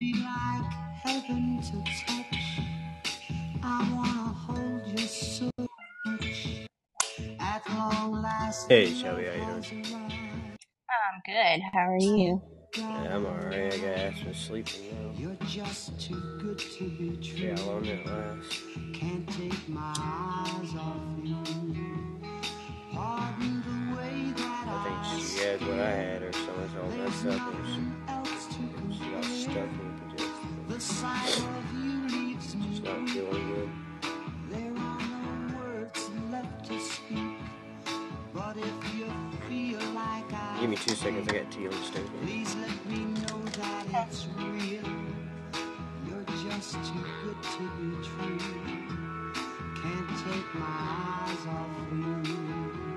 be like heaven to touch. I wanna hold you so much. At long last, Hey, Shelby, how you doing? there's a rise. I'm good. How are you? Yeah, I'm alright. I got asked to sleeping now. You're just too good to be See how true. long that lasts. Can't take my eyes off you. Pardon the way that I I think she had what I had, or someone's all messed up, and nothing the The sight of you leaves me She's not feeling good. There are no words left to speak. But if you feel like I Give me two seconds. I got tea on the stove. please let me know that it's real. You're just too good to be true. Can't take my eyes off you.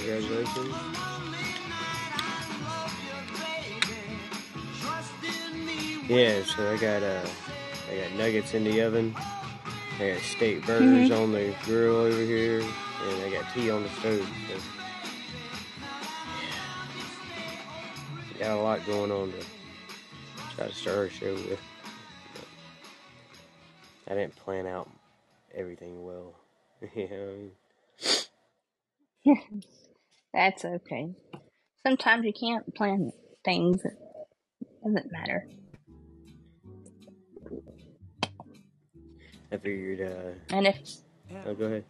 Congratulations. Yeah, so I got uh, I got nuggets in the oven. I got steak burgers on the grill over here, and I got tea on the stove. So got a lot going on to try to start our show with. I didn't plan out everything well. you know what I mean? That's okay. Sometimes you can't plan things. It doesn't matter. I figured, uh, And if oh, go ahead.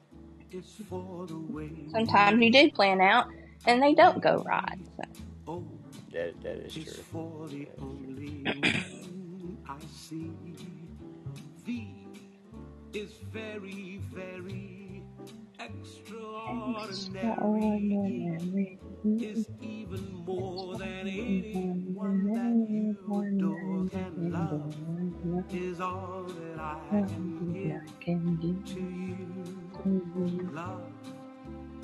sometimes you do plan out and they don't go right. So. That, that is true. That is only I see. V is very, very extraordinary. Is even more than anyone that you adore can love. Is all that I can give to you. Love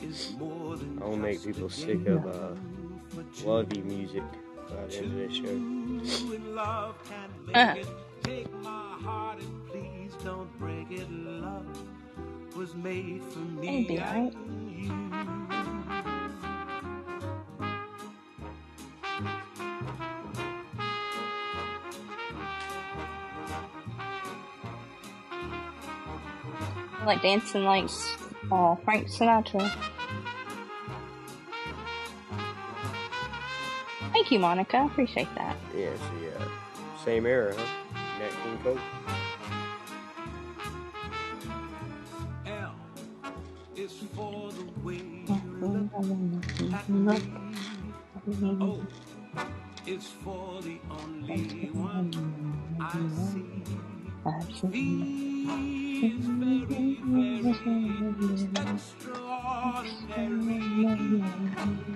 is more than I will make people sick of uh, for lovey music by the end of this show. Love can make Uh, it. Take my heart and please don't break it. Love was made for it'd be me and you. I like dancing like uh, Frank Sinatra. Thank you, Monica. I appreciate that. Yeah, see, uh, same era, huh? Nat King Cole. Is for the only one I see. Is very, very extraordinary.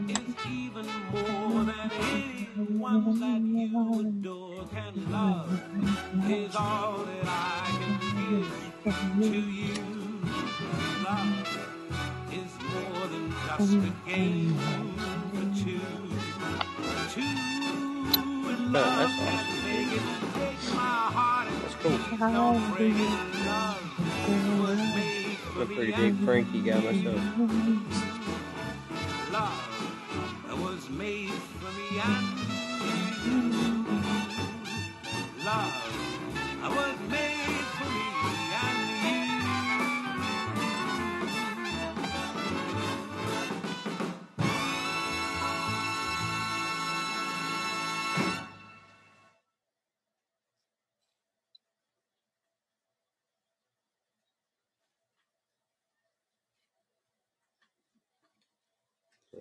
Is even more than anyone that you adore can love. Is all that I can give to you. Love wooden game for two. Two in love it my heart and cool. love was made for I'm a pretty big Frankie guy myself. Love was made for me and you. Love I was made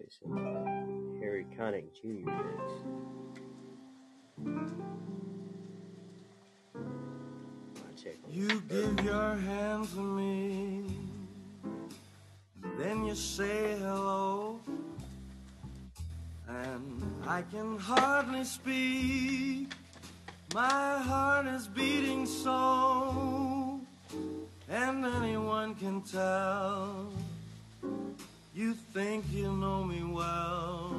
Some uh, Harry Connick Jr. next. You give your hand to me, then you say hello, and I can hardly speak. My heart is beating so, and anyone can tell. You think you know me well,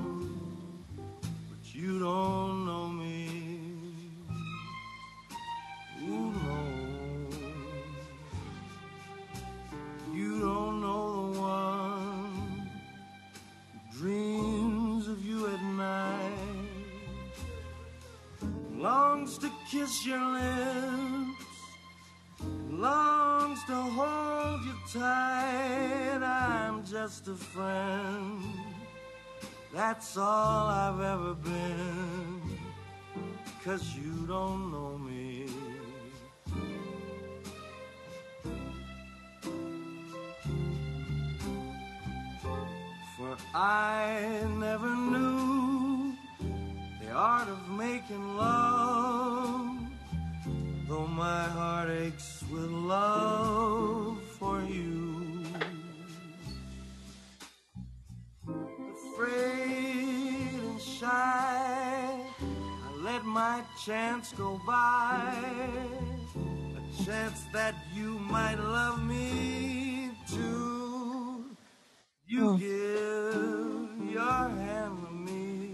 but you don't know me. Who knows? You don't know the one who dreams of you at night, longs to kiss your lips, longs to hold you tight. I'm just a friend. That's all I've ever been. Cause you don't know me. For I never knew the art of making love, though my heart aches with love Afraid and shy, I let my chance go by. A chance that you might love me too. You oh. give your hand to me.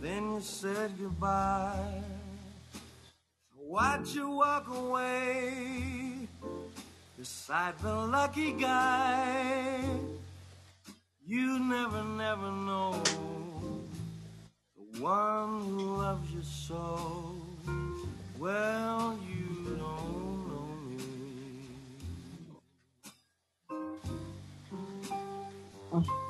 Then you said goodbye. Watch you walk away beside the lucky guy. You never, never know the one who loves you so. Well, you don't know me. Oh,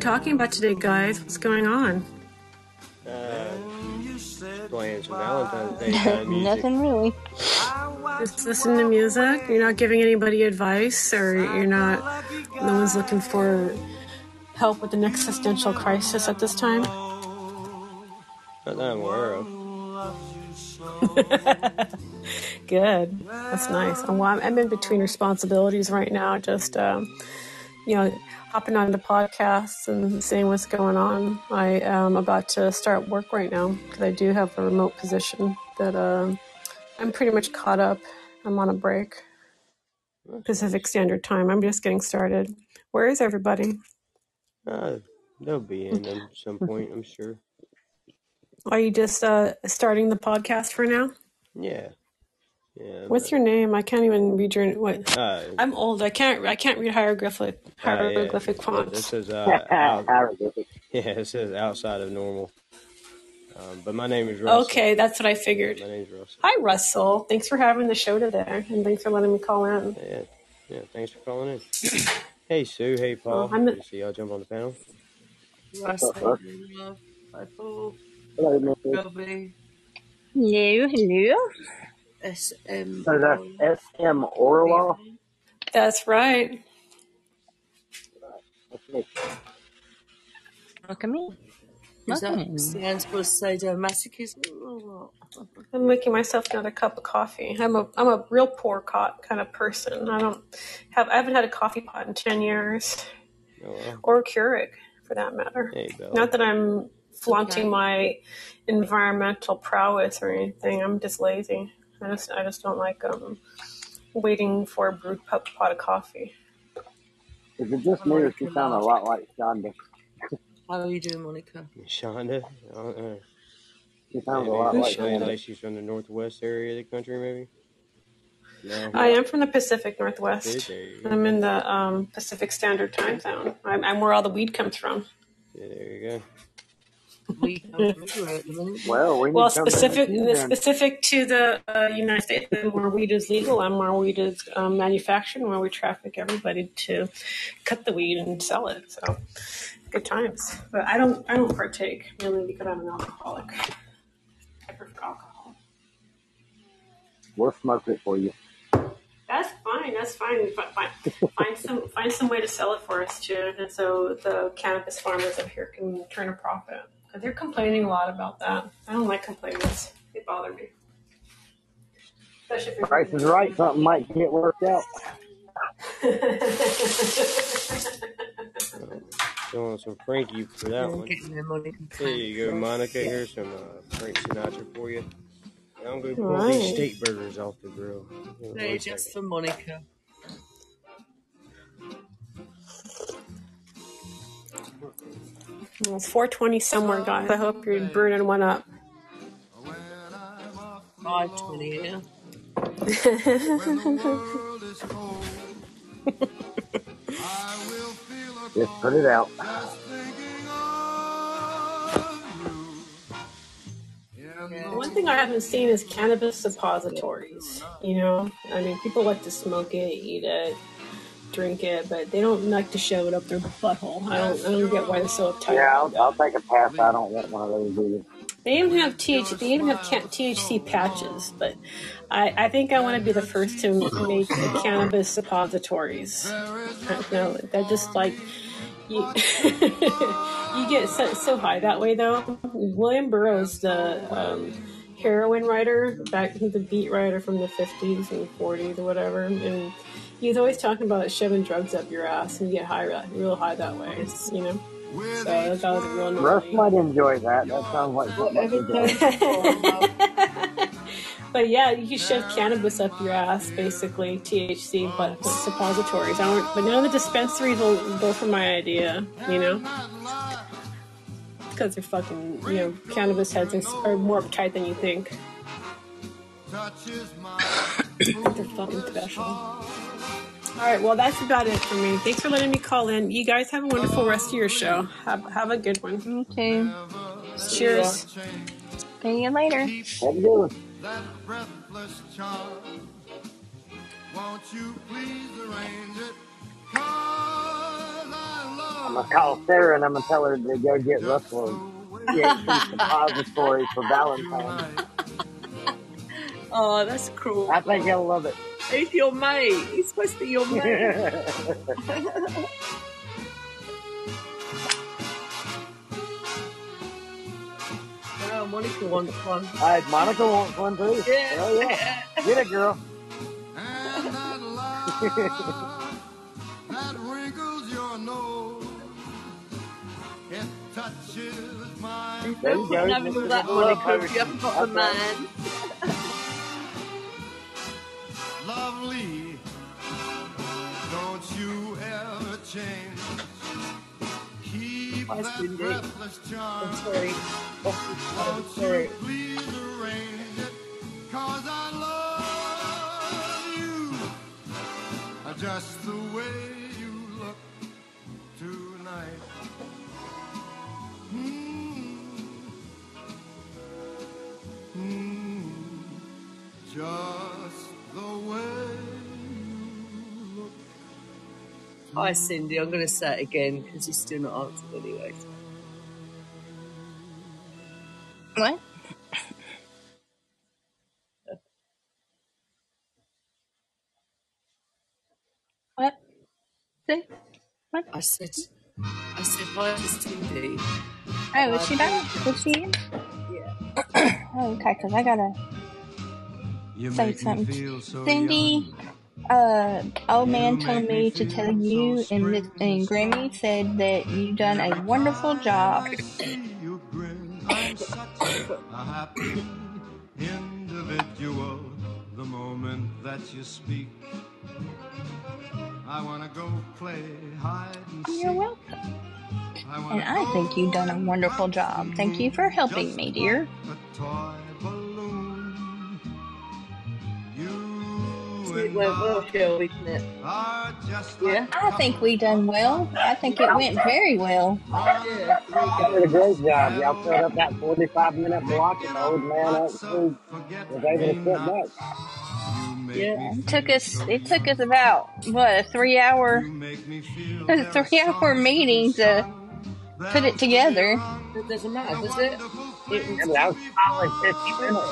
talking about today, guys? What's going on? Uh, and you said playing some. Valentine's Day kind of music. Nothing really. Just listen to music. You're not giving anybody advice, or you're not. No one's looking for help with an existential crisis at this time. Not that I'm aware of. Good. That's nice. I'm, I'm in between responsibilities right now, just um, you know, hopping on the podcasts and seeing what's going on. I am about to start work right now because I do have a remote position that um, I'm pretty much caught up. I'm on a break, Pacific Standard Time. I'm just getting started. Where is everybody? Uh, they'll be in at some point, I'm sure. Are you just uh, starting the podcast for now? Yeah, Yeah. What's your name? I can't even read your what. Uh, I'm old. I can't. I can't read hieroglyphic uh, yeah. hieroglyphic Th- This fonts. is uh, out. Yeah, it says outside of normal. Um, but my name is Russell. Okay, that's what I figured. My name's Russell. Hi, Russell. Thanks for having the show today, and thanks for letting me call in. Yeah, yeah. Thanks for calling in. Hey Sue. Hey Oh, Paul. I'm. Good to see y'all jump on the panel. What's up, sir? Love, Hi, Paul, Hello, Missy. Robbie, Hello, hello. SM, um, So that's S.M. Orwell. That's right. That's me. Welcome in. Is that stands for sadomasochism or oh, what? I'm making myself another cup of coffee. I'm a I'm a real poor cot kind of person. I don't have I haven't had a coffee pot in ten years, Oh well. or a Keurig for that matter. Hey Not that I'm flaunting Okay. my environmental prowess or anything. I'm just lazy. I just I just don't like um waiting for a brewed pot, pot of coffee. Is it just me or she sound a lot like Shonda? How are you doing, Monica? Shonda. I don't. She sounds a lot Who's like maybe Shonda? like she's from the northwest area of the country. Maybe. No. I am from the Pacific Northwest. There you go. I'm in the um, Pacific Standard Time Zone. I'm, I'm where all the weed comes from. Yeah, there you go. We come from everywhere at the minute. Well, we Well, need something to specific do the then. specific to the uh, United States, the more weed is legal and more weed is um, manufactured, where we traffic everybody to cut the weed and sell it. So, good times. But I don't I don't partake really because I'm an alcoholic. I prefer alcohol. We'll smoke it for you. That's fine. That's fine. Find, find some find some way to sell it for us too, and so the cannabis farmers up here can turn a profit. 'Cause they're complaining a lot about that. I don't like complaints. They bother me. Especially if Price is right. Something might get worked out. Showing some Frankie for that one. there, you go, Monica. Here's some uh, Frank Sinatra for you. Now I'm going to pull right. these steak burgers off the grill. Hold They're just second. for Monica. Well, it's 420 somewhere, guys. I hope you're burning one up. 520, yeah. Just put it out. yeah. One thing I haven't seen is cannabis suppositories. You know, I mean, people like to smoke it, eat it, drink it, but they don't like to shove it up their butthole. I don't, I don't get why they're so uptight Yeah, I'll. I'll take a pass. I don't want one of those either. They even have THC. They even have THC patches, but I, I think I want to be the first to make the cannabis suppositories. I know they're just like you. you get so, so high that way though. William Burroughs, the um, heroin writer, back a beat writer from the fifties and forties or whatever, and he's always talking about shoving drugs up your ass and you get high, real high that way. You know. So that was a real Russ might enjoy that. That sounds like something I could do. but yeah, you can shove cannabis up your ass, basically THC, but with suppositories. I don't, but none of the dispensaries will go for my idea, you know, because they're fucking, you know, cannabis heads are, are more uptight than you think. they're fucking special. All right, well that's about it for me. Thanks for letting me call in. You guys have a wonderful rest of your show. Have have a good one. Okay. Cheers. See you later. Have a good one. that breathless charm. Won't you please arrange it? 'Cause I I'm gonna call Sarah and I'm gonna tell her to go get Russell a THC suppository for Valentine's. Oh, that's cruel. I think he'll love it. He's your mate. He's supposed to be your mate. oh, Monica wants one. Alright, Monica wants one too. Yeah. Hell yeah. Get it, girl. and that line that wrinkles your nose. It touches my There you go. Having that, Monica, if you haven't got the man. lovely. Don't you ever change. Keep that breathless I'm charm. Oh, Won't sorry. you please arrange it? Cause I just the way you look tonight. Mm. Mm. Just Hi, Cindy. I'm going to say it again because you're still not answered anyway. What? What? Uh, see? What? I said, I said hi to Cindy. Oh, is she um, back? Is she in? Yeah. Oh, okay, because I gotta You say something. so Cindy, uh, old man told me to tell you and Miss and Grammy said that you done a wonderful job. I you grin. I'm such a happy individual. The moment that you speak, I wanna go play hide and seek. You're welcome. I And I think you've done a wonderful job. Thank you for helping me, dear. It and went well, I Shell, didn't it? Yeah. I think we done well. I think it went very well. Yeah. You did a great job. Y'all filled up that 45 minute block and the old man actually was able to sit back. Yeah. It took us. It took us about what a three hour, You make me feel a three hour meeting to put it together. It doesn't matter, does it? It was that was solid 50 minutes.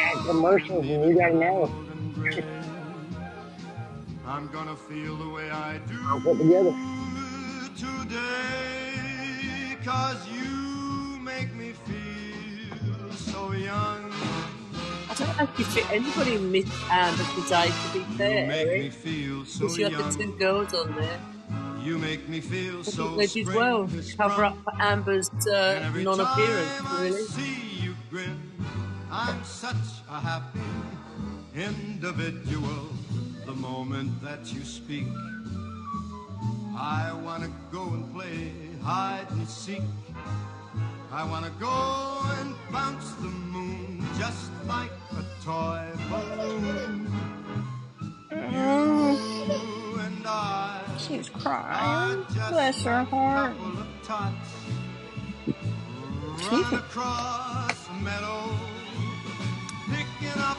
And commercials, and you gotta know. I'm gonna feel the way I do All put together. today, cause you make me feel so young. I don't know if you fit anybody in Miss Amber today, to be fair. You make me feel so Because you had the two girls on there. You make me feel I so think they did well spring to cover up for Amber's uh, non-appearance, time I really. see you grin, I'm such a happy individual. The moment that you speak, I wanna go and play hide and seek. I wanna go and bounce the moon just like a toy balloon. You and I She's crying. Bless her heart. of across a meadow, picking up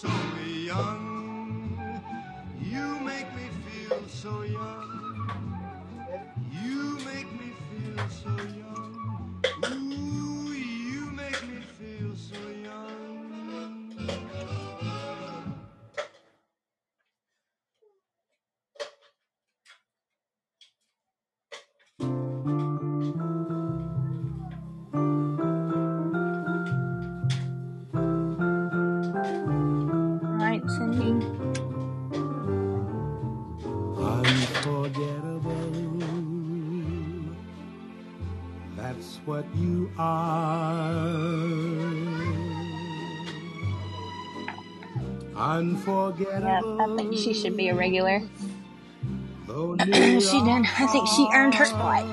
so young. You make me feel so young. You make me feel so young. Ooh, Unforgettable. I think she should be a regular. Though she done. I think she earned her spot.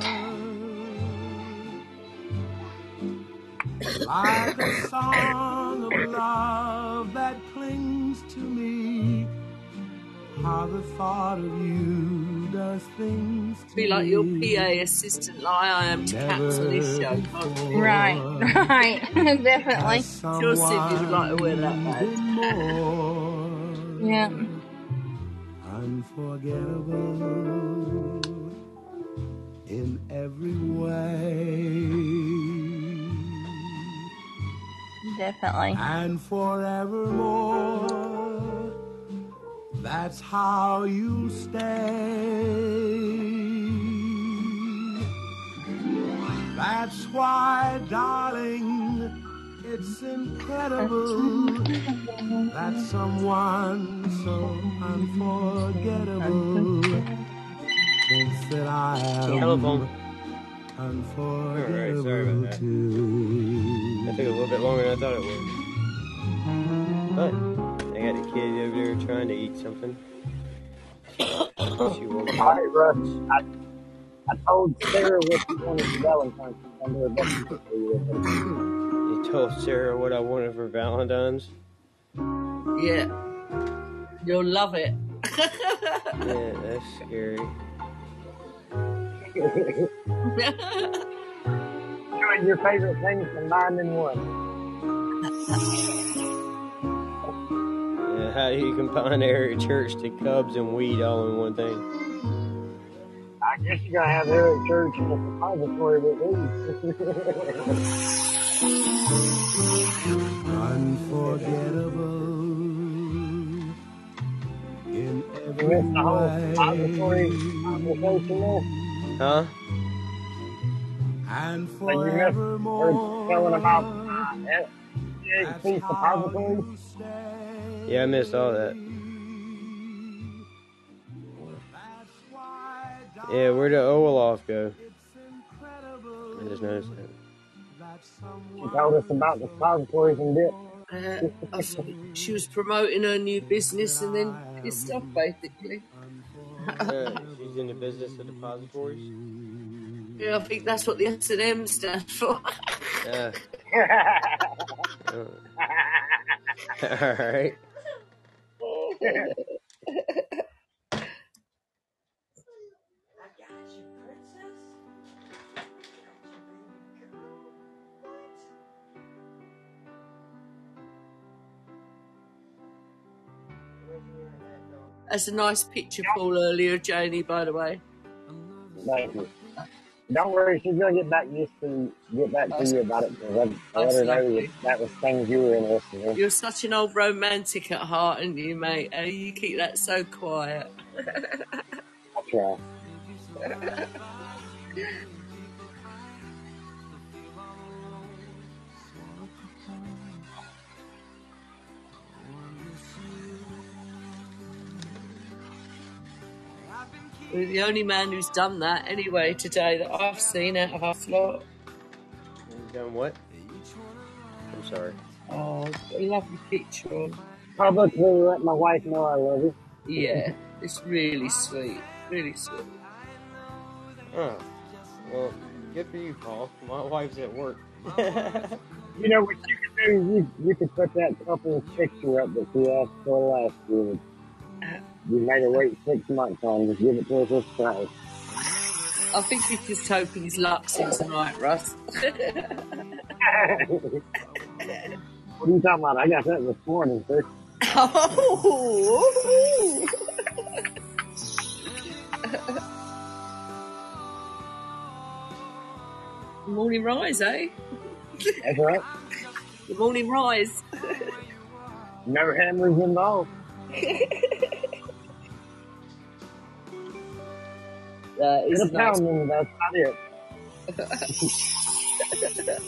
like a song of love that clings to me. How the thought of you does things to Be like your. PA assistant, like I am to cats on this show. Right, right, definitely. Sure, Cindy would like to wear that badge. More Yeah. unforgettable in every way. Definitely. and forevermore. That's how you stay. That's why, darling, it's incredible that someone so unforgettable thinks that I am Telephone. unforgettable sorry about that. too. That took a little bit longer than I thought it would. But I got a kid over there trying to eat something. She woke All up. Russ. I, I told Sarah what you wanted for Valentine's. I'm told Sarah what I wanted for Valentine's. Yeah. You'll love it. Yeah, that's scary. You your favorite things combined in one. Yeah, how do you combine Eric Church to Cubs and weed all in one thing? I guess you're gonna have Eric Church in the depository with Unforgettable Huh? And her telling about forevermore. uh, depository. Yeah, I missed all that. Yeah, where'd the Olaf go? I just noticed that. She told us about the depositories and dip. Uh, I she was promoting her new business and then pissed off, basically. Uh, she's in the business of depositories. Yeah, I think that's what the S&M stands for. Yeah. All right. That's a nice picture, Paul, earlier, Janie, by the way. Thank you. Don't worry, she's gonna get back used to get back to you about it because I, I let That's her know lovely. that, that was things you were interested in. You're such an old romantic at heart, aren't you, mate? Uh, you keep that so quiet. I try. We're the only man who's done that anyway today that I've seen out of our flock. You done what? I'm sorry. Oh, a lovely picture. Publicly let my wife know I love you. Yeah, it's really sweet. Really sweet. Oh. Well, good for you, Paul. My wife's at work. You know what you could do? You you could put that couple's picture up that you asked for last year. You made her wait six months on. Just give it to us this time. I think he's just hoping his luck's in tonight, Russ. what are you talking about? I got that this morning, sir. oh, morning rise, eh? That's right. The morning rise. No hammers involved. That is And a nice. pound, and that's about it.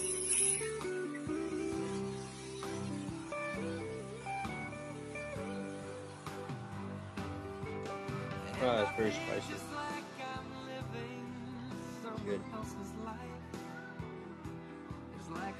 Oh, that's very spicy. Good. It's like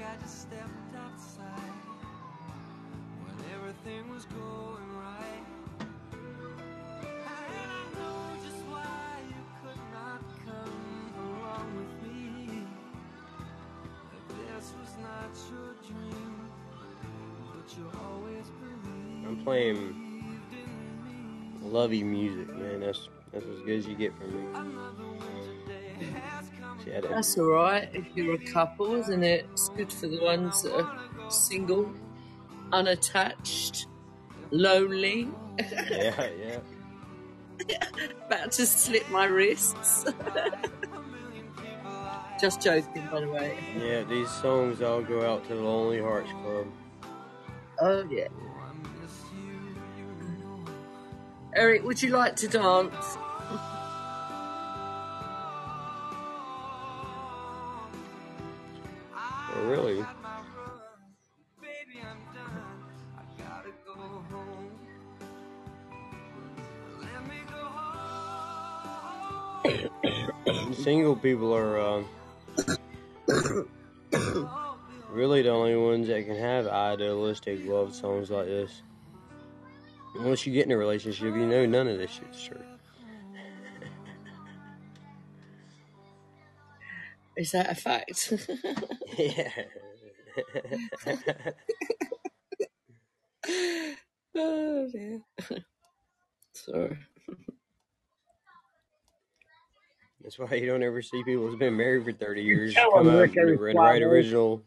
I'm playing lovey music, man. That's that's as good as you get from me. See, That's all right if you're a couple, isn't it? It's good for the ones that are single, unattached, lonely, yeah, yeah. about to slip my wrists. Just joking, by the way. Yeah, these songs all go out to the Lonely Hearts Club. Oh, yeah. Eric, would you like to dance? Oh, really? Baby, I'm done. I gotta go home. Let me go home. Single people are uh, really the only ones that can have idealistic love songs like this. Once you get in a relationship, you know none of this shit's true. Is that a fact? yeah. oh dear. Sorry. That's why you don't ever see people who's been married for 30 years tell come out Rick, and write- write original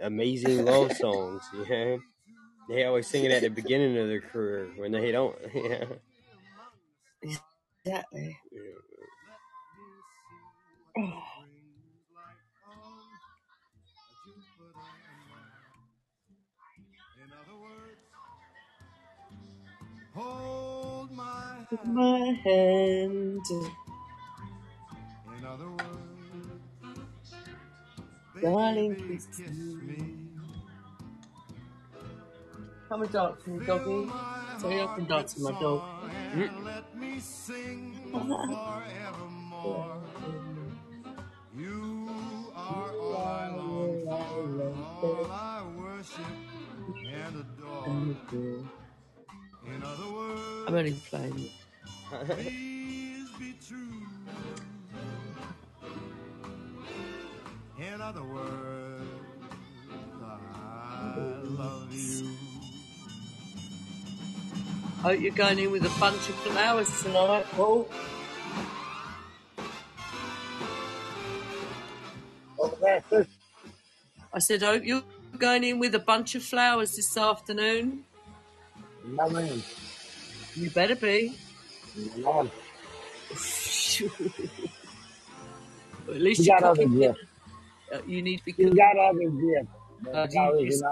amazing love songs, you know? They always sing it at the beginning of their career when they don't, yeah. Exactly. In other words, hold my hand. My hand. In other words, Darling, baby, kiss me. me. Come and dance with me, doggy. Tell you I can dance with my dog. And let me sing forevermore. You are all I long for, all I worship and adore. In other words, I'm only playing. please be true. Other words, I love you. Hope you're going in with a bunch of flowers tonight, Paul. What was that. I said, hope you're going in with a bunch of flowers this afternoon. No, ma'am. You better be. No, ma'am. At least You you're got other cooking. gifts. Uh, you need to be You cooking. got other gifts. But Uh, you just-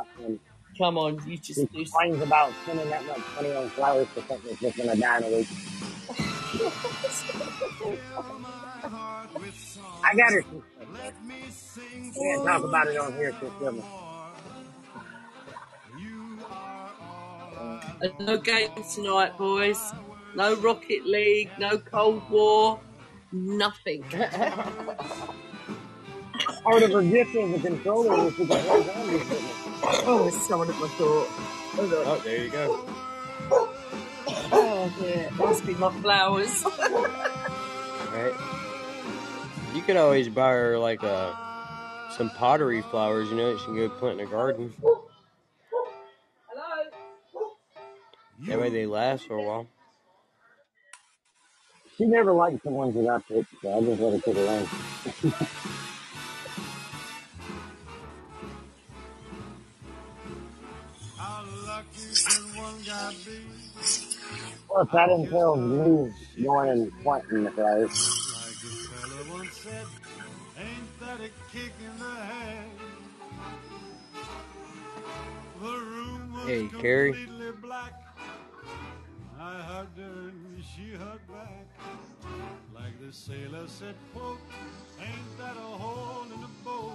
Come on, you He just do. complains about spending that much money on flowers for something that's just gonna die in a week. I got her. Let me sing We can't talk about it on here, sis. Silver. You are all I Uh, No games tonight, boys. No Rocket League, no Cold War, nothing. Part of her gift is a controller which she can hold on to. oh, there's someone at my door. Hold on. Oh, there you go. Oh, dear. Must be my flowers. Right? You could always buy her like uh, some pottery flowers, you know, that she can go plant in a garden. Hello? That way they last for a while. She never liked the ones that I picked, so I just let her pick her own. How lucky can one guy be? Plus, that entails me going and planting the flowers. Like this fella once said, ain't that a kick in the head? The room was Hey, Carrie. black. I hugged her and she hugged back. Like the sailor said, quote, ain't that a hole in the boat?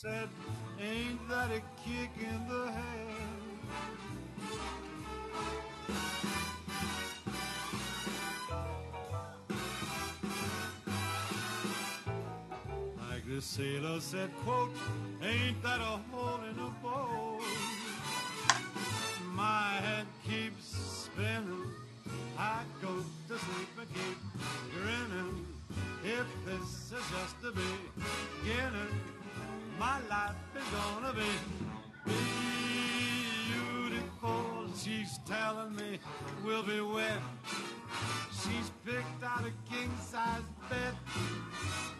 Said, ain't that a kick in the head? Like the sailor said, quote, ain't that a hole in the boat? My head keeps spinning. I go to sleep again, grinning. If this is just the beginning, my life is gonna be beautiful. She's telling me we'll be wet. She's picked out a king size bed.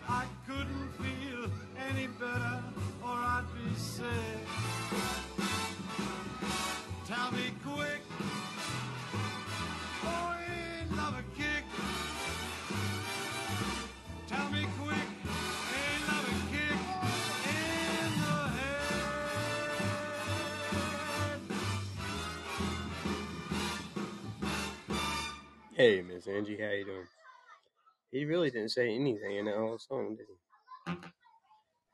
I couldn't feel any better, or I'd be sick tell me quick. boy, ain't love a kick. Tell me quick. Ain't love a kick in the head. Hey, Miss Angie, how you doing? He really didn't say anything in that whole song, did he?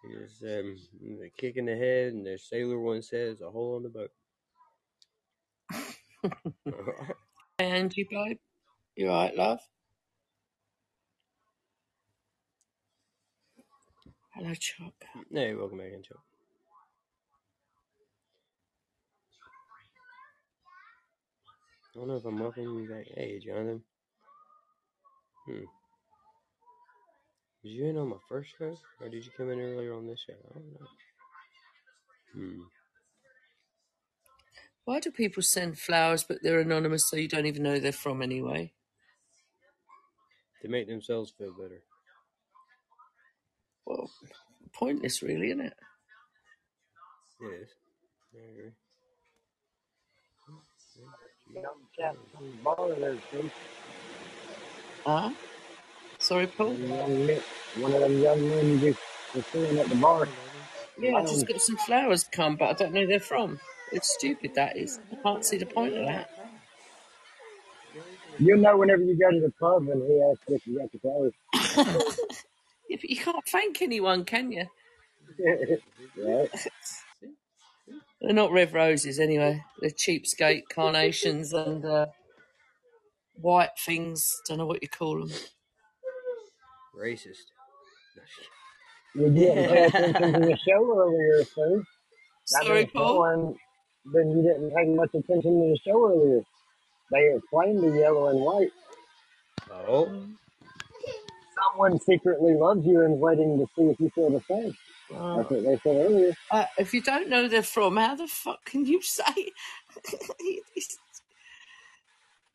He just um, the kick in the head, and the sailor one says a hole in the boat. Hey, Angie, babe. You alright, love? Hello, Chuck. no hey, welcome back in, Chuck. I don't know if I'm welcoming you back. Hey, Jonathan. Hmm. Was you in on my first show, or did you come in earlier on this show? I don't know. Hmm. Why do people send flowers but they're anonymous so you don't even know they're from anyway? To make themselves feel better. Well, pointless, really, isn't it? It is. I agree. Young chap from the bar there, too. Huh? Sorry, Paul? One of them young men- One of them young men you just was seeing at the bar. Yeah, I just got some flowers come, but I don't know where they're from. It's stupid, that is. I can't see the point of that. You'll know whenever you go to the pub and he asks if you got the flowers. Yeah, but you can't thank anyone, can you? right? They're not red roses anyway. They're cheapskate carnations and uh, white things. Don't know what you call them. Racist. You didn't pay attention to the show earlier, sir. That Sorry, means Paul. someone- Then you didn't pay much attention to the show earlier. They explained the yellow and white. Oh, Someone secretly loves you and is waiting to see if you feel the same. That's what they said earlier. Uh, if you don't know they're from, how the fuck can you say? it's,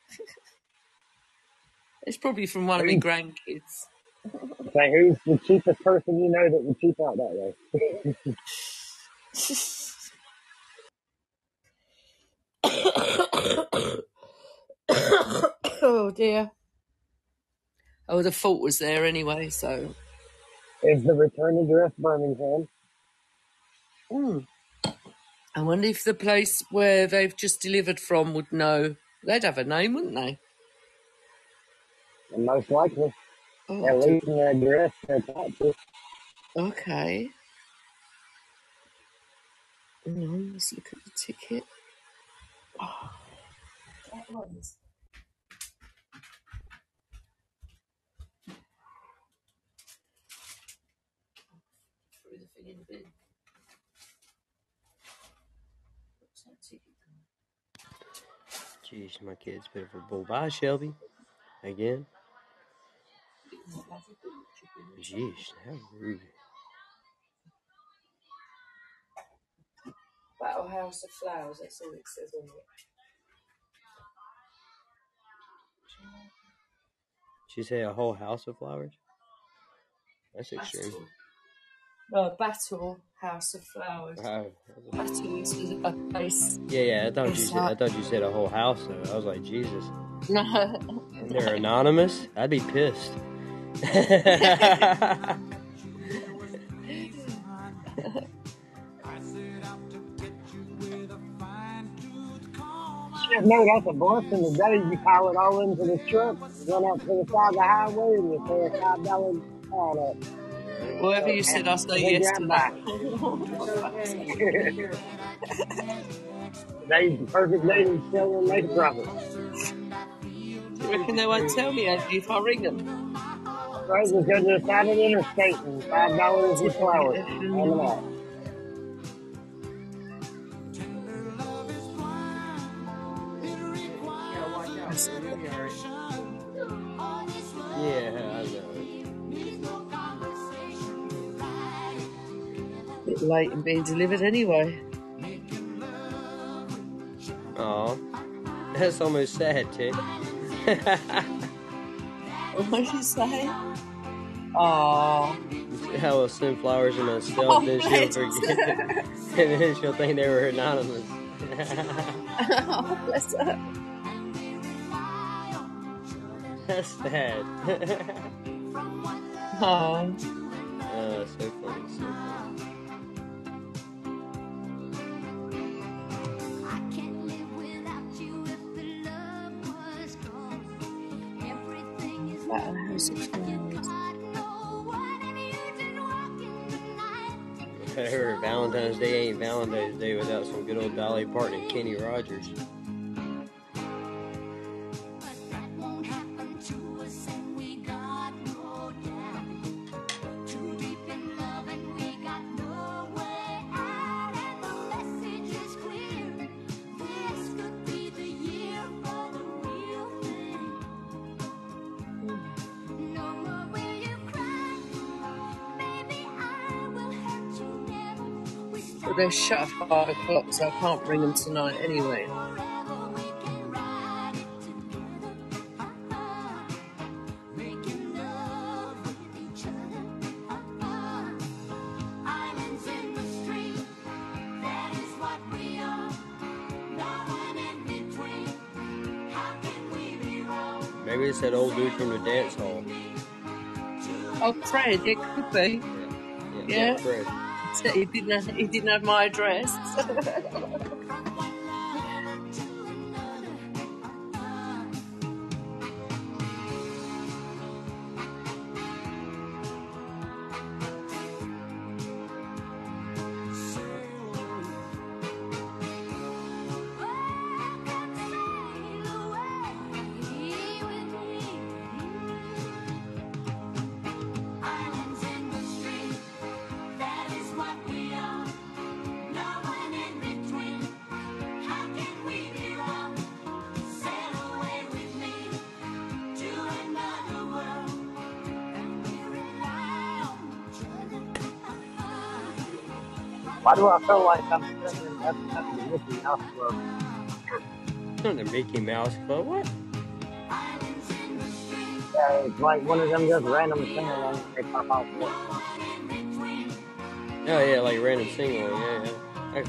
it's probably from one of my grandkids. Say, who's the cheapest person you know that would cheap out that way? oh dear. Oh, the fault was there anyway, so. Is the return address Birmingham? Mm. I wonder if the place where they've just delivered from would know. They'd have a name, wouldn't they? And most likely. Oh, At dear. least an address they're attached to. okay. Hang on, let's look at the ticket. That jeez, my kid's pitiful bull. Bye, Shelby. Again. Jeez, how rude. Battle House of Flowers, that's all it says on it. She said a whole house of flowers. That's extreme. Battle. No, Battle House of Flowers. Wow. Battle is a place. Yeah, yeah. I thought you said. I thought you said a whole house. Though. I was like, Jesus. No. And they're anonymous. I'd be pissed. Shit, no, that's a blessing today. You pile it all into the truck, run out to the side of the highway, and you throw a five dollar on it. Whatever you said, I say yes to that. Today's the perfect day to sell and make a profit. you reckon they won't tell me if I ring them? Right, just go to the side of the interstate and five dollars a flower. Bit late in being delivered anyway. Oh, that's almost sad, Tick. What did you say? Oh, How will send flowers to myself, Oh, then she'll forget, and then she'll think they were anonymous. oh bless her. That's sad. Oh, oh, so funny. At a house of flowers. I heard Valentine's Day ain't Valentine's Day without some good old Dolly Parton and Kenny Rogers. They're shut at five o'clock, so I can't bring them tonight anyway. Maybe it's that old dude from the dance hall. Oh, Fred, it could be. Yeah, Yeah. Fred. He didn't. Have, he didn't have my address. Why do I feel like I'm sitting at, the Mickey Mouse Club? On the Mickey Mouse Club. What? Yeah, it's like one of them just random singers and they pop out. Oh yeah, like random single. Yeah, yeah. I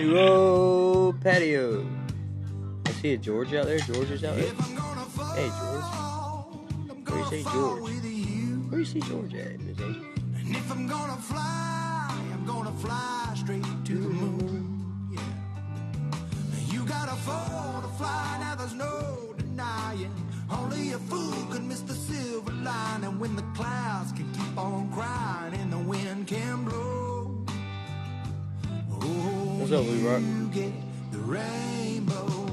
see 620 patio. I see a George out there. George is out there. Hey, George. Where you say George? Where you see George at? And if I'm gonna fly, I'm gonna fly straight to the moon. Yeah. You got a phone to fly, now there's no denying. Only a fool could miss the silver lining when the clouds can keep on crying and the wind can blow. Oh, What's up,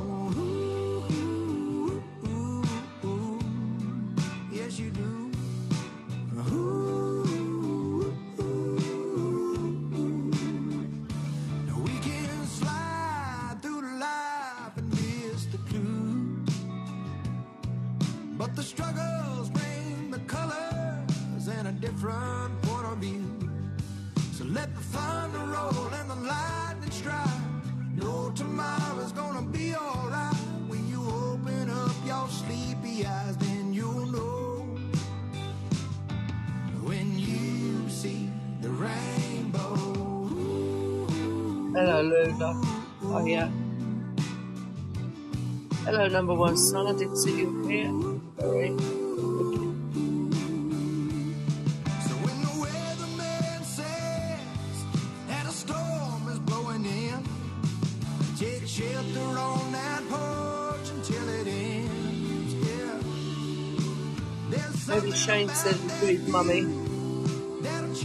Hello, number one son. I didn't see you here. Sorry. So when the weatherman says that a storm is blowing in, take shelter on that porch until it ends. Yeah. Maybe Shane said agreed, mummy. that'll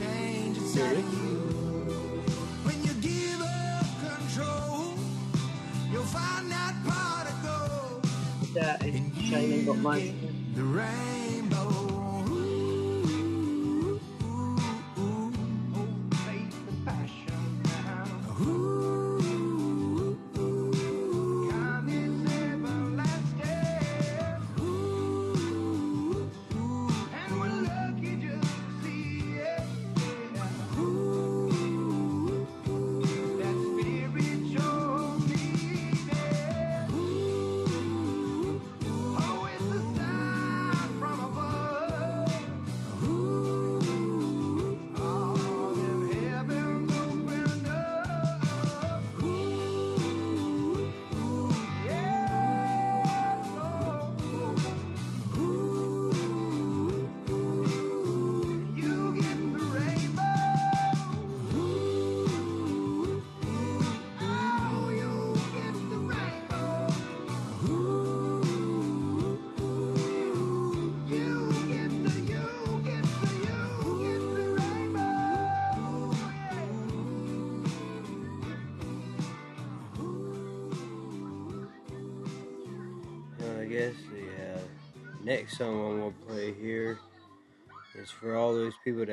That is Shane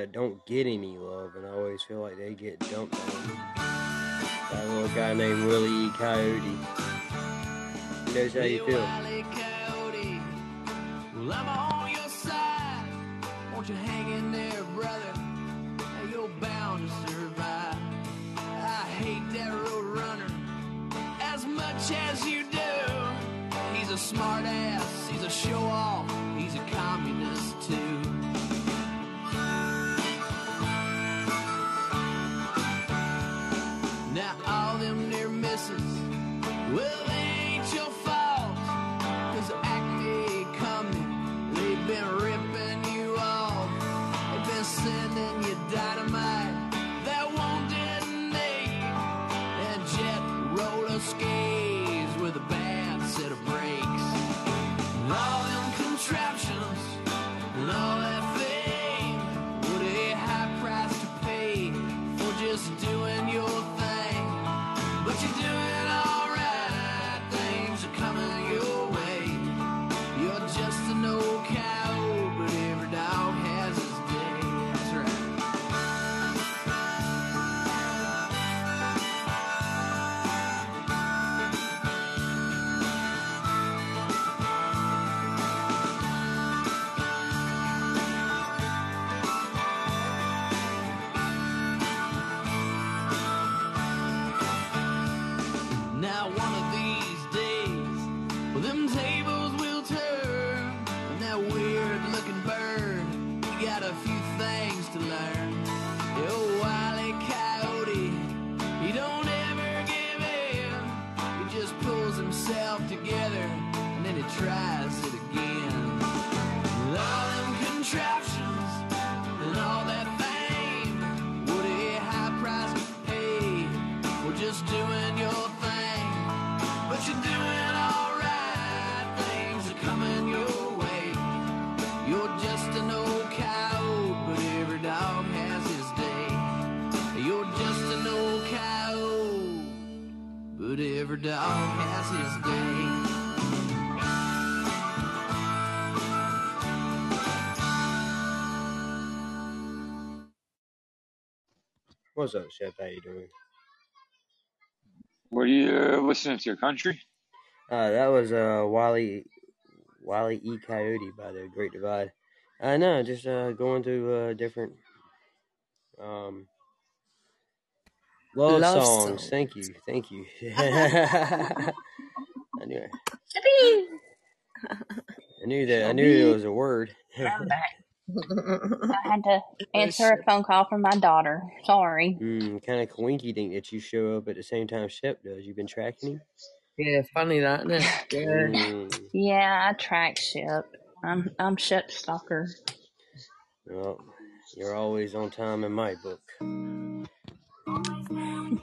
that don't get any love and I always feel like they get dumped on. A little guy named Wile E. Coyote. He knows how you feel. That he's a show off, near dog has his day. What's up, Chef? How you doing? What are you uh, listening to? Your country? Uh, that was uh, Wally, Wally E. Coyote by the Great Divide. I uh, know, just uh, going through uh, different um, love, Love songs. song. Thank you, thank you. I knew it. I knew that. I knew there was a word. I'm back. I had to answer a phone call from my daughter. Sorry. mm, kind of coinky dink that you show up at the same time Shep does. You've been tracking him? Yeah, funny that, isn't it? Yeah. Mm, Yeah, I track ship. I'm I'm ship stalker. well, you're always on time in my book. You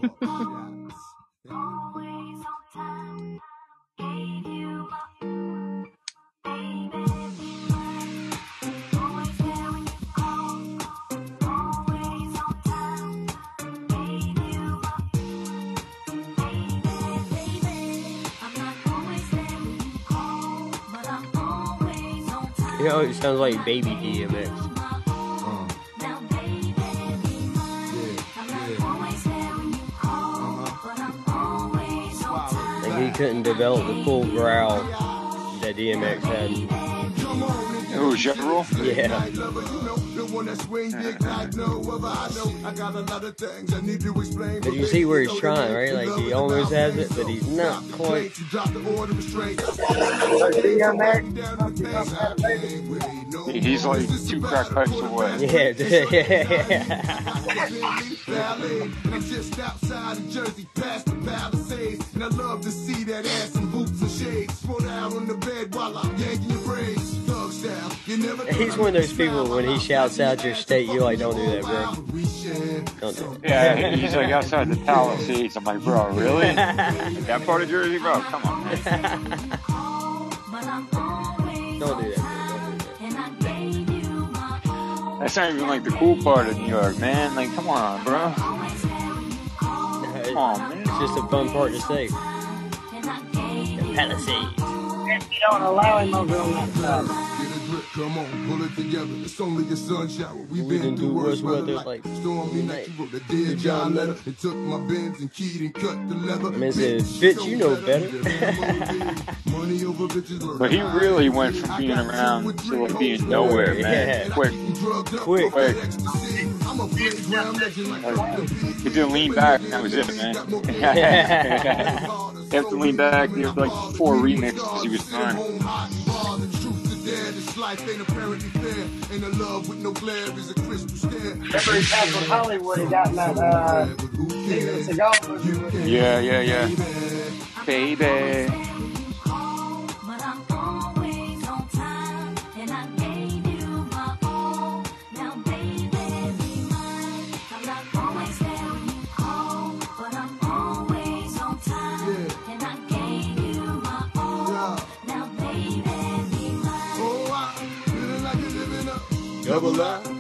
know, it sounds like baby DMX. He couldn't develop the full growl that DMX had. Who, Ja Rule? Yeah. But you see where he's trying, right? Like he almost has it, but he's not quite. He- He's like two crack pipes away. Yeah, yeah. I'm just outside of Jersey, past the Palisades. And I love to see that ass in boots and shades. Sprawled out on the bed while I'm yanking your braids. Thug style, you never He's one of those people when he shouts out your state, you're like, don't do that, bro. Don't do it. Yeah, he's like outside the Palisades. I'm like, bro, really? that part of Jersey, bro? Come on, man. Don't do that. That's not even like the cool part of New York, man. Like, come on, bro. Come on, man. It's just a fun part to say. The Palisades. if you don't allow him over on that side. Get a grip, come on, pull it together. It's only a sun shower. We We been through do worse worse weather weather, like like stormy night. You wrote the dead John letter and took my bins and keyed and cut the leather. Man said, "Bitch, you know better." Money over bitches. But he really went from being around to like being nowhere, man. Yeah. Quick, Quick. quick. I'm a playground legend like He didn't lean back, and that was it, man. you have to lean back. You have like four remixes. He was fine. Remember he passed with Hollywood, he got in that uh, Steven Seagal movie with him. Yeah, yeah, yeah. Baby. But Double up. I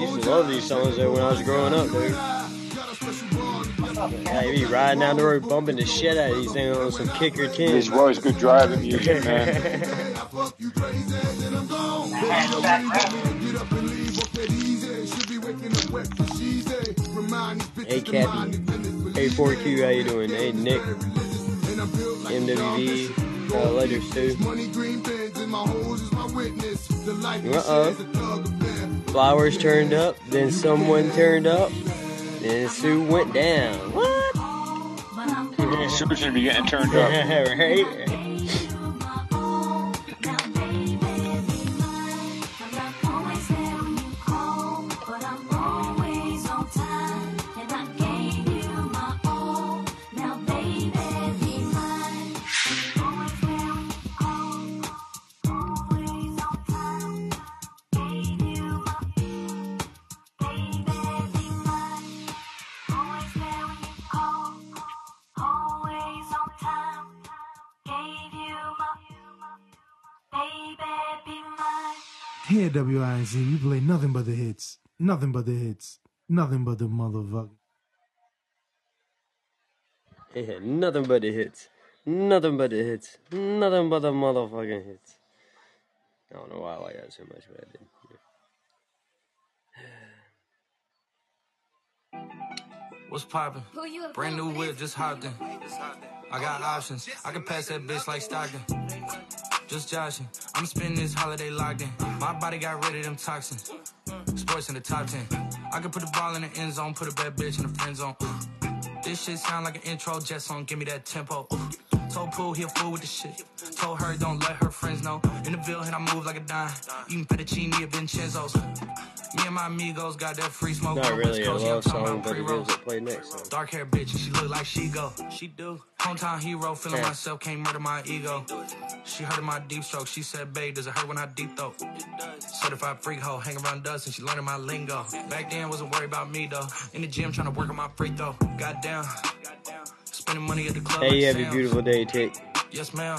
used to love these songs though when I was growing up, dude. Yeah, you be riding down the road bumping the shit out of these things on some kicker This tin. was good driving music, man. Hey, Cappy. Hey, 4Q, how you doing? Hey, Nick. MWV. Uh, later, Stu. Uh-oh. Flowers turned up, then someone turned up, then Sue went down. What? Super should be getting turned up. right? Here at WINZ, we play nothing but the hits. Nothing but the hits. Nothing but the motherfucker. Yeah, nothing but the hits. Nothing but the hits. Nothing but the motherfucking hits. I don't know why I like that so much, but I did. What's poppin'? Who you a Brand new whip, just hopped in. I got options. I can pass that bitch like Stockton. Just joshing. I'm spending this holiday locked in. My body got rid of them toxins. Sports in the top 10. I can put the ball in the end zone, put a bad bitch in the friend zone. This shit sound like an intro jet song, give me that tempo. Told Pooh he a fool with the shit. Told her don't let her friends know. In the Ville, and I move like a dime. Eating fettuccine at Vincenzo's. Me and my amigos got that free smoke. Not really a Coast, yeah, I'm love talking song, but it pre-rolls. played next song. Dark hair bitch, and she look like she go. She do. Hometown hero, feeling Yeah. myself, can't murder my ego. She heard of my deep stroke. She said, babe, does it hurt when I deep throat? Certified freak hoe, hang around dust, and she learning my lingo. Back then, wasn't worried about me though. In the gym, trying to work on my free throw. Goddamn. Spending money at the club. Hey, you have a beautiful day, Tick. Yes, ma'am.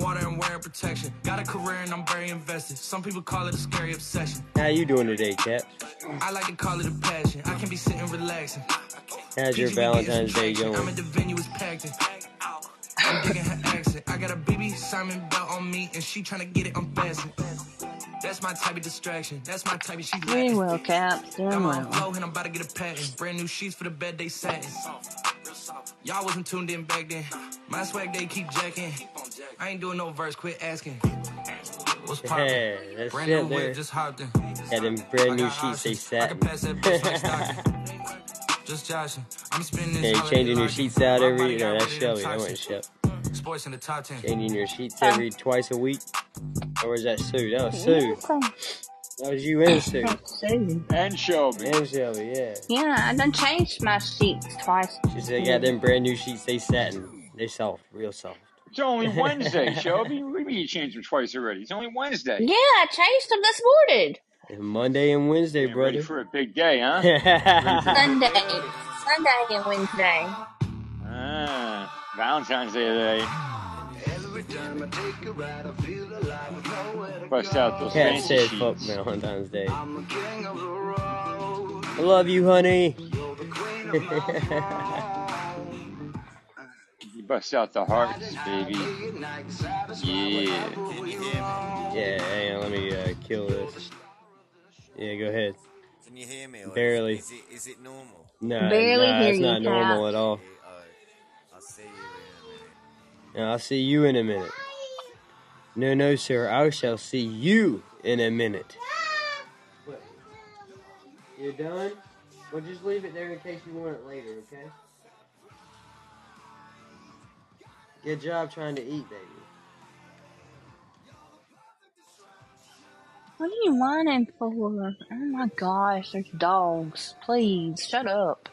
water and wearing protection. Got a career and I'm very invested. Some people call it a scary obsession. How you doing today, Cap? I like to call it a passion. I can be sitting relaxing. How's your PG, we getting Valentine's Day traction. I'm going? at the venue, it's packed in. I'm digging her accent. I got a BB Simon belt on me, and she tryna get it unfastened. That's my type of distraction. That's my type of she Doing well, Cap. Doing I'm on well. flow and I'm about to get a patent. Brand new sheets for the bed they satin. Y'all wasn't tuned in back then. My swag they keep jacking. I ain't doing no verse, quit asking. What's poppin'? Yeah, that's Brand new it there. whip, just hopped in. Had them brand new sheets, they options. I can satin. pass that bitch like Stockton. Just joshing. I'm spinning this Hey, holiday changing your sheets out every. body No, that's rid of them Shelby. That wasn't. Shep. Sports in the top 10. Changing your sheets every twice a week. Or was that Sue? That was Sue. That was you and Sue. Sue. And Shelby. And Shelby, yeah. Yeah, I done changed my sheets twice. She said, got them brand new sheets. They satin. They soft, real soft. It's only Wednesday, Shelby. What do you mean you changed them twice already? It's only Wednesday. Yeah, I changed them this morning. And Monday and Wednesday, Getting ready brother. for a big day, huh? Sunday. Sunday and Wednesday. ah, Valentine's Day today. Bust out those Cat fancy said, "Fuck sheets. Valentine's Day." I love you, honey. You bust out the hearts, baby. Yeah. yeah, hang on, let me uh, kill this. Yeah, go ahead. Can you hear me? Barely. Is, is it is it normal? No, Barely nah, hear it's you, not normal Cat. at all. I'll see you in a minute. Now, I'll see you in a minute. No, no, sir. I shall see you in a minute. What? You done? Well, just leave it there in case you want it later, okay? Good job trying to eat, baby. What are you whining for? Oh my gosh, there's dogs. Please, shut up.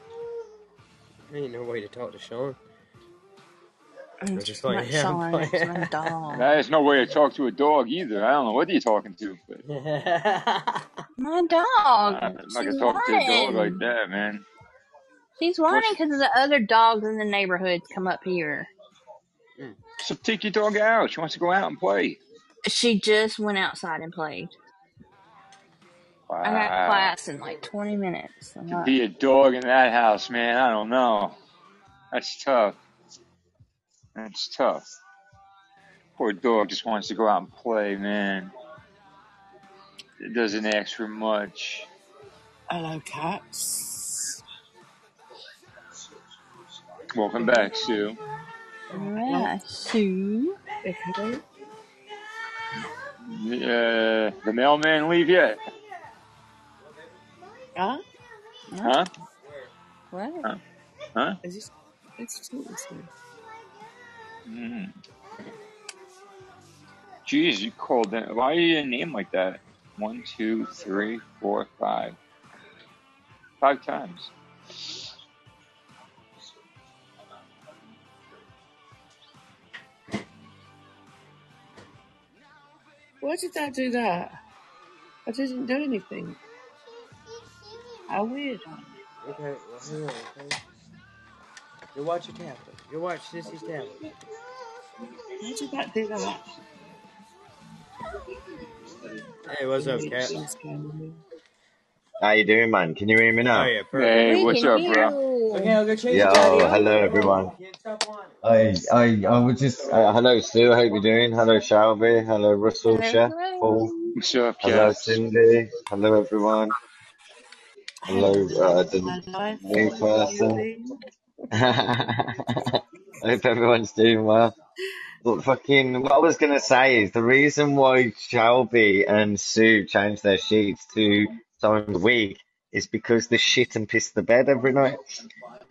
There Ain't no way to talk to Sean. It's just not like, yeah, I'm Sean, it's my dog. There's no way to talk to a dog either. I don't know what are you're talking to, but My dog. I'm not gonna talk to a dog like that, man. She's whining because the other dogs in the neighborhood come up here. So take your dog out. She wants to go out and play. She just went outside and played. I got class in like 20 minutes. I'm To not- be a dog in that house, man, I don't know. That's tough. That's tough. Poor dog just wants to go out and play, man. It doesn't ask for much. Hello, cats. Welcome back, Sue. Yeah, Sue. Okay. Uh, the mailman leave yet? Huh? Huh? What? Huh? Huh? I just, let's talk this way. Mm. Jeez, you called that. Why are you a name like that? One, two, three, four, five. Five times. Why did that do that? I didn't do anything. How weird. Okay, well, hang on, okay? You watch your tablet. You watch Sissy's tablet. How did that do that? Hey, what's up, cat? How you doing, man? Can you hear me now? Oh, yeah, perfect. Hey, We what's up, bro? you. Okay, I'll go change Yeah, the oh, hello everyone. I, I, I was just, uh, hello Sue, How you're doing. Hello Shelby, hello Russell, Hello, Chef, hello. Paul, What's up, hello cats? Cindy, hello everyone, hello uh, the Hello, new person. I hope everyone's doing well. But fucking, what I was gonna say is the reason why Shelby and Sue changed their sheets to time of the week is because they shit and piss the bed every night.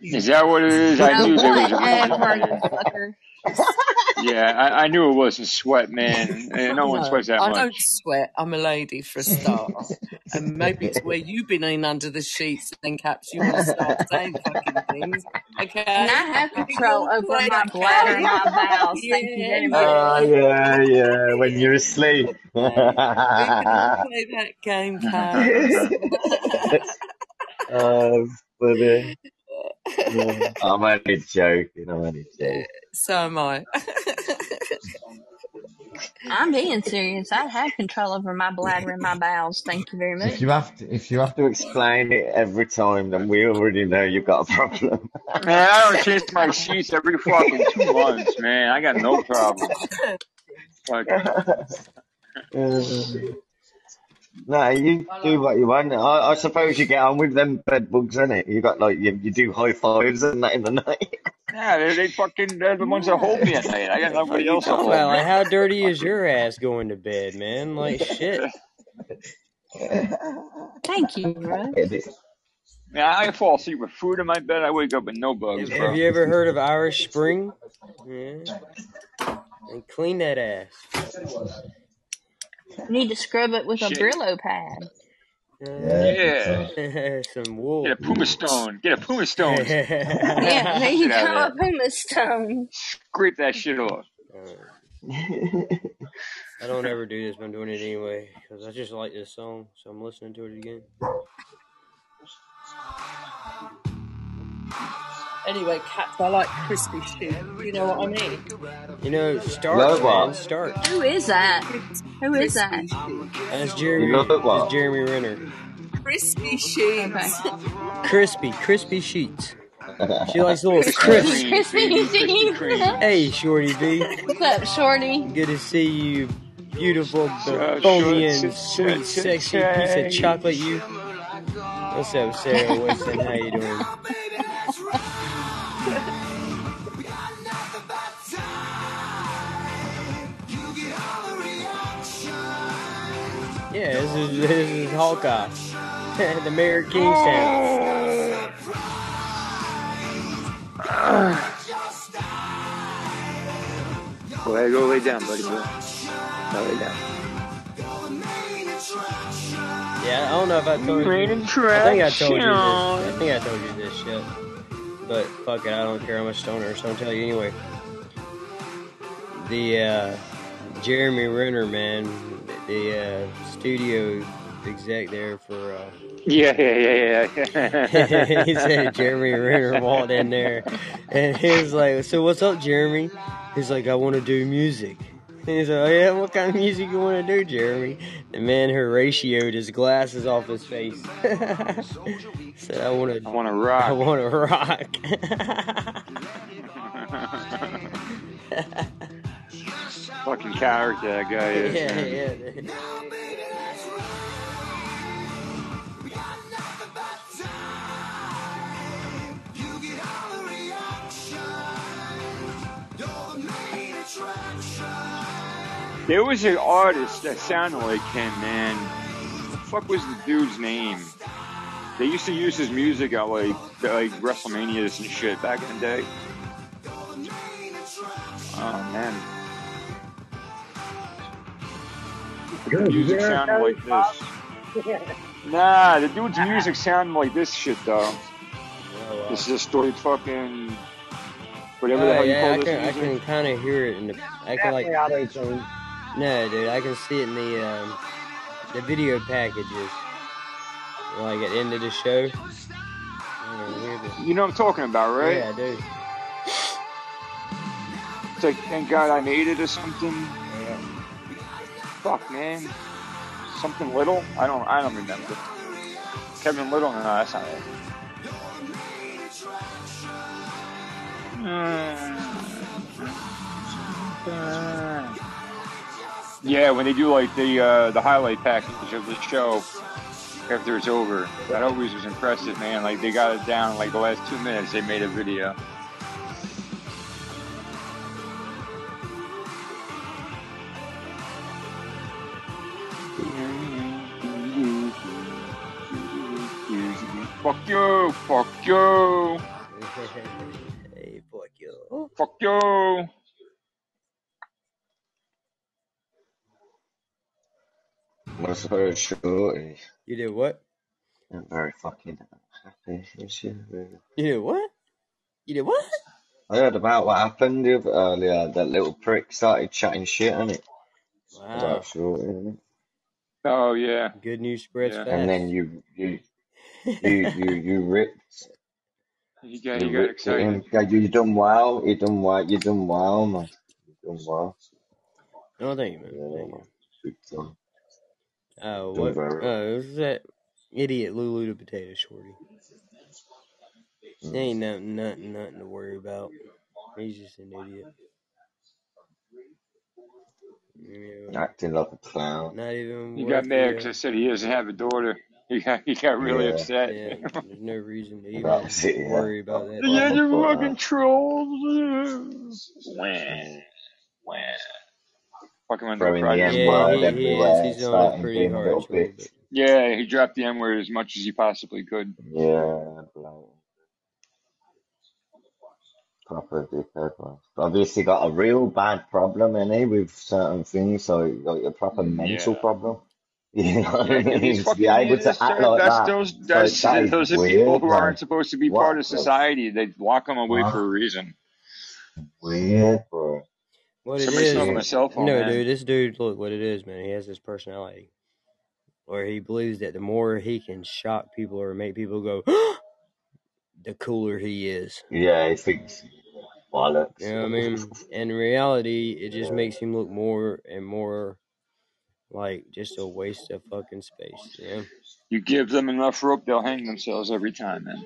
Is that what it is? I knew there was a fucker. Yeah, I, I knew it wasn't sweat, man. Eh, No one No, sweats that I don't sweat. I'm a lady for a start. and maybe it's where you've been in under the sheets and caps you want to start saying fucking things. Okay? And I have control over my bladder and my game. bowels. Thank you very much. Oh yeah. yeah, yeah, when you're asleep. We play that game, Caps. oh, funny. Yeah. I'm only joking, I'm only joking. so am I. I'm being serious. I have control over my bladder and my bowels. Thank you very much. If much. you have to, if you have to explain it every time, then we already know you've got a problem. Man, I don't change my sheets every fucking two months, man. I got no problem. Like, Uh, no, you do what you want. I, I suppose you get on with them bed bugs, innit? You got like you, you do high fives and that in the night. yeah, they, they fucking, they're the ones that hold me at night. I got nobody else to Well, like, how dirty is your ass going to bed, man? Like, shit. Thank you, bro. Yeah, I fall asleep with food in my bed. I wake up with no bugs, Have, bro. have you ever heard of Irish Spring? Yeah. And clean that ass. You need to scrub it with a Brillo pad. Yeah, Yeah. Some wool. Get a Puma Stone. Get a Puma Stone. Yeah, there you Shit out go, of a Puma Stone. Scrape that shit off. I don't ever do this, but I'm doing it anyway because I just like this song, so I'm listening to it again. Anyway, cats, I like crispy shit. You know what I mean? You know, Stark, Love man, what? Stark. Who is that? Who is that? That's Jeremy. You know what? That's Jeremy Renner. Crispy sheets. Crispy, crispy sheets. She likes little crisp. Crispy sheets. Hey, Shorty B. What's up, Shorty? Good to see you, beautiful, So and sweet, sexy piece of chocolate. You. What's up, Sarah Wilson? How you doing? This is this is Hawkeye, the mayor of Kingstown. Go ahead, go lay down, buddy. Go. Go lay down. Yeah, I don't know if I told you. I think I told you this. I think I told you this shit. But fuck it, I don't care how much stoner, so I'll tell you anyway. The uh, Jeremy Renner, man, the uh, studio exec there for. Uh, Yeah, yeah, yeah, yeah. he said Jeremy Renner walked in there, and he was like, "So what's up, Jeremy?" He's like, "I want to do music." And he's like, "Oh yeah, what kind of music you want to do, Jeremy?" The man horatioed his glasses off his face. said, "I want to. I want to rock. I want to rock." Fucking character that guy is. yeah, man. yeah. There was an artist that sounded like him, man. What the fuck was the dude's name? They used to use his music at like like WrestleManias and shit back in the day. Oh man, Good. music sounded like this. Nah, the dude's music sounded like this shit though. Oh, wow. This is a story fucking whatever the Oh hell you yeah, call I this can I can kind of hear it in the I can like no dude I can see it in the um, the video packages like at the end of the show. I don't know, hear the- You know what I'm talking about, right? Yeah, do. It's like thank God I made it or something. Fuck man, something little. I don't I don't remember. Kevin Little, no, that's not it. Yeah, when they do like the uh, the highlight package of the show after it's over, that always was impressive, man. Like they got it down like the last two minutes. They made a video. Fuck you! Fuck you! hey, fuck you. Fuck you! Was very shorty. You did what? I'm very fucking happy. is she? You did what? You did what? I heard about what happened earlier. That little prick started chatting shit on it Wow. about shorty, innit? Oh yeah. Good news spreads Yeah. fast. and then you you you you you ripped He got you he got it excited. in. You done well. You done well. You done well, man. You done well. oh, thank you, man. Yeah, Thank you. Oh, Done what? very Oh, it was that idiot Lulu the potato shorty. Mm. Ain't nothing, nothing, nothing to worry about. He's just an idiot. You Acting like a clown. not even He worth got mad because I said he doesn't have a daughter. He got he got really Yeah. upset. yeah, there's no reason to even was it, yeah. worry about Well, that. Yeah, well, you well, fucking trolls. Wah, wah. Fucking went to throwing the Friday M Yeah, word he, he is. everywhere, He's on a starting pretty being hard little troll, but bitch. Yeah, he dropped the M word as much as he possibly could. Yeah, bloke. Proper dickhead, man. Obviously got a real bad problem, innit, with certain things, so you got a proper mm, mental Yeah. problem. You know what I Yeah, mean? these be fucking able to act like that's that, those so that's those are people who man. aren't supposed to be What part of the society. They lock them away fuck? for a reason. Weird, bro. What it Somebody stole cell phone, no, man. dude, this dude, look what it is, man. He has this personality where he believes that the more he can shock people or make people go, the cooler he is. Yeah, he thinks bollocks. You know what I mean? In reality, it just Yeah. makes him look more and more like just a waste of fucking space. Yeah. You give them enough rope, they'll hang themselves every time, man.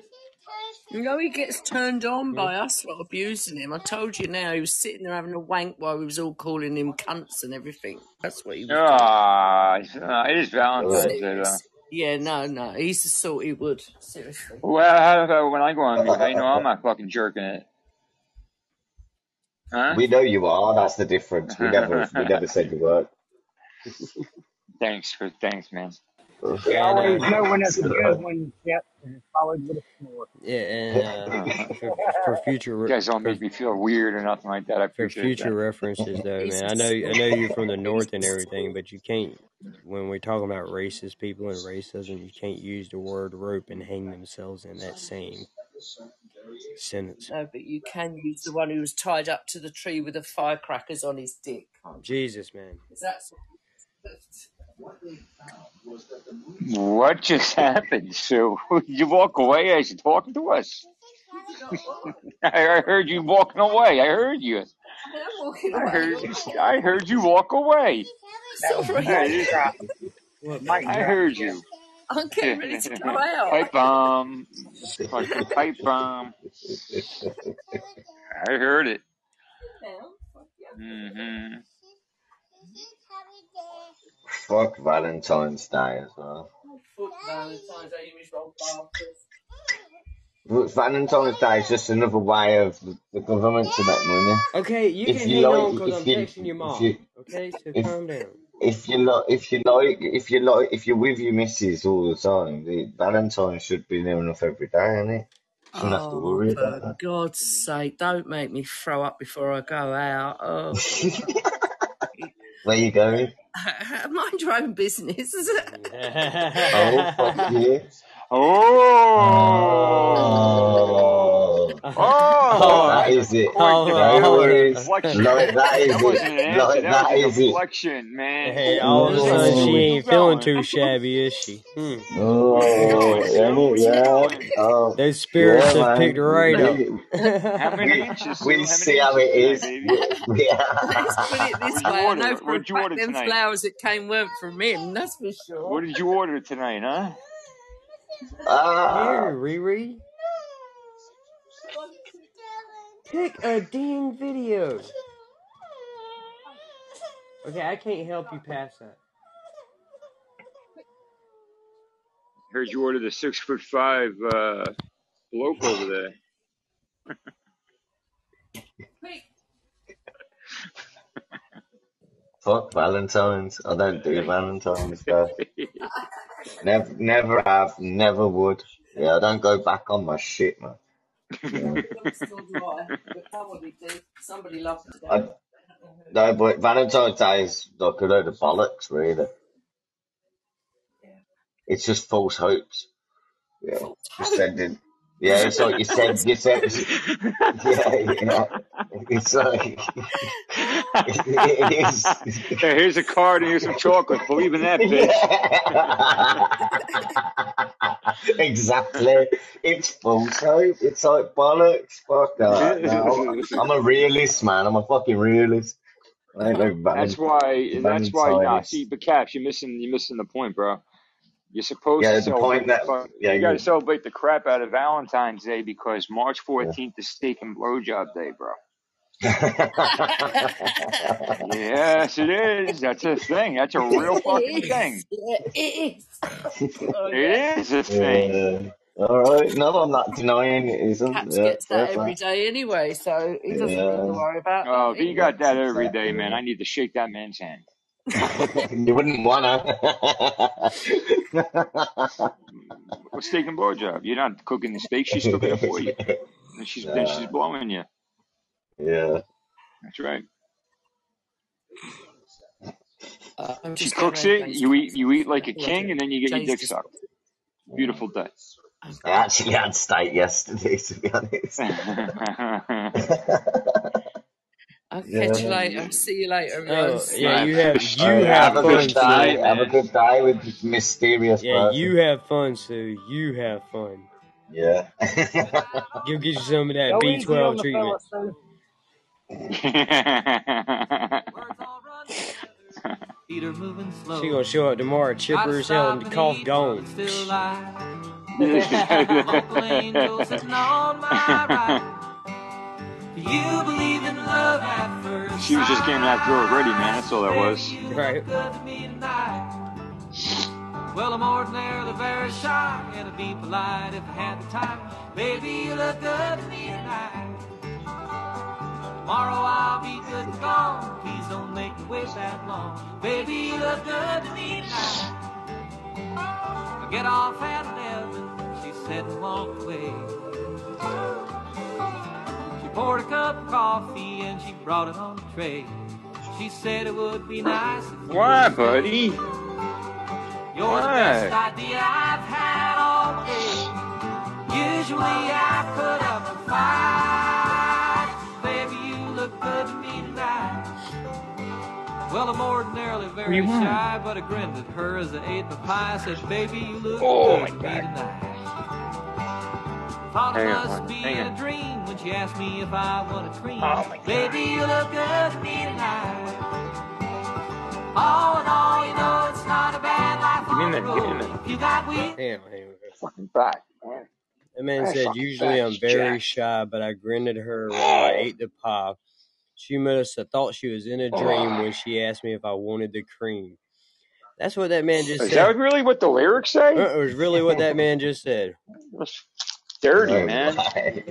You know he gets turned on Hmm. by us for abusing him. I told you now he was sitting there having a wank while we was all calling him cunts and everything. That's what he was doing. Ah, uh, it is Valentine's Day, though. Serious. Yeah, no, no. He's the sort he would. Seriously. Well, how about when I go on mute? How you know I'm not fucking jerking it? Huh? We know you are. That's the difference. We never, we never said you weren't. thanks for thanks, man. We And always uh, know when it's a good one, yep, and it's followed with a snore. yeah, and uh, for, for future You re- guys don't for, make me feel weird or nothing like that. I for appreciate future that. references, though, man, I know. I know you're from the north and everything, but you can't when we're talking about racist people and racism, you can't use the word rope and hang themselves in that same sentence. No, but you can use the one who was tied up to the tree with the firecrackers on his dick, can't you? Jesus, man. Is that What just happened, Sue? you walk away as you're talking to us. I heard you walking away. I heard you. I'm walking I away. heard you. I heard you walk away. That was Sorry. I, mic drop. What, Mic? I drop. heard you. I'm getting ready to go out. pipe bomb. Fucking pipe bomb. I heard it. hmm Fuck Valentine's Day as well. Fuck Valentine's Day, you miserable bastards. Valentine's Day is just another way of the, the government to make money. Okay, you If can you hang on like, because if I'm you, texting your if mom. you, Okay, so if calm down. if you like, if you like, if you like, if you're with your missus all the time, the Valentine should be near enough every day, innit? Shouldn't have to Oh, worry about for God's sake, don't make me throw up before I go out. Oh, that. Where you going? Mind your own business. Oh, fuck you. Oh. oh. Oh, Oh. that is it. Hold Point on, No hold worries. deflection. That is wasn't it. an answer. Like, That that a is it. deflection, man. Hey, all of a sudden she ain't feeling too shabby, is she? Hmm. Oh, going, Sue? ain't Where it? you Yeah. Oh, Those spirits yeah, have picked right up. We, How many inches, Sue? we How see how it is. it baby? We, we, let's put it this way. I order? know What for a fact them flowers that came weren't from him, that's for sure. What did you order tonight, huh? ah, Here, Riri. Pick a damn video. Okay, I can't help you pass that. Heard you ordered the six foot five uh, bloke over there. fuck Valentine's. I don't do Valentine's Day. Never, never have, never would. Yeah, I don't go back on my shit, man. Yeah. Still dry, but. Somebody loved it. I, no, but Valentine's Day is like a load of bollocks, really. It's just false hopes. Yeah, just sending. Yeah, it's like you said. You said. Yeah, yeah. It's like it, is. Hey, here's a card and here's some chocolate. Believe in that, bitch. Yeah. exactly. It's hope. It's like bollocks. Fuck that. No, I'm, a realist, man. I'm a fucking realist. I ain't no That's why. That's why. Nah, see, but Caps, you're missing. You're missing the point, bro. You're supposed Yeah, to celebrate. that. fuck- Yeah, you got to celebrate the crap out of Valentine's Day because March Yeah. 14th is steak and blowjob day, bro. Yes, it is. That's a thing. That's a real fucking thing. Yeah, it is. Oh, yeah. It is a thing. yeah. All right. No, I'm not denying it isn't. Caps Yeah, gets that fair every play. day anyway, so he doesn't need to worry about Oh, that if you got that every day, man, I need to shake that man's hand. you wouldn't wanna. What's steak and blowjob? You're not cooking the steak; she's cooking it for you, and she's then she's blowing you. Yeah. That's right. Uh, I'm She just cooks it. You eat you eat like a king, and then you get your dick just sucked. Beautiful day. I actually had steak yesterday, to be honest. I'll Yeah. catch you later. See you later, Oh, Rose. yeah, you have you Alright, have have a fun, good Fish Sue. day. tonight, Have a man. good day with this mysterious Yeah, person. you have fun, Sue. You have fun. Yeah. Go get you some of that Go B twelve treatment. fella, Sue. Feet are moving slow. She gonna show up tomorrow, chipper as hell, and cough gone. she was just getting that girl ready, man. That's all that was. Right. good to me tonight? Well, I'm ordinarily very shy and I'd be polite if I had the time. Baby, you look good to me tonight. Tomorrow I'll be good and gone. Please don't make me wait that long. Baby, you look good to me tonight. I get off at 11. She said and walked away. Poured a cup of coffee and she brought it on the tray. She said it would be nice Why, buddy? You're the best Why? idea I've had all day. Usually I put up a fight. Baby, you look good to me tonight. Well, I'm ordinarily very shy, but I grinned at her as I ate my pie. I said, Baby, you look Oh, good to me tonight. Thought it Hang on, must hon. be Hang a on. dream when she asked me if I want a cream. Oh, my God. Baby, you look good to me tonight. All in all, you know it's not a bad life Give me a on the minute. Give me a road. minute. You got wheels. Hang on. Fucking back, man. That man My said, fucking usually I'm very jacked. shy, but I grinned at her while I ate the pie. She must have thought she was in a dream when she asked me if I wanted the cream. That's what that man just Is said. Is that really what the lyrics say? Uh, It was really what that man just said. That's dirty, No man.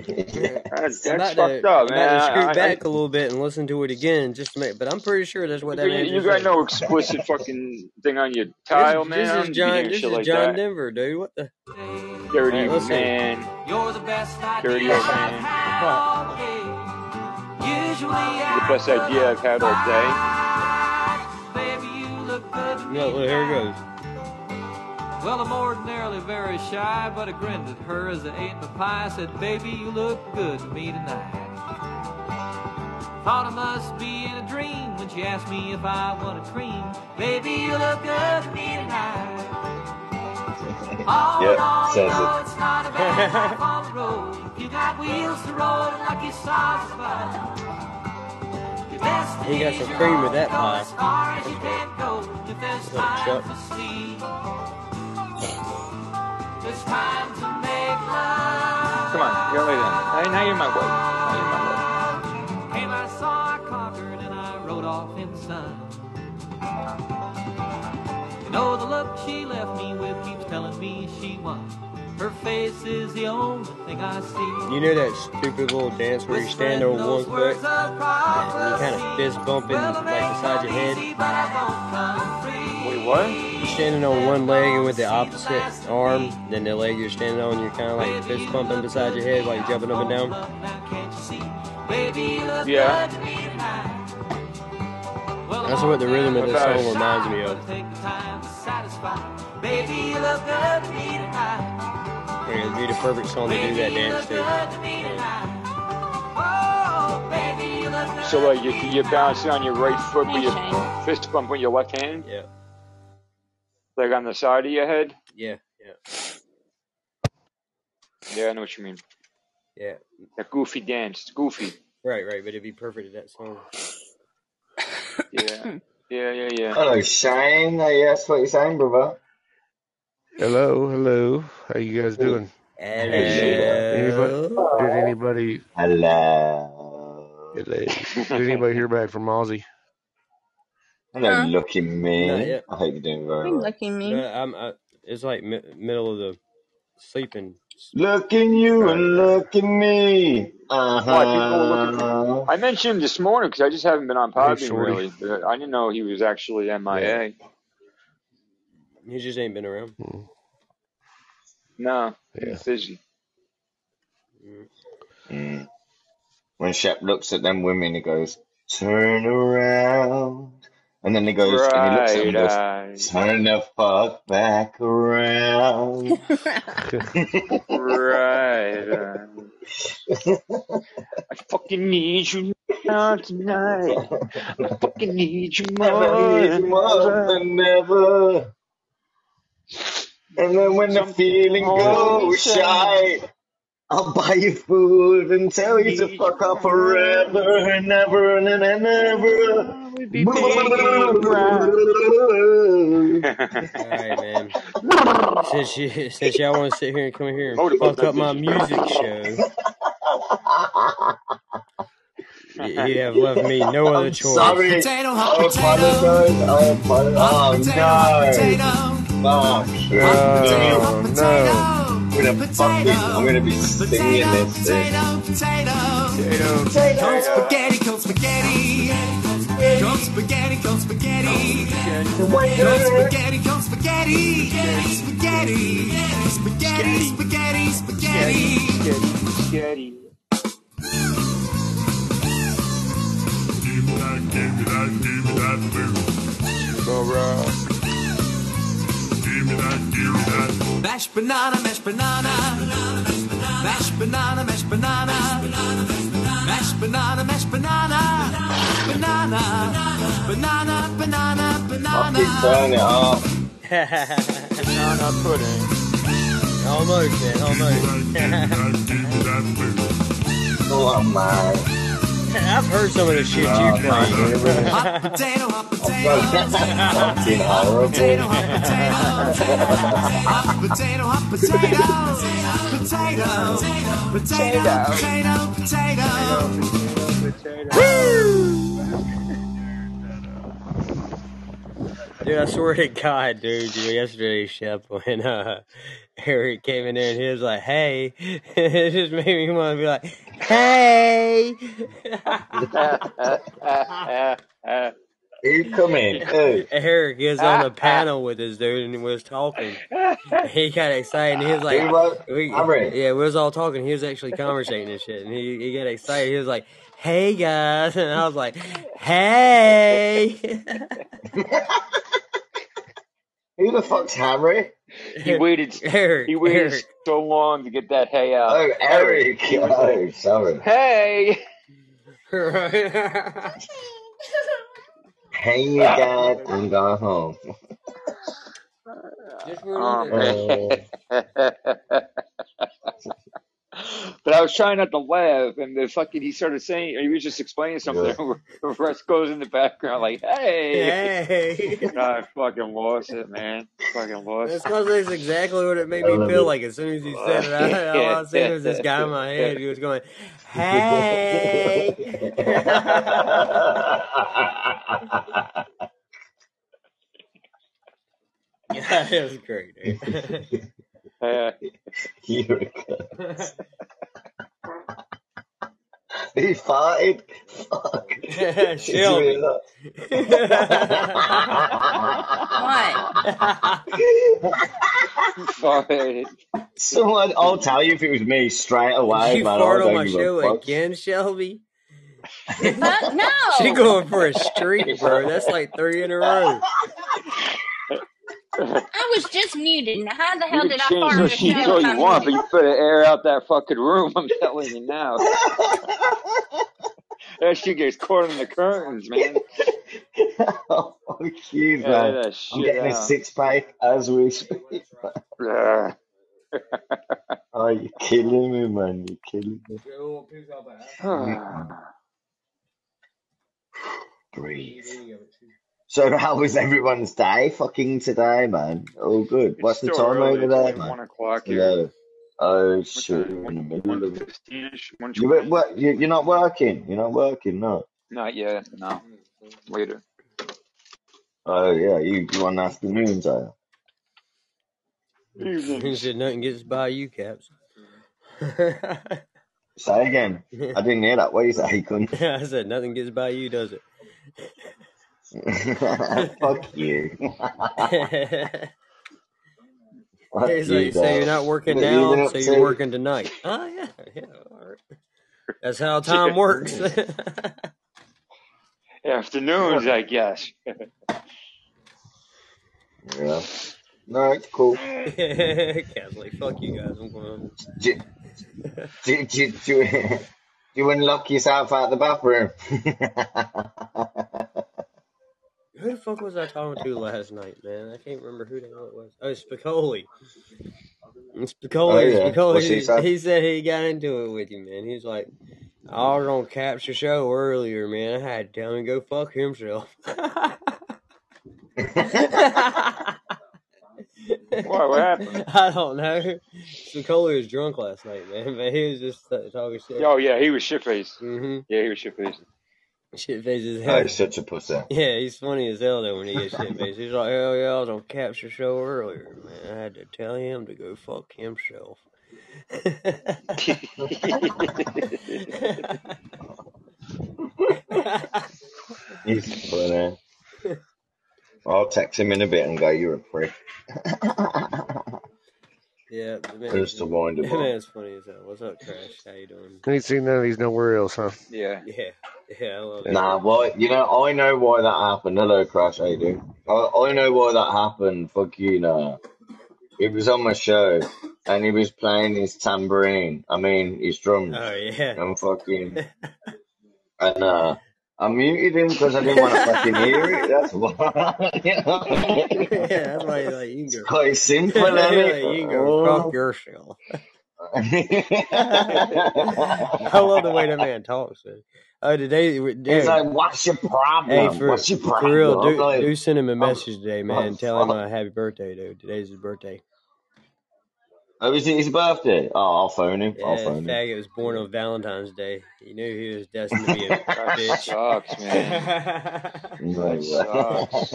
Yeah. That's, I'm that's fucked to, up, I'm man. about to scoot I, I, back a little bit and listen to it again just to make. But I'm pretty sure that's what that you, man you got said. no explicit fucking thing on your This, tile, man. this is John. This is like John that. Denver, dude. What the? Dirty Alright, let's man. You're the best Dirty idea old I've man. had all day. Usually The best idea I've had all day. Baby, you look good No, look, here it tonight. goes. Well, I'm ordinarily very shy, but I grinned at her as I ate my pie. I said, Baby, you look good to me tonight. Thought I must be in a dream when she asked me if I wanted cream. Baby, you look good to me tonight. All Yep, all, you know it. it's not a bad life on the road. You got wheels to roll and lucky stars. Your best He got some cream with that pie. as far as you can go. If there's time for sleep, Come on, you're down. Hey, now you're my way. Now you're my way. Came, I saw, I conquered, and I rode off in sun. You know the look she left me with keeps telling me she won. Her face is the only thing I see. You know that stupid little dance where you stand over one foot and you kind of fist bumping like beside your head? Wait, what? You're standing on one leg and with the opposite arm, then the leg you're standing on, you're kind of like fist bumping beside your head, while you're jumping up and down. Yeah. That's what the rhythm of this About- song reminds me of. Baby, you look good to me tonight. It'd be the perfect song to do that dance to. Oh, baby, you look good So, like, you, you're balancing on your right foot, with your fist bump with your left hand? Yeah, Like on the side of your head? yeah, yeah, Yeah, I know what you mean. yeah. That goofy dance. It's goofy. Right, right, but it'd be perfect to that song. Yeah. Yeah, yeah, yeah. Hello, Shane. Uh, yes, what you saying, brother? Hello, hello. How you guys doing? Anybody? Hello. Did anybody? Hello. Did, they, did anybody hear back from Ozzy? Hello, Huh? lucky me. Not yet. I hope you're doing very well. lucky me. But I'm, I, it's like mi- middle of the sleeping. Look at you and look at me. Uh Why, people looking huh. I mentioned him this morning because I just haven't been on Hey, Podbean Shorty. really. But I didn't know he was actually MIA. He just ain't been around. Hmm, No, Yeah. he's busy. Mm. Mm. when Shep looks at them women, he goes, "Turn around," and then he goes, and he looks at them and goes, "Turn the fuck back around." right. I fucking need you now tonight. I fucking need you Never more need than more ever. than ever. And then when the feeling goes shy, I'll buy you food and tell you to fuck you off forever and ever and ever and ever. Oh, I would be making cry. Alright, man. Since you since y'all want to sit here and come here and fuck up my music show, y- you have left me no other I'm choice. sorry. Potato, I hot potato. apologize. I. Hot Oh potato, hot no. potato. Hot potato, hot Oh, no. potato. I'm gonna fucking, I'm gonna be singing Potato, this thing. potato, potato. Potato, Cold spaghetti, cold spaghetti. Cold spaghetti, cold spaghetti. Cold spaghetti, cold spaghetti. Spaghetti. Spaghetti, spaghetti, spaghetti. Spaghetti. Give that, give me that, give me that food. All right. Give me that, give me that. Mashed banana, mashed banana. Mashed banana, mashed banana. Mashed banana, mashed banana. Banana. Banana, banana, Fucking turn banana. it up. Banana pudding. almost, man, Give almost. me that, give me that food. Come on, man. I've heard some of the shit you Oh, claim. Hot potato, hot potato. Fucking horrible. Potato, hot potato. Hot potato, hot potato. Potato. Potato, potato, potato. Dude, I swear to God, dude, you know, yesterday, Shep, when uh, Eric came in there and he was like, hey, it just made me want to be like, hey. You come in. Hey. Eric is on the panel with us, dude, and he was talking. He got excited. And he was like, Who was? we, Harry. yeah, we was all talking. He was actually conversating and shit. And he, he got excited. He was like, hey, guys. And I was like, hey. Who the fuck's Harry? He waited. Eric. He waited Eric. so long to get that hey out. Oh, Eric. He was like, Oh, sorry. hey. Right. Hang your dad and go home. Just Oh, remember man. Uh, but I was trying not to laugh, and the fucking he started saying he was just explaining something. yeah. Russ goes in the background like, "Hey." Hey. I fucking lost it, man. Fucking lost. That's because that's exactly what it made me feel it. like. As soon as he said it, I, all I was seeing was this guy in my head. He was going, "Hey." yeah, it was great, dude. Uh, You're a cunt. He farted. Fuck. Did you hear Shelby. What? farted. Someone, I'll tell you if it was me straight away, you man. I fart on my show fuck. again, Shelby? Huh? No. She going for a streak, bro. That's like three in a row. I was just muted. Now, how the hell can did I change fart on those the sheets show all you I'm want, but muted? you better air out that fucking room. I'm telling you now. That shit gets caught in the curtains, man. oh, fuck you, man. that I'm shit getting a six pack as we speak. Ugh. Oh, you're killing me, man. You're killing me. Breathe. So, how was everyone's day fucking today, man? All good. It's What's the time early. over It's there, like man? one o'clock here. Yeah. Oh, What shit. You're in the One middle of You at You, you're not working? You're not working, no? Not yet. No. Later. Oh, yeah. You, you on afternoons, are He Evenings. said nothing gets by you, Caps. Say again. I didn't hear that. What do you say, cunt? I said nothing gets by you, does it? Fuck you. Fuck He's you, like, so you're not working What you now, up so you're to? working tonight. Oh yeah, yeah, all right. That's how time works. Afternoons, I guess. Yeah. No, it's cool. Cat's like, fuck you guys, I'm going. Do, do, do, do, do you unlock yourself out the bathroom? Who the fuck was I talking to last night, man? I can't remember who the hell it was. Oh, Spicoli. Spicoli, Oh, yeah. Spicoli. What's he He, said he got into it with you, man. He's like, I was on Capture Show earlier, man. I had to tell him to go fuck himself. Why, what happened? I don't know. Spicoli was drunk last night, man, but he was just uh, talking shit. Oh, yeah, he was shit faced. hmm Yeah, he was shit faced. Shit face as Oh, hell. he's such a pussy. Yeah, he's funny as hell though when he gets shit faced. He's like, hell yeah, I was on Capture Show earlier, man. I had to tell him to go fuck himself. He's funny. I'll text him in a bit and go, you're a prick. yeah, the man, Just to wind him that up. man's funny as hell. What's up, Crash? How you doing? Ain't seen none of these nowhere else, huh? Yeah. Yeah, yeah, I love it. Nah, well, you know, I know why that happened. Hello, Crash, how you doing? I, I know why that happened. Fuck you, nah. He was on my show and he was playing his tambourine. I mean, his drums. Oh yeah. And fucking. And, uh, I muted him because I didn't want to fucking hear it. That's why. yeah, that's why you're like, you can go. quite simple, isn't like, you can go fuck Oh. yourself. I love the way that man talks. Man. Uh, oh, today, dude. He's like, what's your problem? Hey, for, what's your for real, do, like, do send him a message today, man. I'm Tell him fuck- a happy birthday, dude. Today's his birthday. Oh, is it his birthday? Oh, I'll phone him. I'll phone him. faggot was born on Valentine's Day. He knew he was destined to be a bitch. sucks, man. No sucks.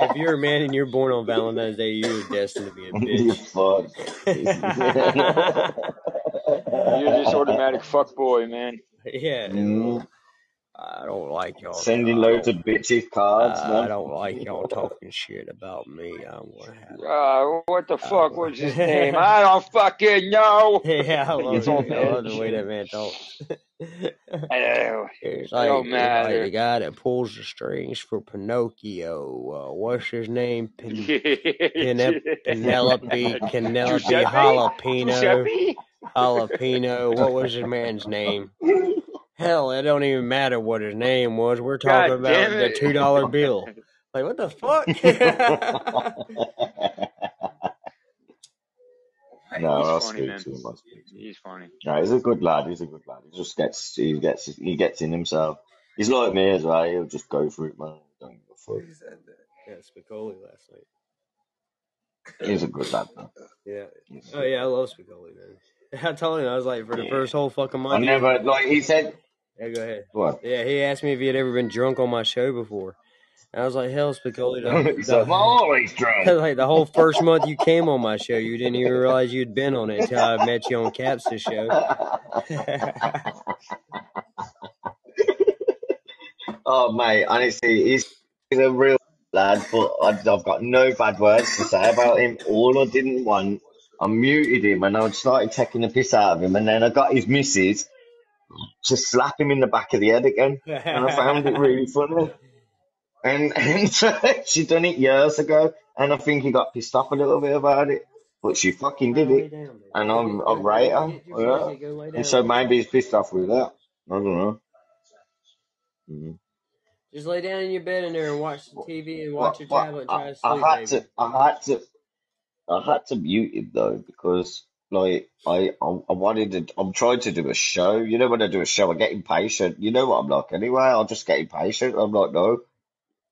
if you're a man and you're born on Valentine's Day, you're destined to be a you bitch. fuck. You're just automatic fuck boy, man. yeah. Mm. I don't like y'all. Sending I loads of bitches cards, I man. don't like y'all talking shit about me. I'm gonna have. Uh, what the I fuck was his name? I don't fucking know. yeah, I love It's it. I love the way that man talks. Oh, It's it like, don't it's like the matter. guy that pulls the strings for Pinocchio. Uh, what's his name? Pen, Penep, Penelope, Penelope Giuseppe? Jalapeno, Giuseppe? Jalapeno. What was his man's name? Hell, it don't even matter what his name was. We're God talking about the two dollar bill. Like what the fuck? no, I'll He's funny, speak man. to him. I'll speak to him. He's funny. No, he's a good lad. He's a good lad. He just gets, he gets, he gets in himself. He's like me as well. He'll just go for it, man. Don't give a fuck. yeah, Spicoli last night. He's a good lad, man. Yeah. He's Oh yeah, I love Spicoli, man. I told him I was like for the Yeah. first whole fucking month. he- never, like he said, Yeah, go ahead. what? Yeah, he asked me if he had ever been drunk on my show before. And I was like, hell, Spicoli. I'm always drunk. like the whole first month you came on my show, you didn't even realize you'd been on it until I met you on Cap's show. oh, mate, honestly, he's, he's a real lad, but I've got no bad words to say about him. All I didn't want, I muted him and I started taking the piss out of him, and then I got his missus to slap him in the back of the head again, and I found it really funny. And, and she done it years ago, and I think he got pissed off a little bit about it. But she fucking did it, and I'm I rate her. Yeah. blanket, go lay down. And so maybe he's pissed off with that. I don't know. Mhm. Just lay down in your bed in there and watch the TV and watch What, your tablet and try I, to sleep. I had baby. to, I had to, I had to mute it though because like I, I, I wanted to, I'm trying to do a show. You know when I do a show, I get impatient. You know what I'm like anyway. I'll just get impatient. I'm like, no.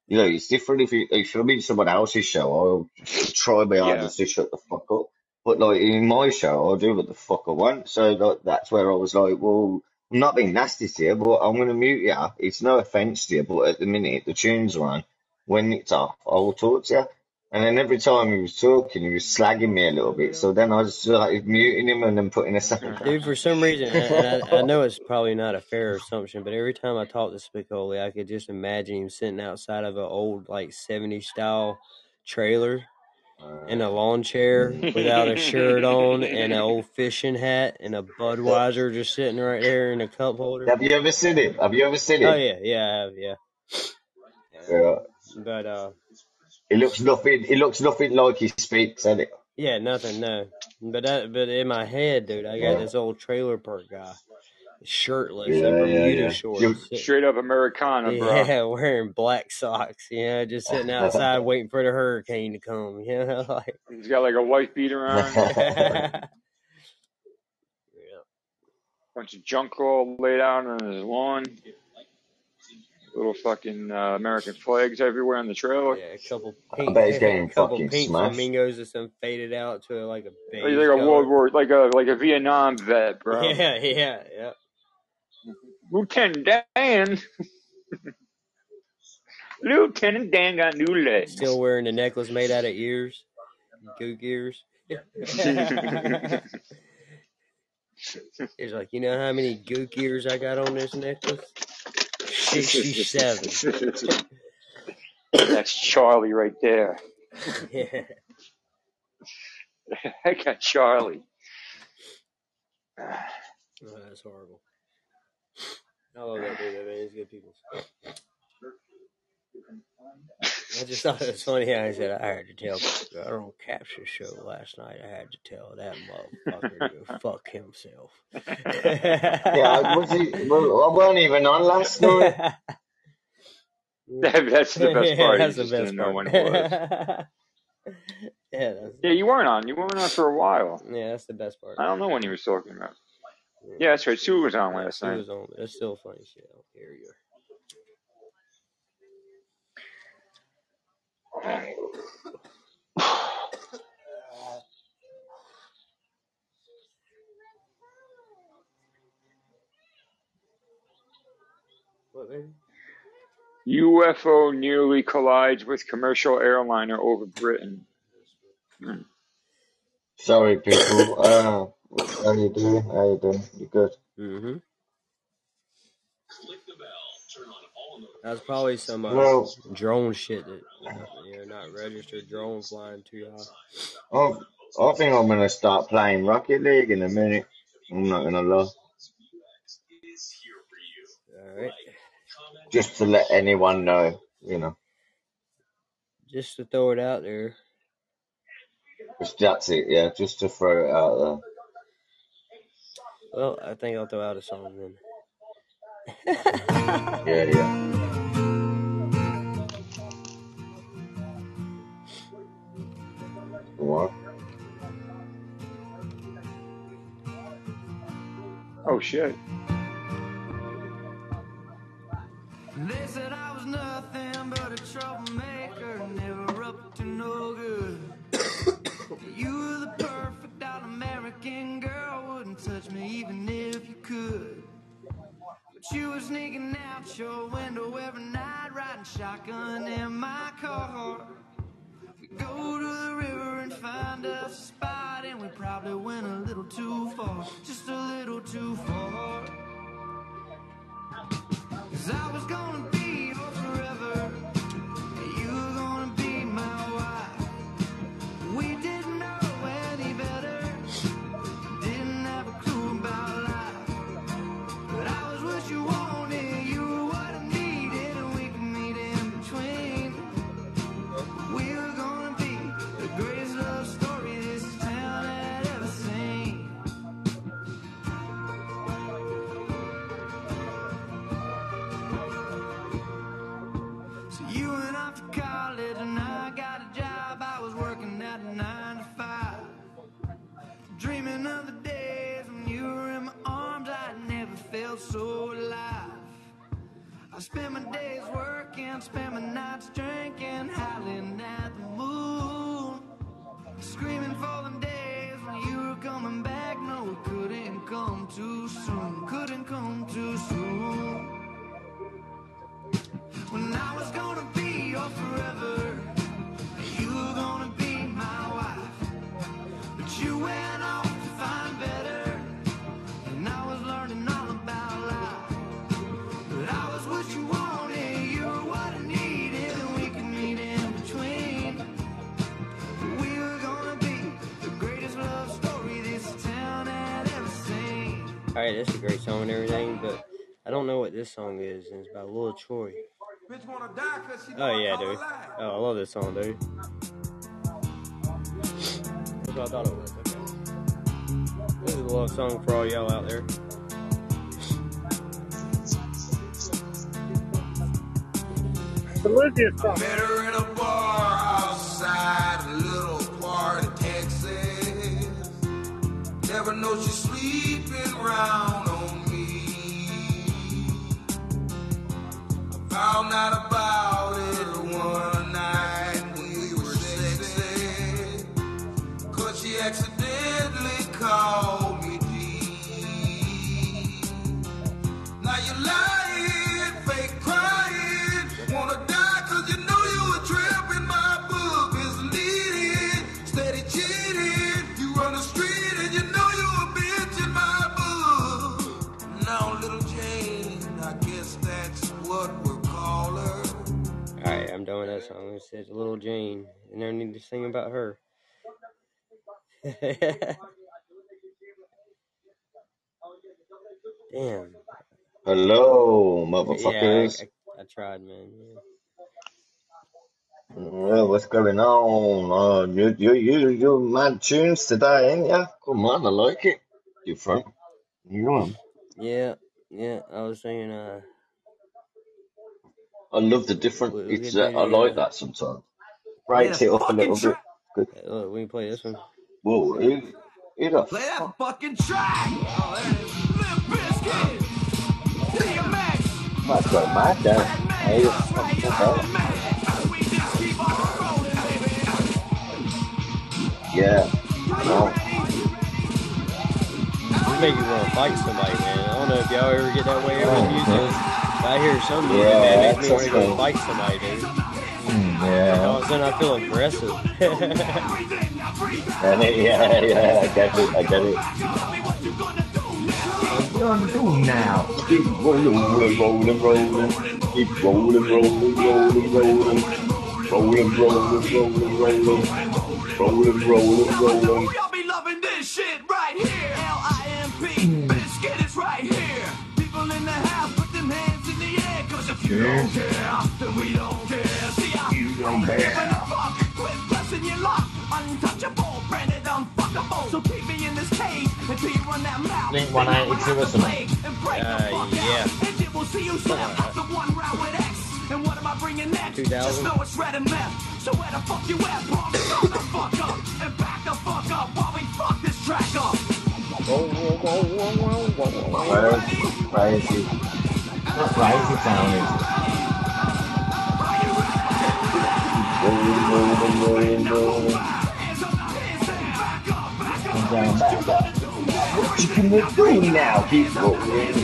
You know, it's different if you, if I'm in someone else's show, I'll try my Yeah. hardest to shut the fuck up. But like in my show, I'll do what the fuck I want. So like, that's where I was like, well, I'm not being nasty to you, but I'm going to mute you. It's no offense to you, but at the minute the tune's on, when it's off, I will talk to you. And then every time he was talking, he was slagging me a little bit. So then I was like muting him and then putting a sound. Dude, for some reason, I, I know it's probably not a fair assumption, but every time I talk to Spicoli, I could just imagine him sitting outside of an old, like, 70s style trailer in a lawn chair without a shirt on and an old fishing hat and a Budweiser just sitting right there in a cup holder. Have you ever seen it? Have you ever seen it? Oh yeah, yeah, I have, yeah. Yeah. But uh, It looks nothing. It looks nothing like he speaks, and it. yeah, nothing, no. But that, but in my head, dude, I got Yeah. this old trailer park guy, shirtless Yeah, in yeah, Bermuda yeah. shorts, You- sit- Straight up Americana, bro. yeah, wearing black socks, you know, just sitting outside waiting for the hurricane to come, you know, like. He's got like a white beater on, yeah. bunch of junk all laid out on his lawn. Little fucking uh, American flags everywhere on the trailer. Yeah, a couple I pink, bet he's getting a couple fucking pink smashed. flamingos or some faded out to like a beige He's like a. World War, like a like a Vietnam vet, bro. Yeah, yeah, yeah. Lieutenant Dan. Lieutenant Dan got new legs. Still wearing the necklace made out of ears, gook ears. He's like, you know how many gook ears I got on this necklace? Sixty-seven. That's Charlie right there. yeah. I got Charlie. Oh, that's horrible. I love that dude, man. He's good people. I just thought it was funny how he said, I had to tell I don't capture show last night. I had to tell that motherfucker to fuck himself. Yeah, was he? Well, I weren't even on last night. That- that's the best part. that's the best part. when it was. yeah, that's, Yeah, you weren't on. You weren't on for a while. yeah, that's the best part. I don't know when he was talking about. Yeah, that's right. Sue was on Yeah, last Sue night. was on. That's still funny shit. Oh, Here you go. What, baby? UFO nearly collides with commercial airliner over Britain. Hmm. Sorry, people. Uh, how you doing? How you doing? You good? Mm-hmm. That's probably some uh, Well- drone shit that you know, not registered drone flying too high. Oh, I think I'm gonna start playing Rocket League in a minute. I'm not gonna lie. All right, Just to let anyone know, you know. just to throw it out there. Just that's it, yeah. Just to throw it out there. Well, I think I'll throw out a song then. Yeah, yeah. What? Oh shit. They said I was nothing but a troublemaker, never up to no good. you were the perfect all-American girl, wouldn't touch me even if you could. But you were sneaking out your window every night, riding shotgun in my car. Go to the river and find a spot, and we probably went a little too far, just a little too far. Cause I was gonna alright, it's a great song and everything, but I don't know what this song is, and it's by Lil Troy. Oh yeah, dude. Oh, I love this song, dude. That's what I thought it was. Okay. This is a love song for all y'all out there. Olivia song. Out about I'm done with that song. It says Little Jane. You never need to sing about her. Damn. Hello, Yeah, I, motherfuckers. I, I tried, man. Yeah. Well, what's going on? Uh, you, you, you, you mad tunes today, ain't ya? Come on, I like it. You Different. You on? Yeah, yeah. I was saying, uh, I love the different. we, we It's uh, I like that sometimes. Play Breaks it up a fucking little bit. Good. uh, look, we can play this one. Whoa, who, who the Play fuck? that fucking track. Oh, that is Limp Bizkit. DMX. That's going mad then. Red Hey, Man. fucking yeah, bad. We just keep on rolling, baby. Yeah. Are you ready? This make you want to fight somebody, man. I don't know if y'all ever get that way over Oh, music. Man. But I hear some music, Yeah, man, makes me want to go okay. fight somebody, dude. Mm, All yeah. of a sudden, I feel aggressive. And it, yeah, yeah, I get it, I get it. What you gonna now? Keep rolling, rolling, rolling, rolling. Keep rolling, rolling, rolling, rolling. Rolling, rolling, rolling, rolling. Rolling, rolling, rolling. Y'all if don't care, we don't care. See, I You don't care. fuck. Quit pressing your luck. Untouchable, branded unfuckable. So keep me in this cage until you run that mouth. I 182 or something. Uh, yeah. And then we'll see you slip after one round with X. And what am I bringing next? 2000? Just know it's red and meth. So where the fuck you at, bro? Shut the fuck up and back the fuck up while we fuck this track up. Where's crazy? Not crazy town, is it? Rolling, rolling, rolling, rolling. And down back up. What you gonna do now? Keep rolling.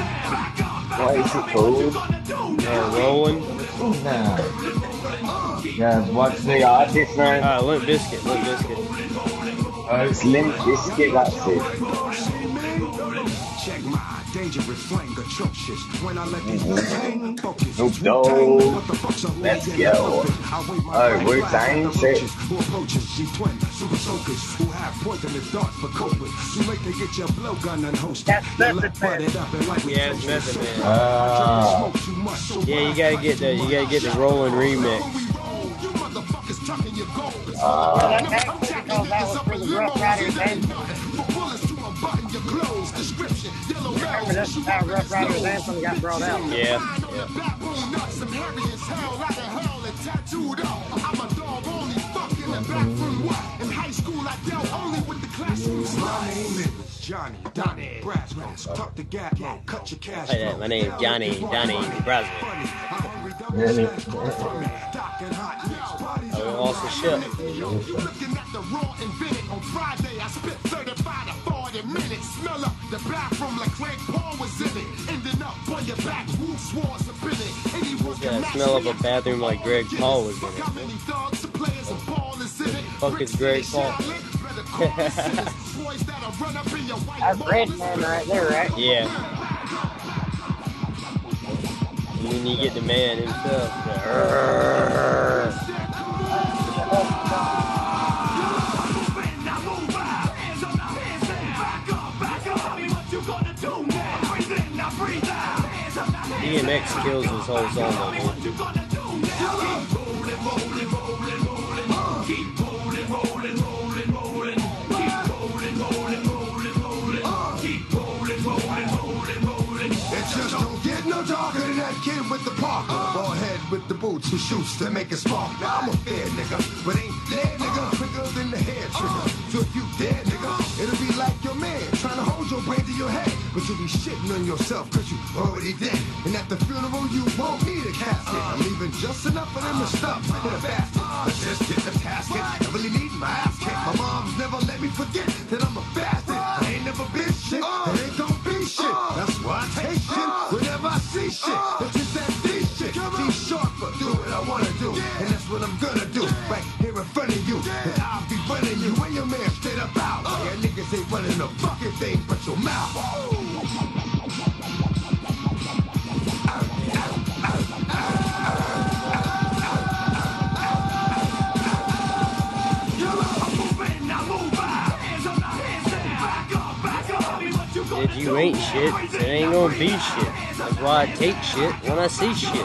What is it called? Uh, rolling. No. Yeah, what's the artist name? Uh, Limp Bizkit, Limp Bizkit. Oh, it's Limp Bizkit, that's it. Check my dangerous slang atrocious. When I let these Wu-Tang focus. Snoop Wu-Tang, what the Dogg. fuck's a Let's go. and a puppet? I wave my Oh, flag Wu-Tang shit. Who approaches G-twin, super soakers Who have poisonous darts for coping Too late to get your blowgun unhosted That's Your Method Man. and like Yeah, it's Method Man. Ah. Smoke too much, so Yeah, you gotta get the you gotta get the rolling remix. You motherfuckers tucking your gold. Well, that actually because that was for the Ruff Ryders anthem. For bullets to unbutton your clothes. Description, yellow Remember, this is how Ruff Ryders anthem got brought out. Yeah, Lying on yeah. the backbone, nuts and hairy as hell, like a hell and tattooed up. I'm a dog only, fucking the back from what? In high school, I dealt only with the classroom My name is Johnny, Donnie, Brasco. Tuck the gap, low, cut your cash Hey, that, flow. my name's Johnny, Donnie Brasman. Funny, I'm hungry, double slash, go from me. Doc and hot, yo, I on lost the ship. To 40 minutes. Smell up the bathroom like Craig Paul was in it. Ending up on your back, woo swords up in it. Anyone Yeah, can match smell up a bathroom like Greg Paul was in Fuck how it. many dogs and players and ball is in it. Fuck is Greg Paul? Better call the sinners. Boys that'll run up in your white That's Red. Man right there, right? Yeah. And then you get the man himself. DMX kills this whole song that kid with the Parker. Ball head with the boots who shoots to make it spark. Now I'm a fair nigga, but ain't dead nigga quicker than the hair trigger. So if you dead nigga, it'll be like your man trying to your brain to your head. But you'll be shitting on yourself cause you already dead. And at the funeral you won't need a casket. I'm leaving just enough for them to stuff in a basket. I just get the casket. I really need my ass kicked. My mom's never let me forget that I'm a bastard. I ain't never been shit. And ain't gon' be shit. That's why I take shit whenever I see shit. It's just that D shit. Be sharper. Do what I wanna do. And that's what I'm gonna do. Right here in front of you. And Niggas ain't running a fucking thing but your mouth. If you ain't shit, it ain't gonna be shit. That's why I take shit when I see shit.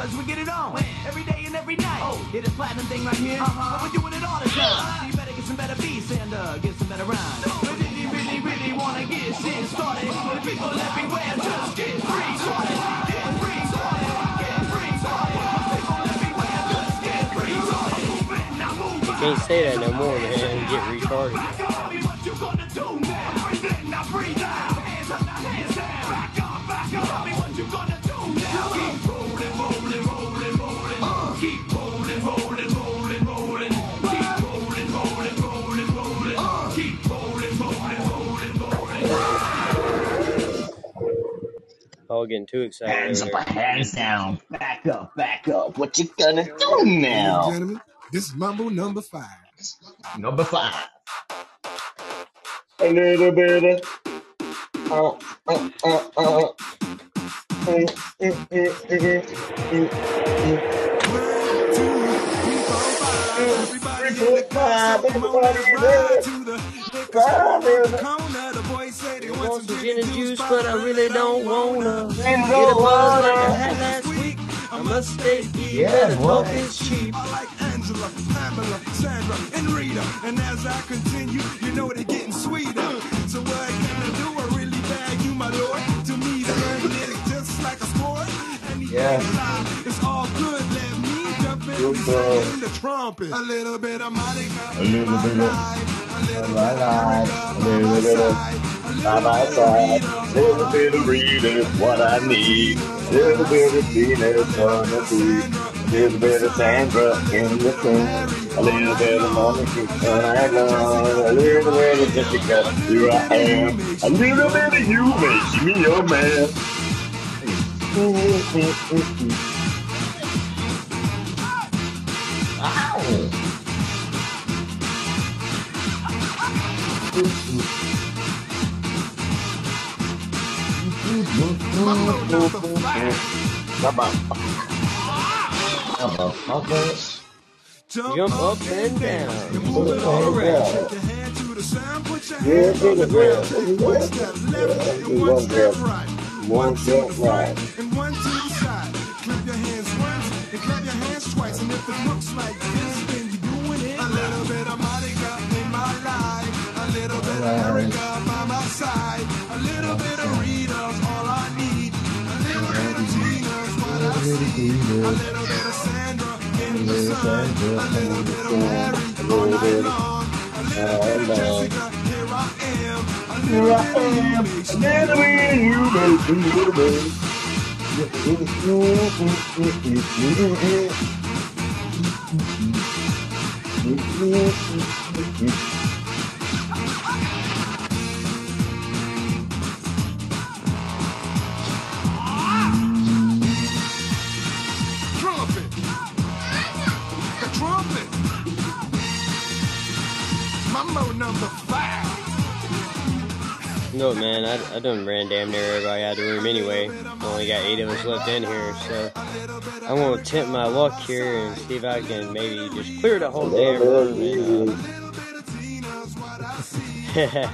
Because we get it on every day and every night. Oh, hit a platinum thing right here. Uh-huh. But we're doing it all the time. So you better get some better beats and uh, get some better rhymes. But if you really, really wanna get shit started, the people everywhere just get free started. Get free started. Get free started. People everywhere just get free started. Moving, now moving. You can't say that no more, man. Get retarded. All getting too excited. Hands up, hands down. Back up, back up. What you gonna do Ladies and now? gentlemen, this is Mambo number five. Number five. A little bit of. Uh, uh, uh, uh. Mm, mm, mm, mm, mm, mm. Three, four, five, everybody ride to the five, I want some gin and juice, but I really don't wanna And get a buzz like I had last week. I must stay deep, Yeah, the talk is cheap. Angela, Pamela, Sandra, and Rita. And as I continue, you know they're getting sweeter. So what can I do? I really bag you, my lord. To me, learning it just like a sport. Yeah. it's all good. Let me jump in Good and girl. sing the trumpet. A little bit of Monica, A little bit of. life. A little bit of life, a little bit of by my side, little bit of Rita is what I need, little bit of Venus on the beat, little bit of Sandra in the tune, a little bit of Monica and I know, a little bit of Jessica, here I am, a little bit of you makes me your man. Ow! Jump up and down. Move it all around. Shake your hand to the sound. Put your hands on the ground. One step left and one step right. One to the front and one to the side. Clap your hands once and clap your hands twice. And if it looks like this, then you're doing it. A little bit of Monica in my life. A little bit of Erica by my side. A little bit of I see. A little Sandra. A little bit of Mary all. A little bit of Jessica, here I am. A little bit of you me Little bit of you makes me trumpet. The trumpet. Mambo number five. No, man, I, I done ran damn near everybody out of the room anyway. Only got eight of us left in here, so I'm gonna attempt my luck here and see if I can maybe just clear the whole damn room. And, uh,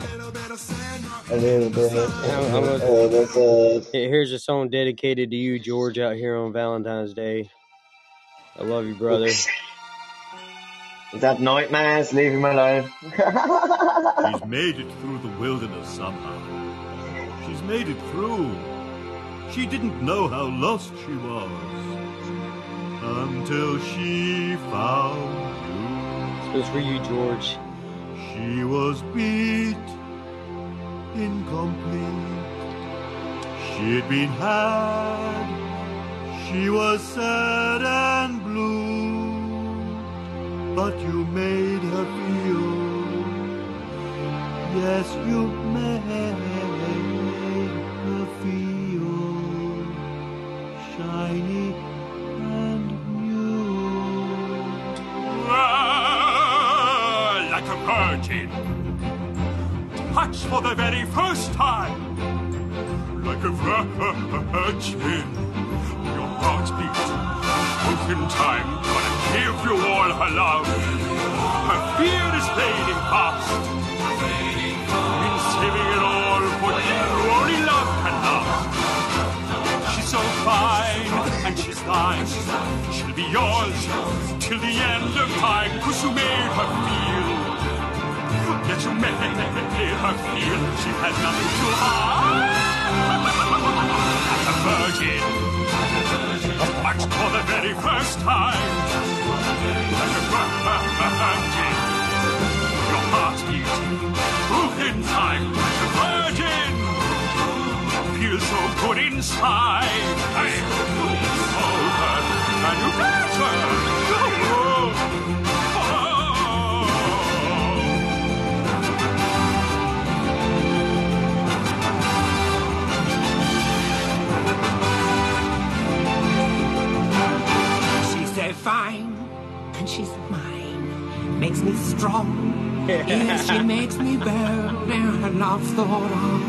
A little bit. I'm, I'm gonna, Oh, uh, here's a song dedicated to you, George, out here on Valentine's Day. I love you, brother. Is that nightmares? Leave him alone. She's made it through the wilderness somehow. She's made it through. She didn't know how lost she was until she found you. This was for you, George. She was beat, incomplete. She'd been had. She was sad and blue, but you made her feel. Yes, you made her feel shiny and new. Ah, like a virgin, touched for the very first time. Like a virgin, heartbeat, broken time, gonna give you all her love. Her fear is fading fast. Been saving it all for you, only love can love. She's so fine, and she's thine. She'll be yours till the end of time, cause you made her feel. Yes, you made her feel she has nothing to hide. A virgin, but for the very first time. Like a virgin, your heartbeat, time. Virgin, feel so good inside. Hey, her, and you fine, and she's mine. Makes me strong. yes, she makes me bold, and her love thought of.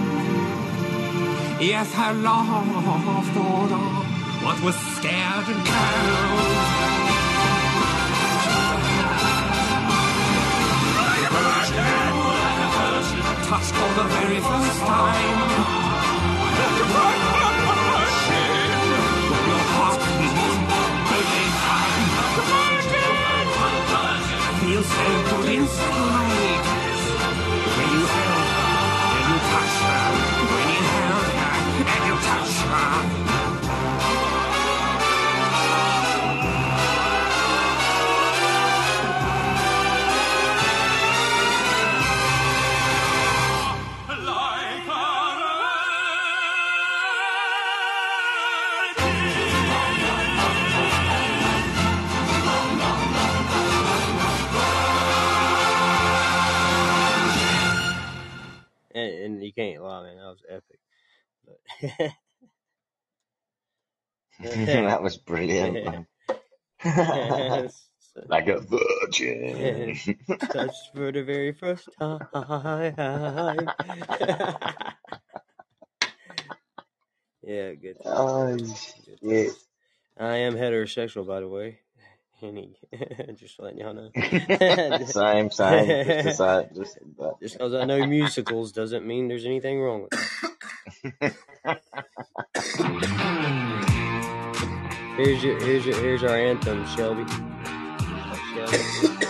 Yes, her love thought of what was scared and cold. Touched for the very first time. Feel so good inside when you held and you touched her. When you held her and you touched her. Can't lie, man. That was epic. But that was brilliant, man. Like a virgin. Touched for the very first time. yeah, good. Oh, Good. I am heterosexual, by the way. Any, just letting y'all know. Same, same. Just to say, just that. Just because I know musicals doesn't mean there's anything wrong with that. Here's your, here's your, here's our anthem, Shelby. Shelby.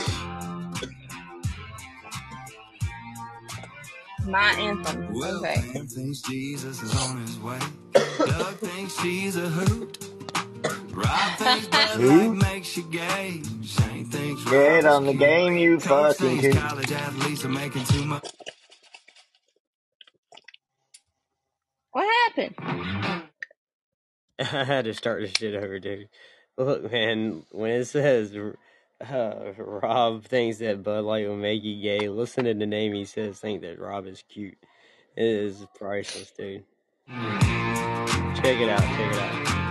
My anthem. Well, Okay. Pam thinks Jesus is on his way. Doug thinks she's a hoot. Rob thinks Bud Light Who? makes you gay. Get on the game, you fucking thinks coot. college athletes are making too much. What happened? I had to start this shit over, dude. Look, man, when it says uh, Rob thinks that Bud Light will make you gay, listen to the name he says, think that Rob is cute. It is priceless, dude. Check it out, check it out.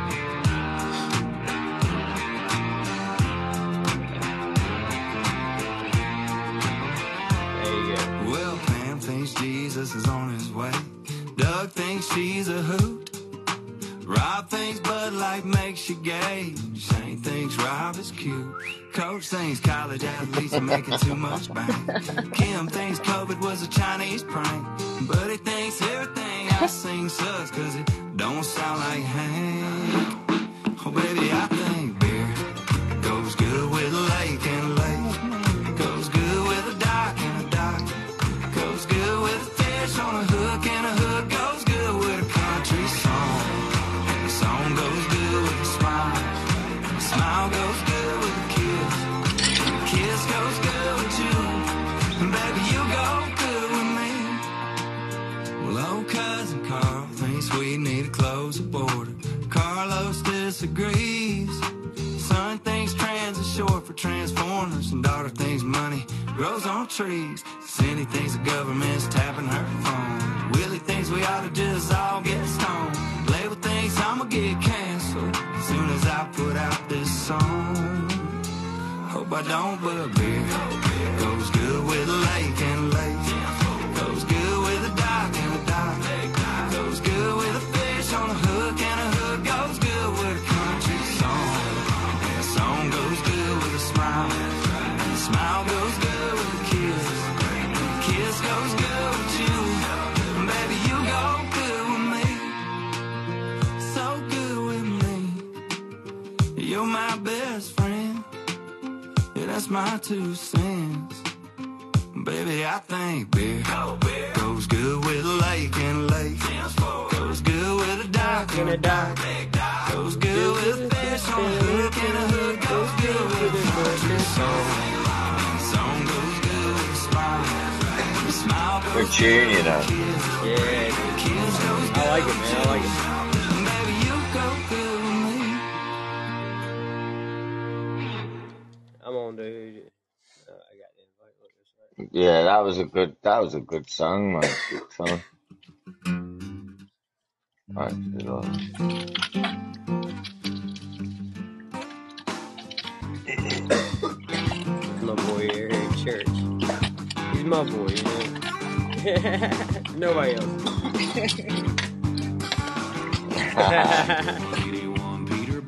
Jesus is on his way. Doug thinks she's a hoot. Rob thinks Bud Light makes you gay. Shane thinks Rob is cute. Coach thinks college athletes are making too much bank. Kim thinks COVID was a Chinese prank. But he thinks everything I sing sucks cause it don't sound like Hank. Oh baby, I disagrees. Son thinks trans is short for transformers, and daughter thinks money grows on trees. Cindy thinks the government's tapping her phone. Willie thinks we ought to just all get stoned. Label thinks I'ma get canceled as soon as I put out this song. Hope I don't, but beer goes good with lake and a Yeah, that's my two cents. Baby, I think beer goes good with a lake and a lake. Goes good with a dock and a dock. Goes good with a fish on a hook and a hook. Goes good with a country song. Song goes good with a smile. Smile goes Good tune, you know. Yeah. kiss goes I like it, man. I like it. Dude. Uh, I got the invite. Look, it's right. Yeah, that was a good. That was a good song, man. Good song. Right, good on. my boy here at church. He's my boy, you know. Nobody else.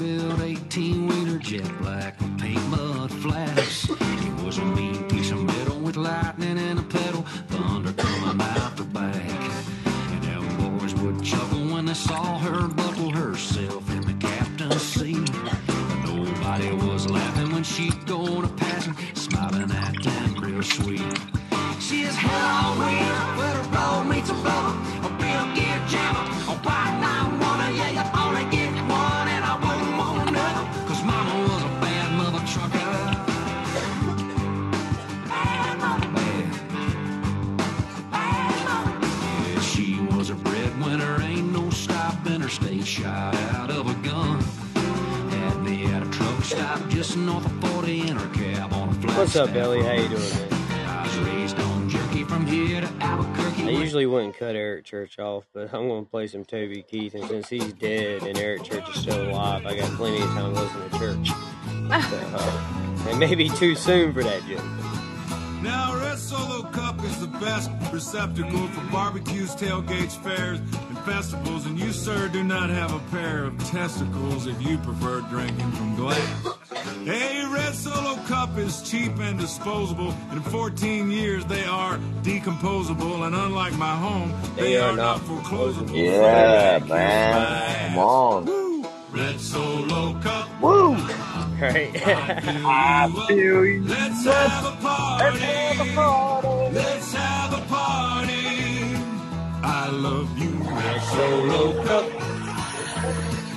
81 Peterbilt, 18 wheeler, jet black with paint mud flash. He was a mean piece of metal with lightning and a pedal, thunder coming out the back. And them boys would chuckle when they saw her buckle herself in the captain's seat. But nobody was laughing when she'd go to passing, smiling at them real sweet. She is hell on wheels, where the road meets a rubber, a real gear jammer, a white line shot out of a gun. Had me at a truck stop just north of 40 in her cab on a flat What's up, Ellie? How you doing, man? I was raised on jerky from here to Albuquerque. I usually wouldn't cut Eric Church off, but I'm going to play some Toby Keith, and since he's dead and Eric Church is still alive, I got plenty of time to listen to church. So, uh, it may be too soon for that joke. Now, a Red Solo Cup is the best receptacle for barbecues, tailgates, fairs, and festivals. And you, sir, do not have a pair of testicles if you prefer drinking from glass. Hey, Red Solo Cup is cheap and disposable. In 14 years, they are decomposable. And unlike my home, they, are, not foreclosable. Yeah, man. Come on. Red Solo Cup. Woo! Right? I feel you. Let's have a party. Let's have a party. I love you, Red Solo Cup.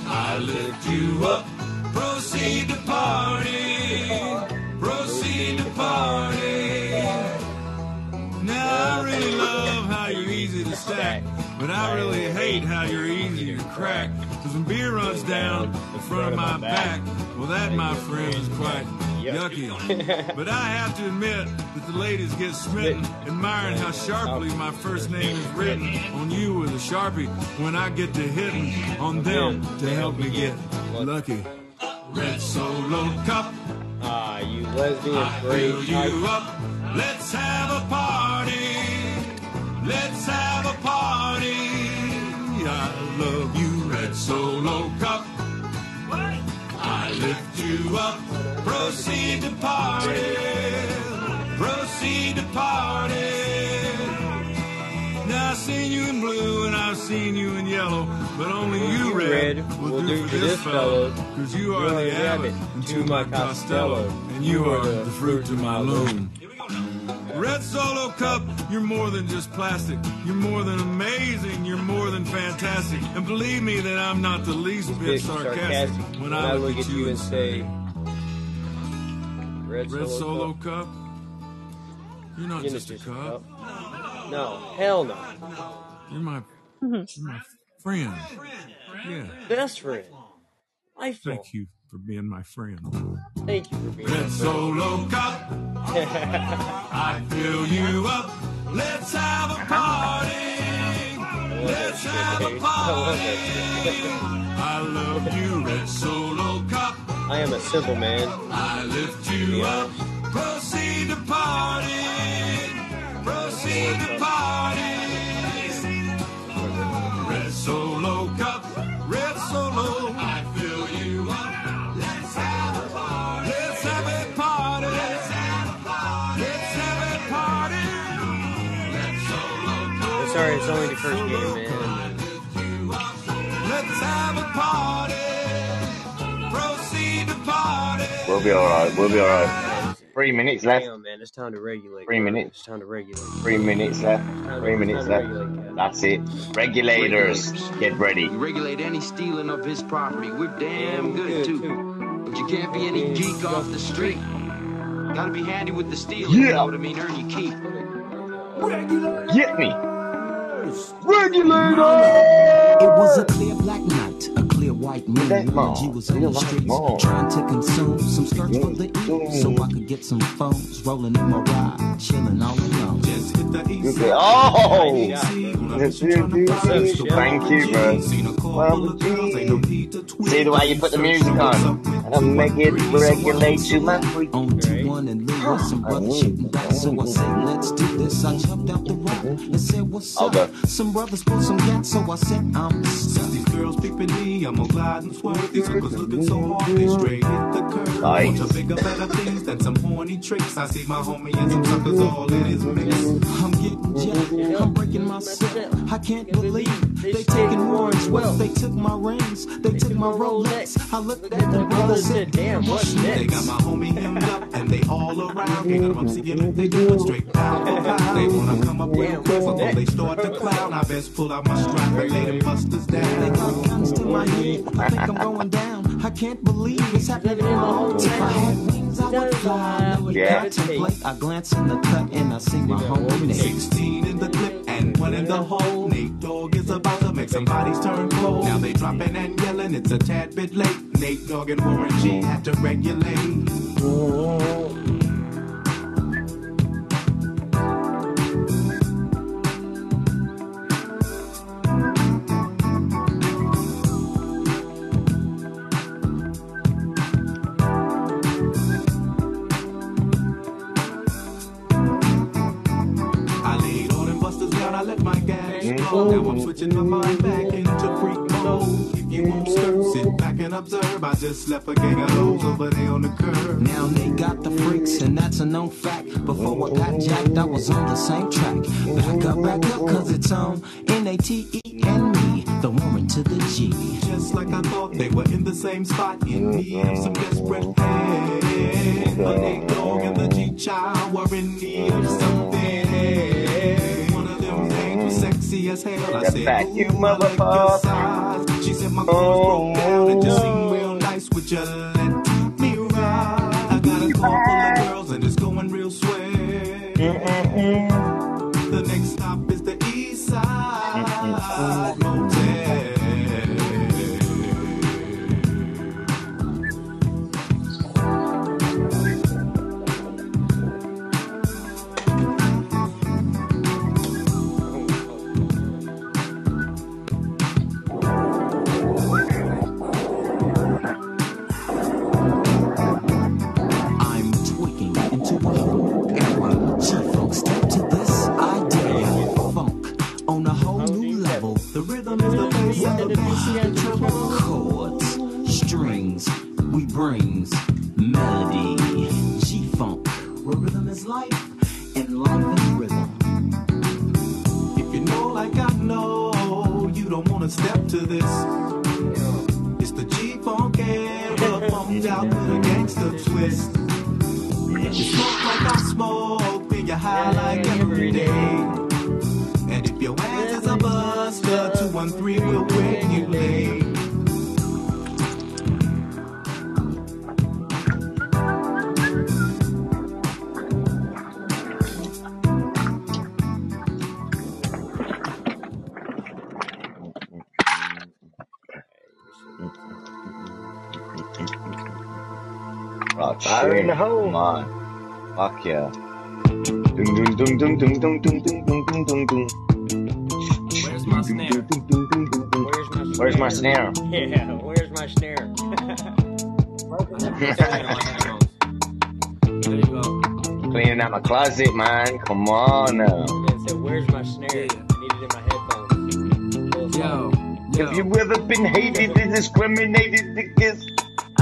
I lift you up. Proceed to party. Proceed to party. Now I really love how you're easy to stack, but I really hate how you're easy to crack. Cause when beer runs down the front of my back, well that, my friend, is quite yucky. but I have to admit that the ladies get smitten, admiring how sharply my first name is written on you with a sharpie when I get to hitting on them to help me get lucky. Red Solo Cup. Ah, you lesbian freak. you up. Let's have a party. Let's have a party. I love you, Red Solo Cup. I lift you up. Proceed to party. Proceed to party. Now I've seen you in blue and I've seen you in yellow, but only you, Red, will, do for this fellow. Cause you are the Abbott to my Costello, and you are the fruit to my loom. Red Solo Cup, you're more than just plastic. You're more than amazing. You're more than fantastic. And believe me that I'm not the least bit Bit sarcastic when I look at you and say, Red, Red Solo, Solo Cup. Cup, you're not You're just a just a cup. No, hell no. You're my, mm-hmm. you're my friend. Yeah. Best friend. Lifelong. Thank you for being my friend. Thank you for being Red. Solo Cup, I fill you up. Let's have a party. Oh, let's have a party. I love you, Red Solo Cup. I am a simple man. I lift you up. Proceed to party. Proceed to party. Red Solo It's only the first game, man. Let's have a party. Proceed to party. We'll be alright. We'll be alright. Three minutes left. Damn, man, it's time to regulate. Three bro. minutes. It's time to regulate. Three minutes left. Three minutes left. That's it. Regulators, get ready. You regulate any stealing of his property. We're damn good too. But you can't be any geek off the street. Gotta be handy with the stealing. You Yeah. know what I mean? Earn your keep. Get me. It was a clear black night, a clear white moon. Mom. G was on the streets trying to consume some skirts for the evening so I could get some phones rolling in my ride, chilling all alone. Just hit the east Okay. Oh! Thank you, bro. Well, See the way you put the music on? And I make it regulate you, my freak. On to one and Lee with some brothers mm. shooting back. So I said, let's do this. I jumped out the rock mm-hmm. and said, what's up? Some brothers pulled some gas, so I said, I'm stuck. These girls peeping me, I'm gonna glide and swerve. These hookers looking so hard, they straight hit the curve. Want to bigger, better things than some horny tricks. I see my homie and some suckers all in his mix. I'm getting jacked, I'm breaking myself. I can't believe they taking Warren's wealth. They took my rings, they took my Rolex. I looked at the brother said, damn, what's next? They got my homie hemmed up and they all around. Of them, I'm seeing if they doing straight pound for pound. They wanna come up real quick before they start to clown. I best pull out my strap and lay them busters They got guns to my head. I think I'm going down. I can't believe it's happening in my hometown. If I had wings, I would fly. No, it Yeah. contemplate. I glance in the cut and I see my homie 16 in the clip and one in the hole. Nate Dogg is about to make some bodies turn cold. Now they dropping and yelling, it's a tad bit late. Nate Dogg and Warren G had to regulate. My gas flow. Now I'm switching my mind back into freak mode. If you won't stir, sit back and observe. I just left a gang of hoes over there on the curb. Now they got the freaks, and that's a known fact. Before I got jacked, I was on the same track. Back up, back up, cause it's on N A T E and me, the woman to the G. Just like I thought they were in the same spot in need of some desperate help. The Nate Dogg and the G Child were in need of something. Sexy as hell. I Get said, back, you "Ooh, I your motherfucker." She said, my chords broke oh. down and just seemed real nice. Would you let me ride? I got a car full of girls and it's going real swell. The The rhythm is the bass and the bass is the treble. Chords, strings, we brings melody, G-funk. Where rhythm is life and life is rhythm. If you know like I know, you don't wanna step to this. It's the G-funk era, bumped out with a gangster twist. You smoke like I smoke, then you high like every day. 113 will wake you late. Fire in the hole. Come on. Fuck yeah dum. Where's my snare? Where's my snare? Yeah, where's my snare? There you go. Cleaning out my closet, man. Come on now. Man said, where's my snare? I need it in my headphones. Yo, Have you ever been hated and discriminated against?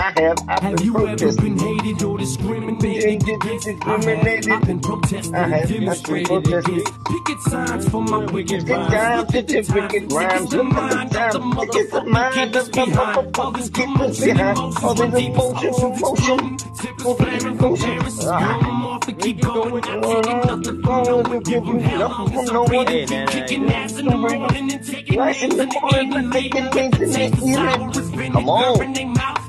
I have. I've have you protesting. ever been hated or discriminated against? Discriminated. I have. I've been protesting, I have. demonstrated I've. Picket signs for my wicked rhymes. Look wicked rhymes. Look the time. Look the mind that's behind. All this commotion, emotion, motion. Simple plan and comparisons. Come off and keep going. I'm taking nothing from no one. Give them hell. I'm ready to keep kicking ass in the morning and taking names in the evening. Taking names in the evening. Come on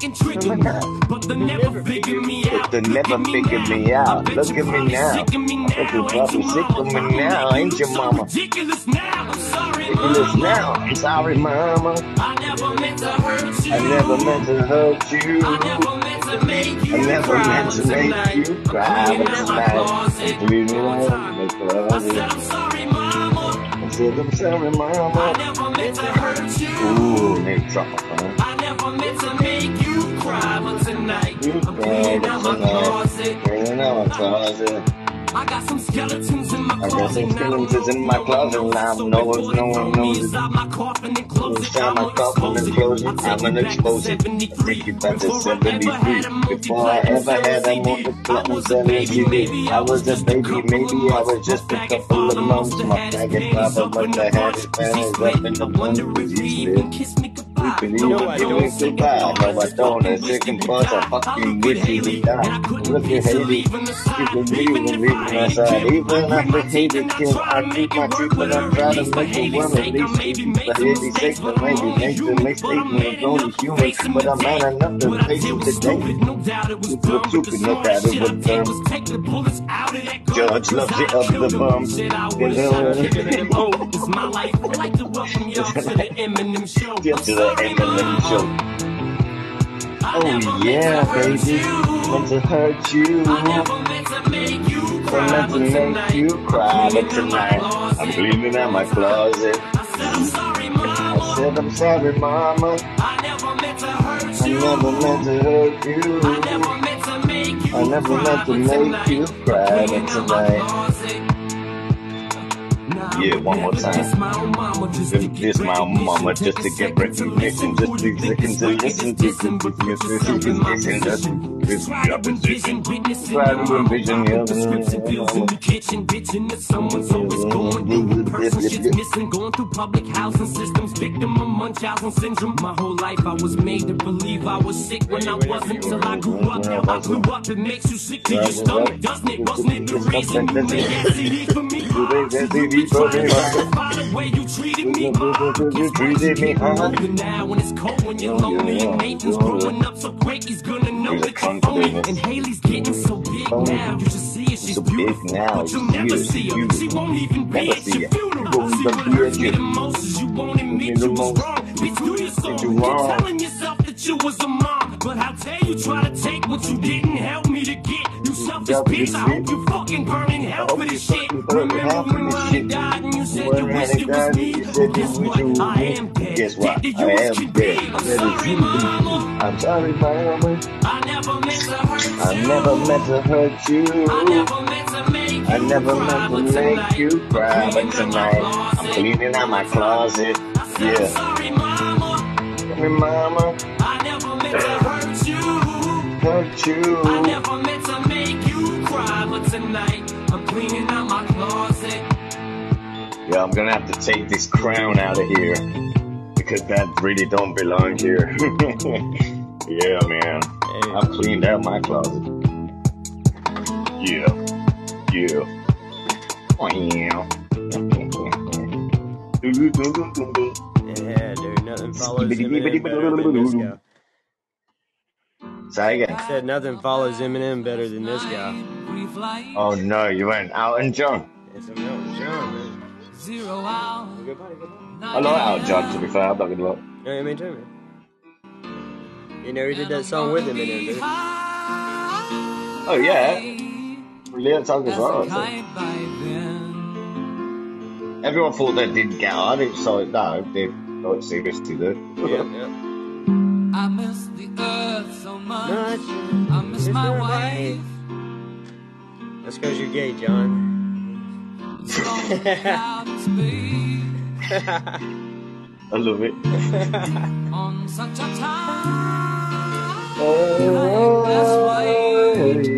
their mouth. See, they can trigger but they never figure me out. They never figured me out. Look at me now. Sick of me Look at probably sick of me now. Ain't your mama? Ridiculous now. I'm sorry, Ridiculous now. I'm sorry, mama. I never meant to hurt you. I never meant to hurt you. I never meant to make you I never meant to make you cry, Cleaning but out my tonight closet. I'm out time. in I said I'm sorry, mama. I said, I'm sorry, I mama. never meant to hurt you. Ooh, nigga, drop phone. I never meant to make but tonight I'm cleaning out my closet. cleaning out my closet. I got some skeletons in my closet now. skeletons in my closet now. No one, no one knows it. inside my coffin and close it, Inside my coffin and it. close it. I'm you gonna back to expose it. 73. Take you back to Before I ever 73. Before I ever had a multi-platinum multi-platinum I was a baby, CD. maybe I was a baby, maybe I was just a couple of months. My faggot father must have had his panties up in the blunt. He slid. We sleeping. You know I don't sit down. No, I don't. A second buzz, I fucking with you. We die. Look at Haley. You can be when we outside. Even I hate it till I keep my treatment. I'm trying to make the world at least. But Haley says the lady makes the mistake when it's only human. But I'm mad enough to face it today. No doubt it was stupid. No doubt it was dumb. George loves it up the bum. It's my life. I'd like to welcome y'all to the Eminem show. The Eminem show. Oh yeah, baby. Meant to hurt you. meant to make you I meant to make you cry, but tonight I'm cleaning out my closet. I said I'm sorry, mama. I never meant to hurt I you. never meant to hurt you. I never meant to make you I never meant to make you cry, but tonight. Yeah, one more time. Diss my own mama just to get This just to get recognition, just to listen to listen to listen to listen to this opposition. Try to envision the Scripts and pills in the kitchen, bitching that someone's always going through a person. Shit's missing, going through public housing systems, victim of Munchausen syndrome. My whole life I was made to believe I was sick when I wasn't till I grew up. Now I grew up, it makes you sick to your stomach, doesn't it? Wasn't it the reason you made that CD for me? The way you treated me, You treated me. Even now when it's cold, when you're lonely, and Nathan's growing up so great, he's gonna know that you're phony. And Haley's getting so big now, you should see her, she's beautiful, now, but you'll never see her. She won't even be at your funeral. She See won't what hurts me the most is you won't admit you was wrong. Bitch, do your soul. you You keep telling yourself that you was a mom, but how dare you try to take what you didn't help me to get? You selfish bitch, I hope you fucking burn in hell for this shit. Remember when Ronnie died and you said you wished it was me? you guess you what? I am dead. Guess what? Dead I you am dead. I'm sorry, mama. I'm sorry, mama. I never meant to hurt I you. never meant to hurt you. I never meant to make I never meant to make you cry, but tonight I'm cleaning out my closet. Yeah. Sorry, mama. Sorry, mama. I never meant to hurt you. Hurt you. I never meant tonight I'm cleaning out my closet. Yeah, I'm gonna have to take this crown out of here because that really don't belong here. yeah, man. I've cleaned out my closet. Yeah. Yeah. Oh, wow. Yeah, dude, nothing follows Eminem better than this guy. Say again. I said nothing follows Eminem better than this guy. Oh no, you went Elton John. It's a Elton John, man. Zero hour. I like Elton John to be fair, I'm not gonna lie. Yeah, me too, man. You know, he did that song with Eminem, dude. Oh yeah. Brilliant song as well. I. Everyone thought they didn't get on it, so no, they not seriously did. Yeah, yeah. I miss the earth so much. I miss my wife. That's because you're gay, John. I love it. On such a time. Oh, oh, oh, oh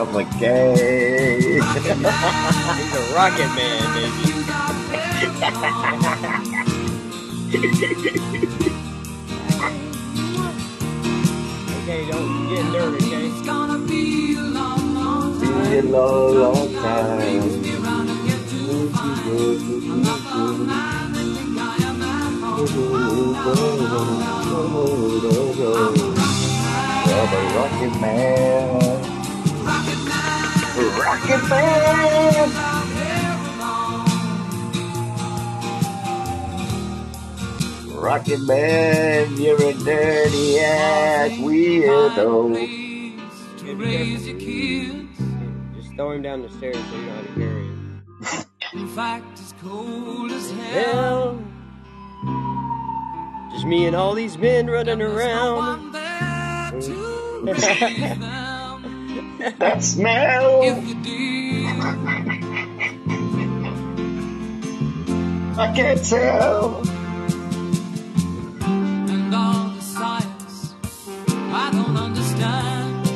I'm like gay. He's a rocket man, baby. okay, don't get dirty, okay? It's gonna be a long, long time. Be a long, long time. Brings me round again to find I'm not the man they think I am at home. I'm a rocket man. Rocket man. Rocket man, you're a dirty ass weirdo. To raise your kids. Just throw him down the stairs so you know how to carry him. In fact, it's cold as hell. Hell. Just me and all these men running around. That smell. If you did, I can't tell. and all the science I don't understand.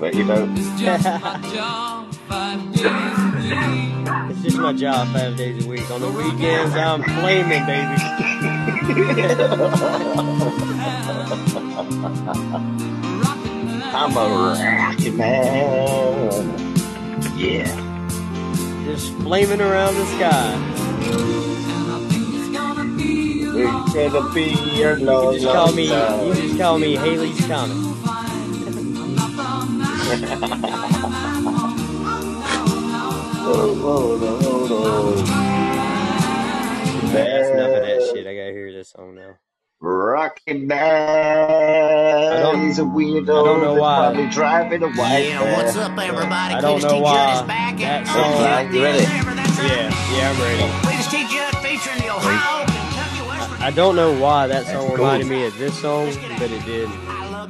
But you don't. It's just my job five days a week. It's just my job five days a week. On the weekends, I'm flaming, baby. I'm a rocket man. Yeah. Just flaming around the sky. It's gonna be a You long, can just call me. You just call me Haley's oh, oh, no. That's enough of that shit. I gotta hear this song now. Rocket man. He's a weirdo. I don't know that's why. Probably driving a white Yeah, what's up, everybody? I don't Cletus know T. Judd why is back that at song. Alright, you ready? Yeah, yeah, I'm ready. Cletus T. Judd featuring the Ohio, Kentucky, West I don't know why that song cool. reminded me of this song, but it did.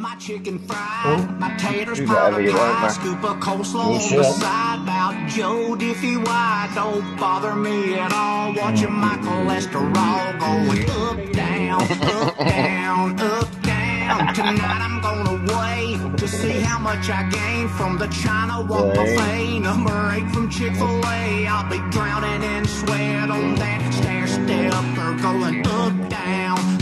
My chicken fried, oh. my taters Do whatever you want, pie, scoop of coleslaw on the side. About Joe Diffie, why don't bother me at all? Watching my mm. cholesterol going up, down, up, down, up, down. Tonight I'm gonna weigh to see how much I gained from the China Wok Wait. buffet. Number eight from Chick Fil A. I'll be drowning in sweat on that stair stepper, going up, down, up, down, up,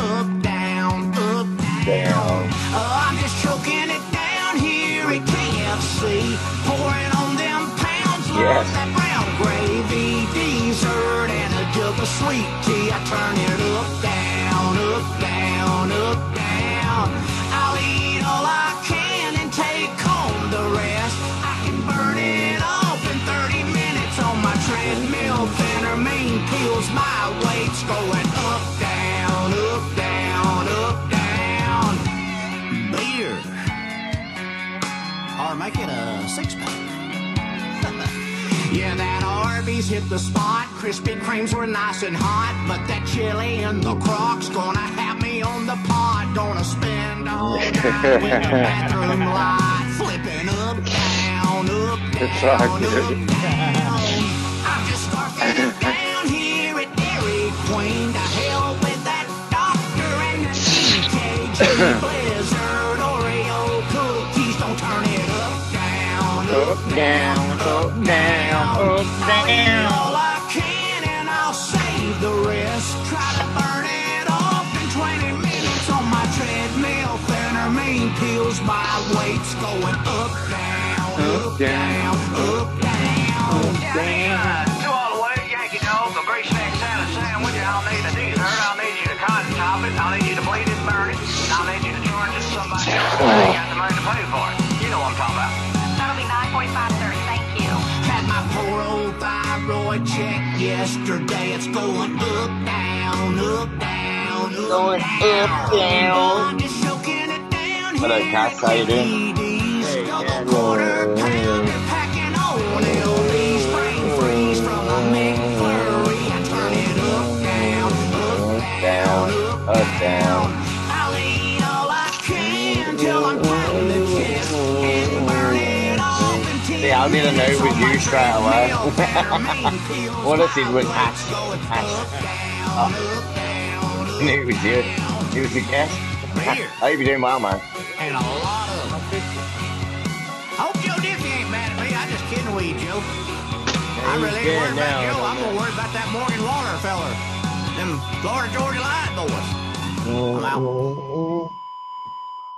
Down. Oh, I'm just choking it down here at KFC. Pouring on them pounds, Yes. that brown gravy, dessert, and a jug of sweet tea. I turn it up, down, up, down, up, six pack. yeah, that Arby's hit the spot. Krispy Kremes were nice and hot, but that chili and the Crocs gonna have me on the pot. Gonna spend all night with the bathroom light, flipping up, down, up, It's down, up, good. down. I'm just scarfing down here at Dairy Queen. To hell with that doctor and the EKG up, down, up, down, up, down. All I can and I'll save the rest. Try to burn it off in 20 minutes on my treadmill. Phentermine pills, my weight's going up, down, up, down, up, down, down. To all the way, Yankee Dog, a great snack salad sandwich. I'll need a dessert. I'll need you to cotton top it. I'll need you to bleed it, burn it. I'll need you to charge it to somebody else. I ain't got the money to pay for it. You know what I'm talking about. Old thyroid checked yesterday. It's going up, down, up, down, up, Going down. up, down. I'm just soaking it down Hello, Cass. How you doing? Hey, quarter pounder packing on LD's brain freeze from a McFlurry. I turn it up, down, up, Down, up, down. I'll See, I didn't know it was you straight away. what I did was hash. Hash. Oh. I knew it was you. It was a guess. I hope you're doing well, man. and a lot of. Hope Joe Diffie ain't mad at me. I'm just kidding with you, Joe. I he's really ain't dead worried about Joe. I I'm gonna worry about that Morgan Wallen feller. Them Florida Georgia Line boys.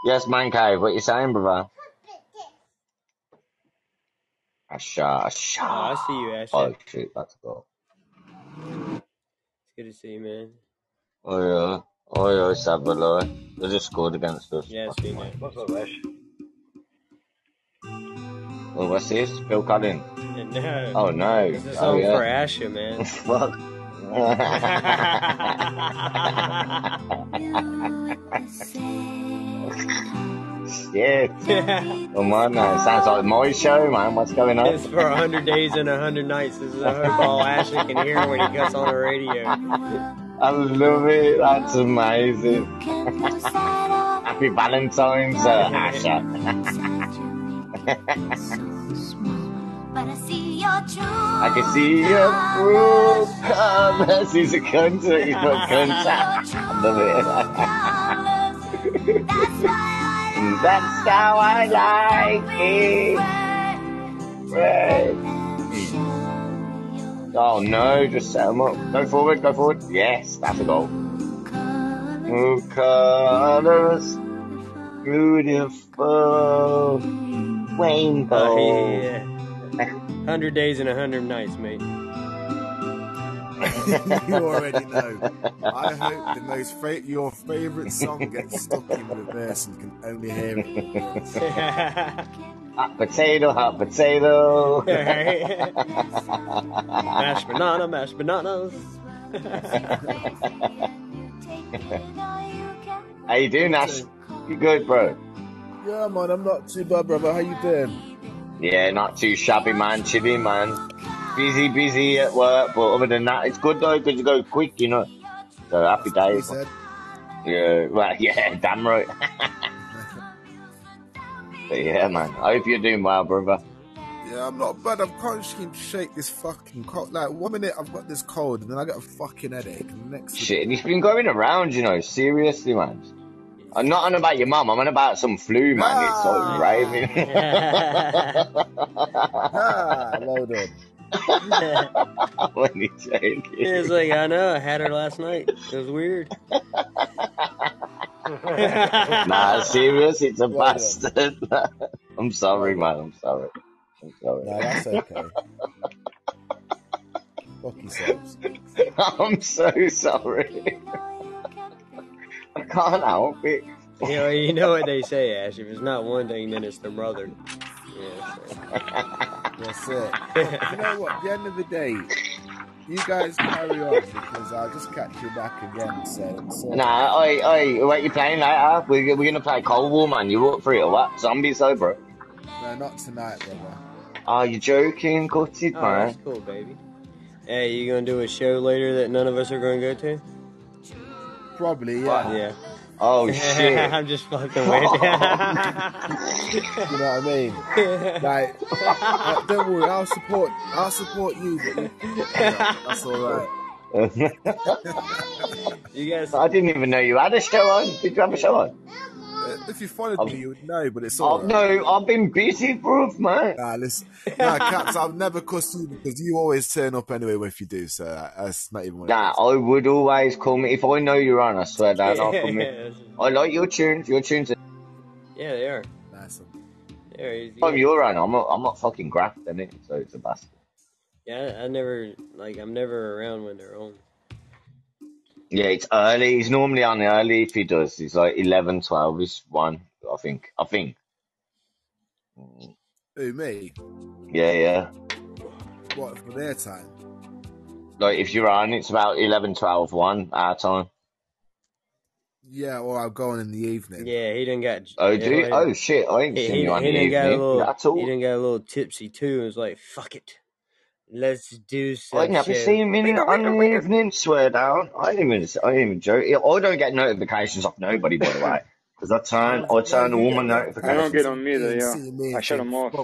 Yes, man cave. What you saying, brother? Asha, Asha. Oh, I see you, Ashley. Oh shit, let's go. It's good to see you, man. Oh yeah, oh yeah, Sabalo. They just scored against us. Yeah, it's been. What's up, Ash? Oh, what's this? Phil Collins. No. Oh no. It's a Oh song yeah. for Asha, man. Fuck. Shit. Come on, man. Sounds like my show, man. What's going on? It's for 100 days and 100 nights. This is hope all Ashley can hear when he gets on the radio. I love it. That's amazing. Happy Valentine's, uh, Asha. But I see your truth. I can see your proof. Come, he's a cunt. He's a cunt. I love it. That's how I like it. Right. Oh no, just set him up. Go forward, go forward. Yes, that's a goal. Oh, colors, beautiful uh, rainbow. Oh, yeah. 100 days and 100 nights, mate. you already know. I hope the most fa- your favourite song gets stuck in reverse and can only hear it. hot potato, hot potato. mashed banana, mashed bananas. How you doing, Ash? You good, bro? Yeah, man, I'm not too bad, brother. How you doing? Yeah, not too shabby, man. Chilly, man. Busy, busy at work, but other than that, it's good though because you go quick, you know. So happy days. said. Yeah, well, yeah, damn right. but yeah, man. I hope you're doing well, brother. Yeah, I'm not bad. I can't seem to shake this fucking cold. Like one minute I've got this cold, and then I get a fucking headache. And the next Shit, and it's been going around, you know. Seriously, man. I'm not on about your mum. I'm on about some flu, man. It's like raving. ah, well done. when you joking. It's like, I know, I had her last night. It was weird. nah, serious, it's a bastard. I'm sorry, man. I'm sorry. I'm sorry. No, that's okay. Fuck yourselves. I'm so sorry. I can't help it. You know, you know what they say, Ash. If it's not one thing, then it's the brother. Yeah, That's it. you know what? At the end of the day, you guys carry on because I'll just catch you back again. So, so uh, Nah, oi, oi, what you playing later? We're, we're gonna play Cold War, man. You up for it or what? Zombies, though, bro. No, not tonight, brother. Are you joking? Gutted, Oh, man. that's cool, baby. Hey, you gonna do a show later that none of us are gonna go to? Probably, yeah. Yeah. Oh shit. I'm just fucking with you. you know what I mean? Like, uh, don't worry, I'll support. I'll support you. But you, yeah, that's all right. you guys. I didn't even know you had a show on. Did you have a show on? If you followed me, you would know. But it's all right. no, I've been busy, bro, man. Nah, listen. Nah, Caps, I've never cussed you because you always turn up anyway if you do, so uh, that's not even what Nah, I would always call me if I know you're on. I swear down, I'll come in. yeah, I like your tunes. Your tunes. Are, yeah, they are. Nice. Yeah, he's- time you're on, I'm not. I'm not fucking graft in it, so it's a bastard. yeah, I never like I'm never around when they're on. Yeah, it's early. He's normally on early if he does. He's like 11, 12 is one. I think. I think. Who me? Yeah, yeah. What for their time? Like if you're on, it's about 11, 12, one our time. Yeah, or I'll go on in the evening. Yeah, he didn't get. Oh, yeah, do you? Oh shit! I ain't He, seen he, you on he the done got a evening little. at all. He didn't get a little tipsy too, and was like, "Fuck it, let's do some." I never shit." see him in on the evening. Swear down. I didn't even. I didn't even joke. I don't get notifications off nobody by the way, because I turn. I turn all my notifications. I don't get them either, yeah. I shut them off.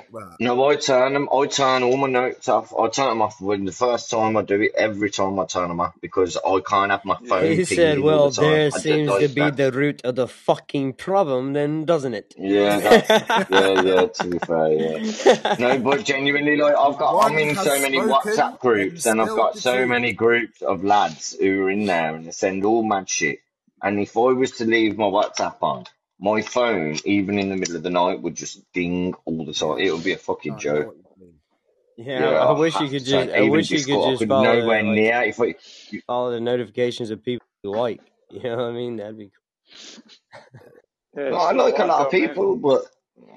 No, I turn them. I turn all my notes off. I turn them off when the first time I do it. Every time I turn them off because I can't have my phone. He said, "Well, the there I seems to be that. the root of the fucking problem, then, doesn't it?" Yeah, that's, yeah, yeah. To be fair, yeah. No, but genuinely, like I've got, I'm in so many WhatsApp groups, and I've got so many groups of lads who are in there, and they send all mad shit. And if I was to leave my WhatsApp on, my phone, even in the middle of the night, would just ding all the time. It would be a fucking joke. Yeah, I, I wish you could just. I even wish you could I just could follow nowhere like, near. If I, follow the notifications of people you like. You know what I mean? That'd be. Yeah, No, I like a lot of people, but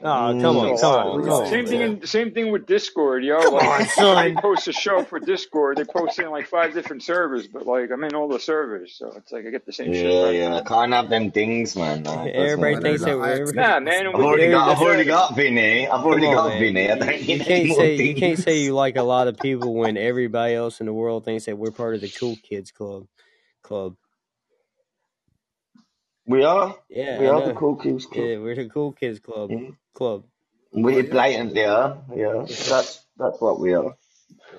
Oh, come on, Mm, come on, come on. Same thing. In, same thing with Discord, yo. Come like, on, son. They post a show for Discord. They post it in like five different servers, but like I'm in all the servers, so it's like I get the same shit. yeah, yeah, I can't have them dings, man. No, Everybody thinks that we're. Nah, man. I've already got, I've already got. got Vinny. I've already on, got man. Vinny. I don't You need any can't more say you can't say you like a lot of people when everybody else in the world thinks that we're part of the cool kids club. Club. We are. Yeah, we I are know. the cool kids club. Yeah, we're the cool kids club. Club. We blatantly are. Yeah, that's that's what we are.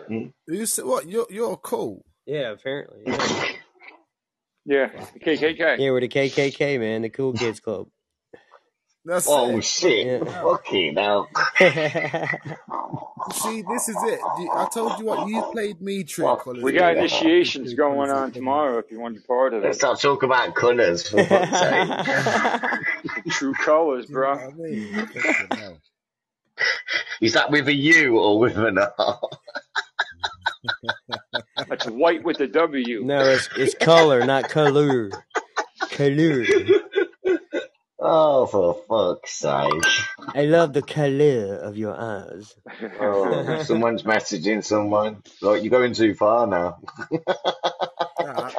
Mm. You said what? You're you're cool. Yeah, apparently. Yeah. Yeah, the KKK. yeah, we're the KKK, man, the cool kids club. That's Oh it. shit! Yeah. Fucking hell. See, this is it. I told you what you played me trick. Holiday. We got initiations going on tomorrow. If you want to be part of it, Let's it, start talking about colours for fuck's sake. true colors, You know bro. I mean? Is that with a U or with an R? That's white with a W. no, it's it's color, not color. Color. Oh, for fuck's sake. I love the color of your eyes. Oh, someone's messaging someone. Like, you're going too far now. Nah,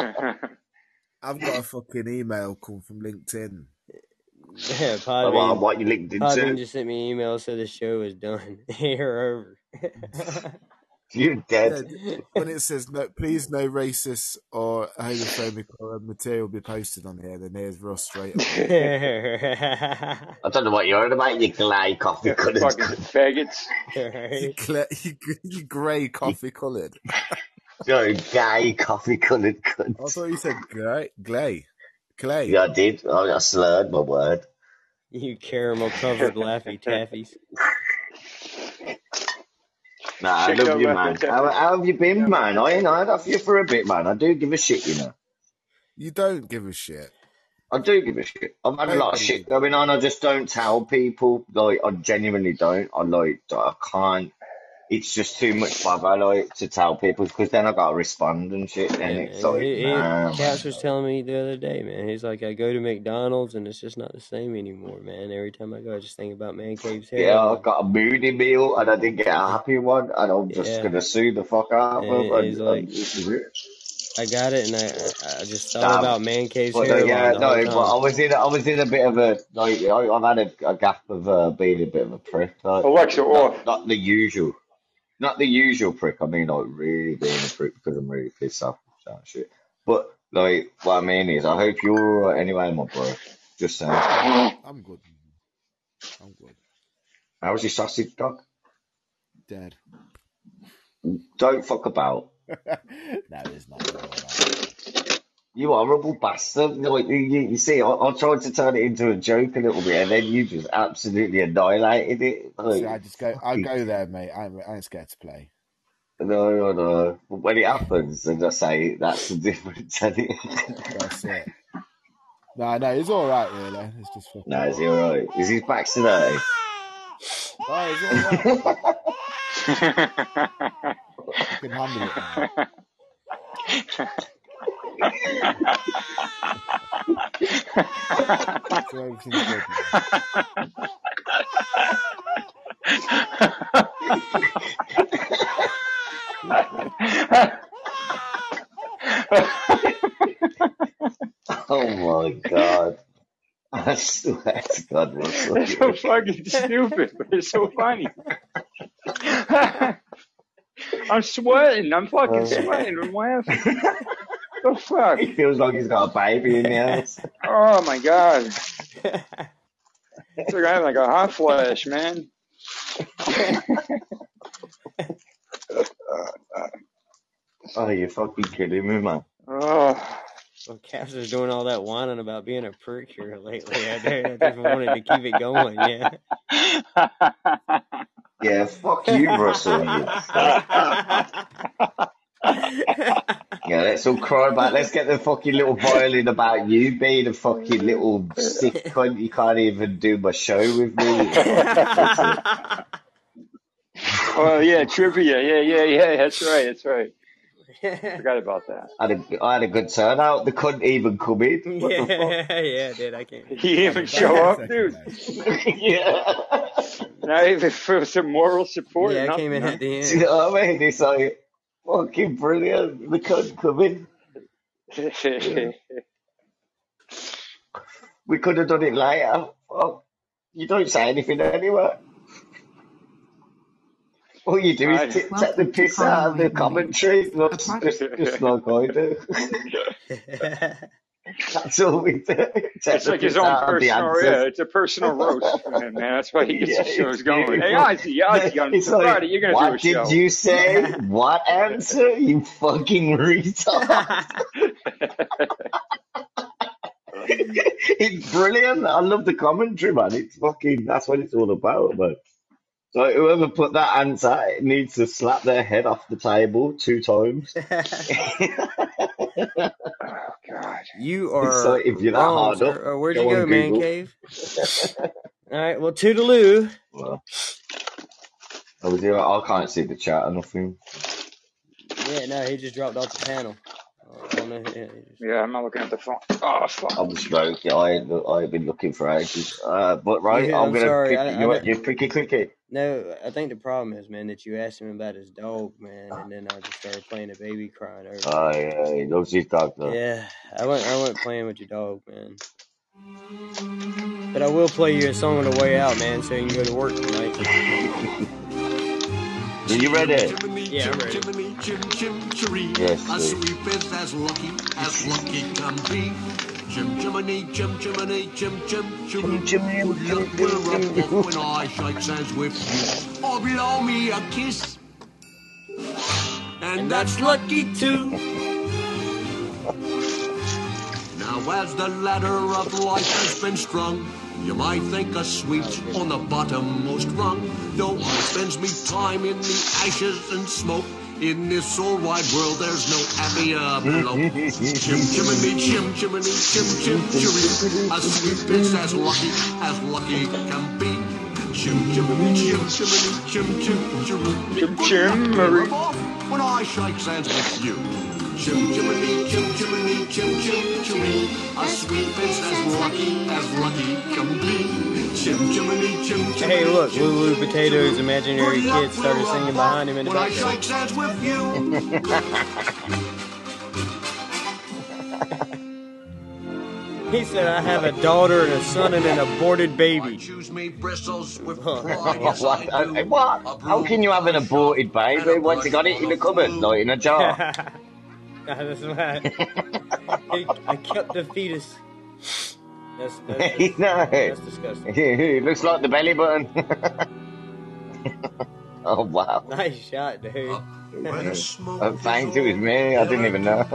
I've got a fucking email come from LinkedIn. Yeah, Oh, what, Podbean. what you linked Podbean into? just sent me an email so the show is done. You're over. You're dead. d- when it says no, please no racist or homophobic material be posted on here, then here's Ross straight up. I don't know what you're on about, you glay coffee coloured Fucking faggots. you, gle- you, you grey coffee coloured. You're a gay coffee coloured cunt. I thought you said grey, glay, clay. Yeah, I did. I I slurred my word. you caramel covered laffy taffies. Nah, I love you, man. How, how have you been, man? I ain't heard of you for a bit, man. I do give a shit, you know. You don't give a shit. I do give a shit. I've had a lot of shit going on. I just don't tell people. Like, I genuinely don't. I like, I can't. It's just too much bother, like, to tell people because then I gotta respond and shit. Yeah, And it's like, He, he, nah, Cass man. was telling me the other day, man. He's like, I go to McDonald's and it's just not the same anymore, man. Every time I go, I just think about Man Cave's head. Yeah, I got a moody meal and I didn't get a happy one, and I'm just Yeah. gonna sue the fuck out of And he's And, like, and this is. I got it, and I I I just thought Damn. about man cave's But uh, yeah, the no, whole but I was in I was in a bit of a like I- I've had a, a gap of uh, being a bit of a prick. Like, Alexa off. not, not the usual, not the usual prick. I mean, like really being a prick because I'm really pissed off and shit. But like, what I mean is, I hope you're alright anyway, my bro. Just saying. I'm good. I'm good. How's your sausage dog? Dead. Don't fuck about. no, it's not. All right. You horrible bastard. Like, you, you you see, I, I tried to turn it into a joke a little bit, and then you just absolutely annihilated it. Like, See, I just go. I go there, mate. I ain't, I ain't scared to play. No, no, no. But when it happens, then I say that's the difference. isn't it? That's it. No, no, it's all right, really. It's just fucking. no, is he alright? Is he back today? Oh, it's all right. I can handle it now. So everything's good oh my god. I swear to God, Russell. That's so fucking stupid, but it's so funny. I'm sweating. I'm fucking uh, sweating. I'm laughing. The fuck? He feels like he's got a baby in the house. Oh my god. It's like I have like a hot flash, man. Oh, you're fucking kidding me, man. Oh. Well, Caps is doing all that whining about being a prick here lately. I, I just wanted to keep it going. Yeah. Yeah, fuck you, Russell. You fuck. Yeah, let's all cry about. Let's get the fucking little violin about you being a fucking little sick cunt. You can't even do my show with me. oh yeah, trivia. Yeah, yeah, yeah. That's right. That's right. Forgot about that. I had a, I had a good turnout. They couldn't even come in. What the fuck? yeah, yeah, dude, I can't. He even show up, dude. yeah. Not even for some moral support. Yeah, I came in at the Do you end. know what I mean? It's like fucking brilliant. They couldn't come in. We could have done it later. Fuck. You don't say anything anyway. All you do is t- take the piss out of the commentary, not just, just, just like I do. That's all we do. It's like his own out of the personal, yeah, it's a personal roast for him, man. That's why he gets Yeah, the shows going. Hey. Ozzy, Ozzy, on It's like, you're going to do a what did you say? What answer? You fucking retard. it's brilliant. I love the commentary, man. It's fucking, that's what it's all about, man. So whoever put that answer needs to slap their head off the table two times. Oh, God. You are So if you're that hard sir. up, Uh, where'd go you go, man Google. cave? All right, well, toodaloo. Well, I was here, I can't see the chat or nothing. Yeah, no, he just dropped off the panel. Oh, I. Yeah, just- Yeah, I'm not looking at the phone. Oh, fuck. I'm smoking. I ain't, I ain't been looking for ages. Uh, but right, Yeah, I'm I'm gonna sorry. pick I, I, you up. don't- You picky clicky. No, I think the problem is, man, that you asked him about his dog, man, and then I just started playing a baby crying over. Oh yeah, he loves his dog though. Yeah, I went. I went playing with your dog, man. But I will play you a song on the way out, man, so you can go to work tonight. Are you ready? Yeah, I'm ready. Jiminy, Jim, Jim, Cheree. Yes, sir. sweep is as lucky as lucky can be. Jim, Jiminy, Jim, Jiminy, Jim, Jim, Cheree. Look, we're up off when I shake hands with you. Or blow me a kiss. And that's lucky too. Now as the ladder of life has been strung, you might think a sweet's on the bottommost rung. Though I spends me time in the ashes and smoke. In this old wide world, there's no happier bloke. Chim chimney, chim chimney, chim chim chiree. A sweet bitch as lucky as lucky can be. Chim chimney, chim chimney, chim chim chiree. Chim chimney. When I shake hands with you. Chim chimney, chim chimney, chim chim chiree. A sweet bitch as lucky as lucky can be. Chim chimney, chim chimney. Hey, look, Lulu Potato's imaginary We're kid started singing behind him in the When I background. shake hands with you. He said, I have a daughter and a son and an aborted baby. Choose me bristles with what? pride, yes I do. Uh, what? How can you have an aborted baby once you got it in the cupboard, like in a jar? That's right. I, I kept the fetus. That's, that's, no. that's disgusting. it looks like the belly button. oh wow. Nice shot, dude. Uh, thanks, it was me. I didn't even know.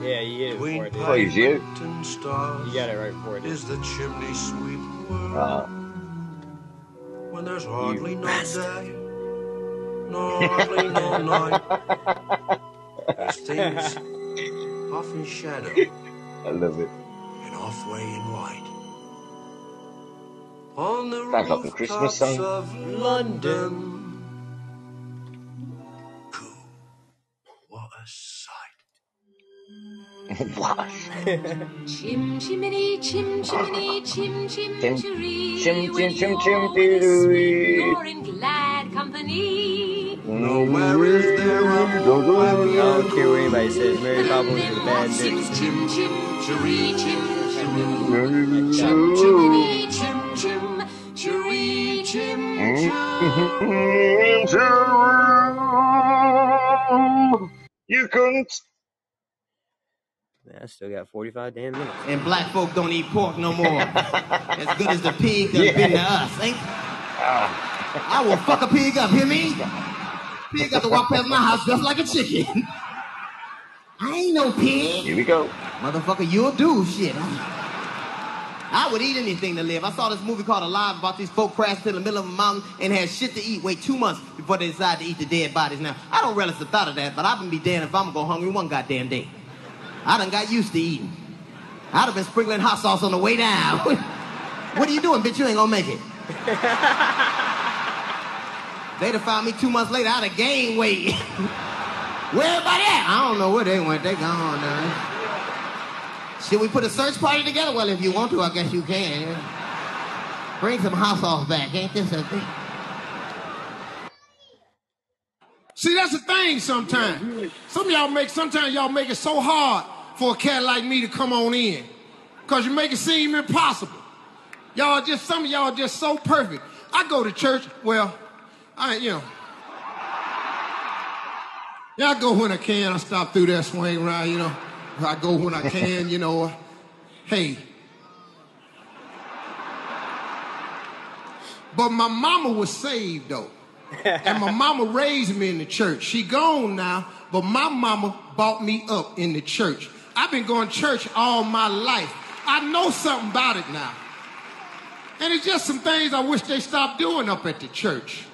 yeah, you hit it before it did. Oh, it's you. You got it right before it did. Is the chimney sweep Oh. when there's hardly no day, nor hardly no night. Things off in shadow I love it. and off way in white. On the Sounds like a Christmas rooftops song. of London. What? Chim chimney, chim chimney, chim chim Chim, chim, chim, chim, chim. You're in glad company. Nowhere is there a I don't care what anybody says. Mary Poppins is a bad bitch. Chim chim chiree, chim. Chim chimney, chim chim chiree, chim You couldn't. I still got 45 damn minutes. And black folk don't eat pork no more. as good as the pig done been to us, ain't? I will fuck a pig up, hear me? Pig got to walk past my house just like a chicken. I ain't no pig. Here we go. Motherfucker, you'll do shit. I would eat anything to live. I saw this movie called Alive about these folk crashed to the middle of a mountain and had shit to eat. Wait two months before they decide to eat the dead bodies. Now, I don't relish the thought of that, but I can be damned if I'm gonna go hungry one goddamn day. I done got used to eating. I'd have been sprinkling hot sauce on the way down. what are you doing, bitch? You ain't gonna make it. They'd have found me two months later. I'd have gained weight. where everybody at? I don't know where they went. They gone now. Should we put a search party together? Well, if you want to, I guess you can. Bring some hot sauce back. Ain't this a thing? See, that's the thing sometimes. Some y'all make, sometimes y'all make it so hard for a cat like me to come on in. Because you make it seem impossible. Y'all just, some of y'all just so perfect. I go to church, well, I, you know. Yeah, I go when I can. I stop through that swing around, you know. I go when I can, you know. Hey. But my mama was saved though. And my mama raised me in the church. She gone now, but my mama bought me up in the church. I've been going to church all my life. I know something about it now. And it's just some things I wish they stopped doing up at the church.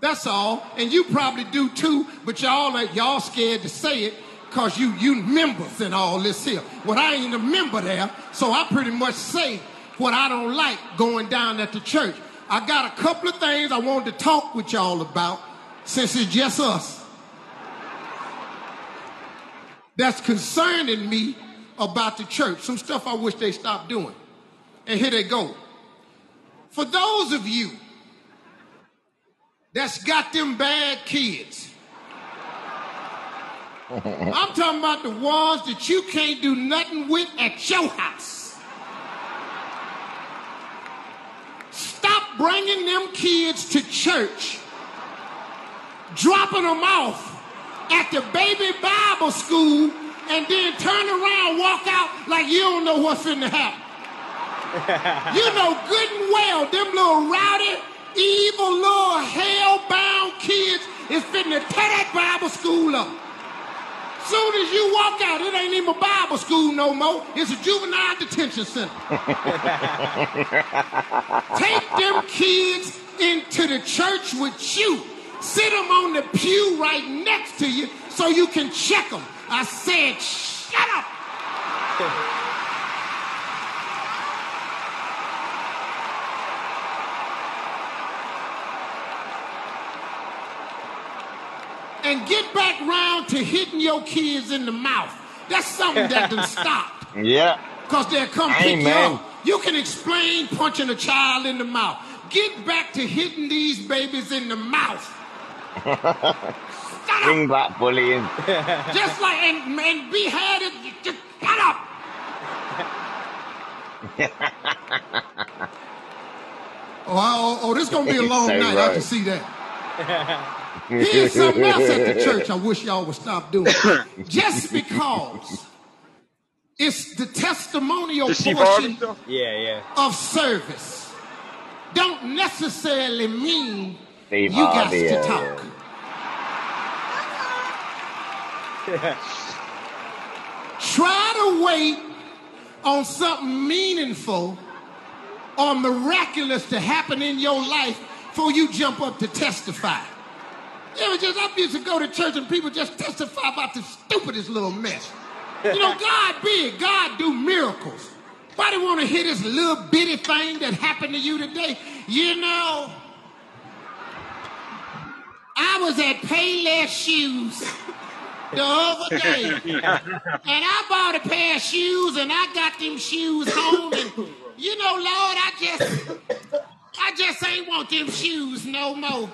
That's all. And you probably do too, but y'all like y'all scared to say it because you you members and all this here. Well, I ain't a member there, so I pretty much say what I don't like going down at the church. I got a couple of things I wanted to talk with y'all about since it's just us. That's concerning me about the church. Some stuff I wish they stopped doing. And here they go. For those of you that's got them bad kids, I'm talking about the ones that you can't do nothing with at your house. Stop bringing them kids to church, dropping them off at the baby Bible school, and then turn around, walk out like you don't know what's finna happen. you know good and well them little rowdy, evil, little hell-bound kids is finna tear that Bible school up. Soon as you walk out, it ain't even a Bible school no more. It's a juvenile detention center. Take them kids into the church with you. Sit them on the pew right next to you so you can check them. I said, shut up. and get back round to hitting your kids in the mouth. That's something that done stopped. Yeah. Because they'll come pick you up. You can explain punching a child in the mouth. Get back to hitting these babies in the mouth. Bring back bullying. Just like, and, and be had it, just shut up. Oh, oh, oh, this gonna be a long so night. I can see that. Here's something else at the church I wish y'all would stop doing. Just because it's the testimonial portion Yeah, yeah. of service don't necessarily mean Steve you got to yeah, talk. Try to wait on something meaningful or miraculous to happen in your life before you jump up to testify. It was just, I used to go to church and people just testify about the stupidest little mess. You know, God big, God do miracles. Why do you want to hear this little bitty thing that happened to you today? You know, I was at Payless Shoes the other day, and I bought a pair of shoes, and I got them shoes home, and you know, Lord, I just, I just ain't want them shoes no more.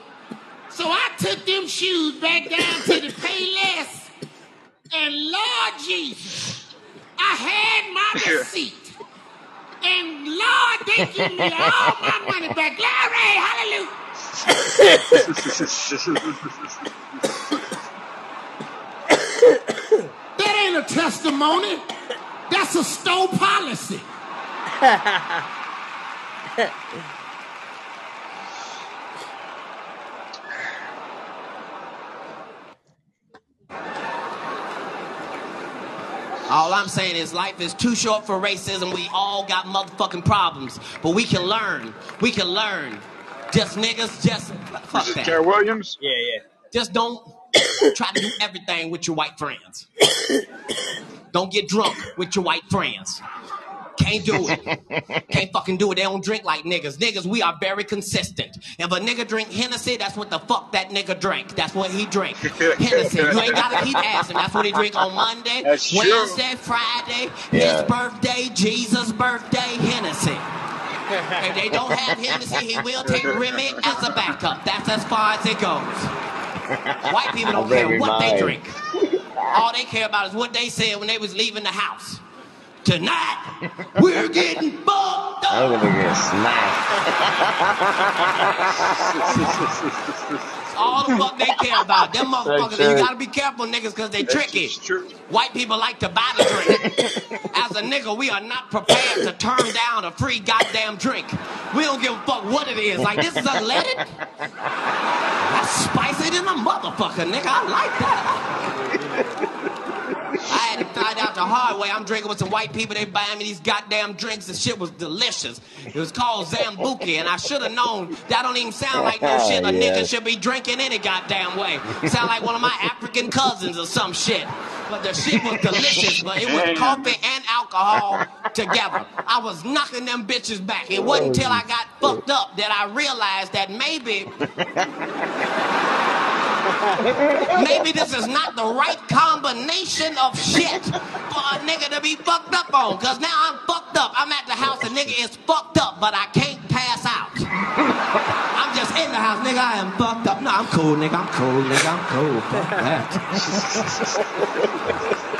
So I took them shoes back down to the Payless, and Lord Jesus, I had my receipt. And Lord, they give me all my money back. Glory, hallelujah. that ain't a testimony. That's a store policy. All I'm saying is life is too short for racism. We all got motherfucking problems. But we can learn. We can learn. Just niggas, just fuck This is that. Katt Williams? Yeah, yeah. Just don't try to do everything with your white friends. Don't get drunk with your white friends. Can't do it. Can't fucking do it. They don't drink like niggas. Niggas, we are very consistent. If a nigga drink Hennessy, that's what the fuck that nigga drank. That's what he drank. Hennessy. You ain't gotta keep asking. That's what he drink on Monday, That's true. Wednesday, Friday, Yeah. his birthday, Jesus' birthday, Hennessy. If they don't have Hennessy, he will take Remy as a backup. That's as far as it goes. White people don't care what they drink. All they care about is what they said when they was leaving the house. Tonight, we're getting fucked up. I'm gonna get smashed. All the fuck they care about. Them motherfuckers, you gotta be careful, niggas, because they tricky. White people like to buy the drink. As a nigga, we are not prepared to turn down a free goddamn drink. We don't give a fuck what it is. Like, this is unleaded? That's spicy than a motherfucker, nigga. I like that. I had to find out the hard way. I'm drinking with some white people. They buying me these goddamn drinks. The shit was delicious. It was called Zambuki, and I should have known that don't even sound like no shit a Yeah. nigga should be drinking any goddamn way. Sound like one of my African cousins or some shit. But the shit was delicious, but it was coffee and alcohol together. I was knocking them bitches back. It wasn't until I got fucked up that I realized that maybe Maybe this is not the right combination of shit for a nigga to be fucked up on. Cause now I'm fucked up. I'm at the house, the nigga is fucked up, but I can't pass out. I'm just in the house, nigga. I am fucked up. No, I'm cool, nigga. I'm cool, nigga. I'm cool. Fuck that.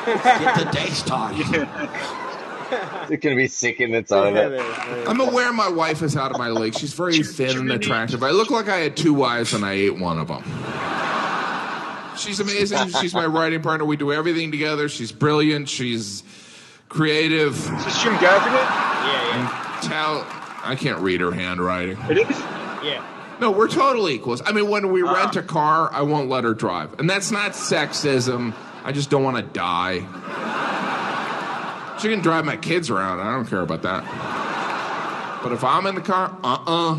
Get the day started. You're gonna be sick in the toilet. I'm aware my wife is out of my league. She's very thin and attractive. I look like I had two wives and I ate one of them. She's amazing. She's my writing partner. We do everything together. She's brilliant. She's creative. Is this Jim Gaffigan? Yeah, yeah. Tal- I can't read her handwriting. It is? yeah. Yeah. No, we're total equals. I mean, when we uh-huh. rent a car, I won't let her drive. And that's not sexism. I just don't want to die. She can drive my kids around. I don't care about that. But if I'm in the car, uh uh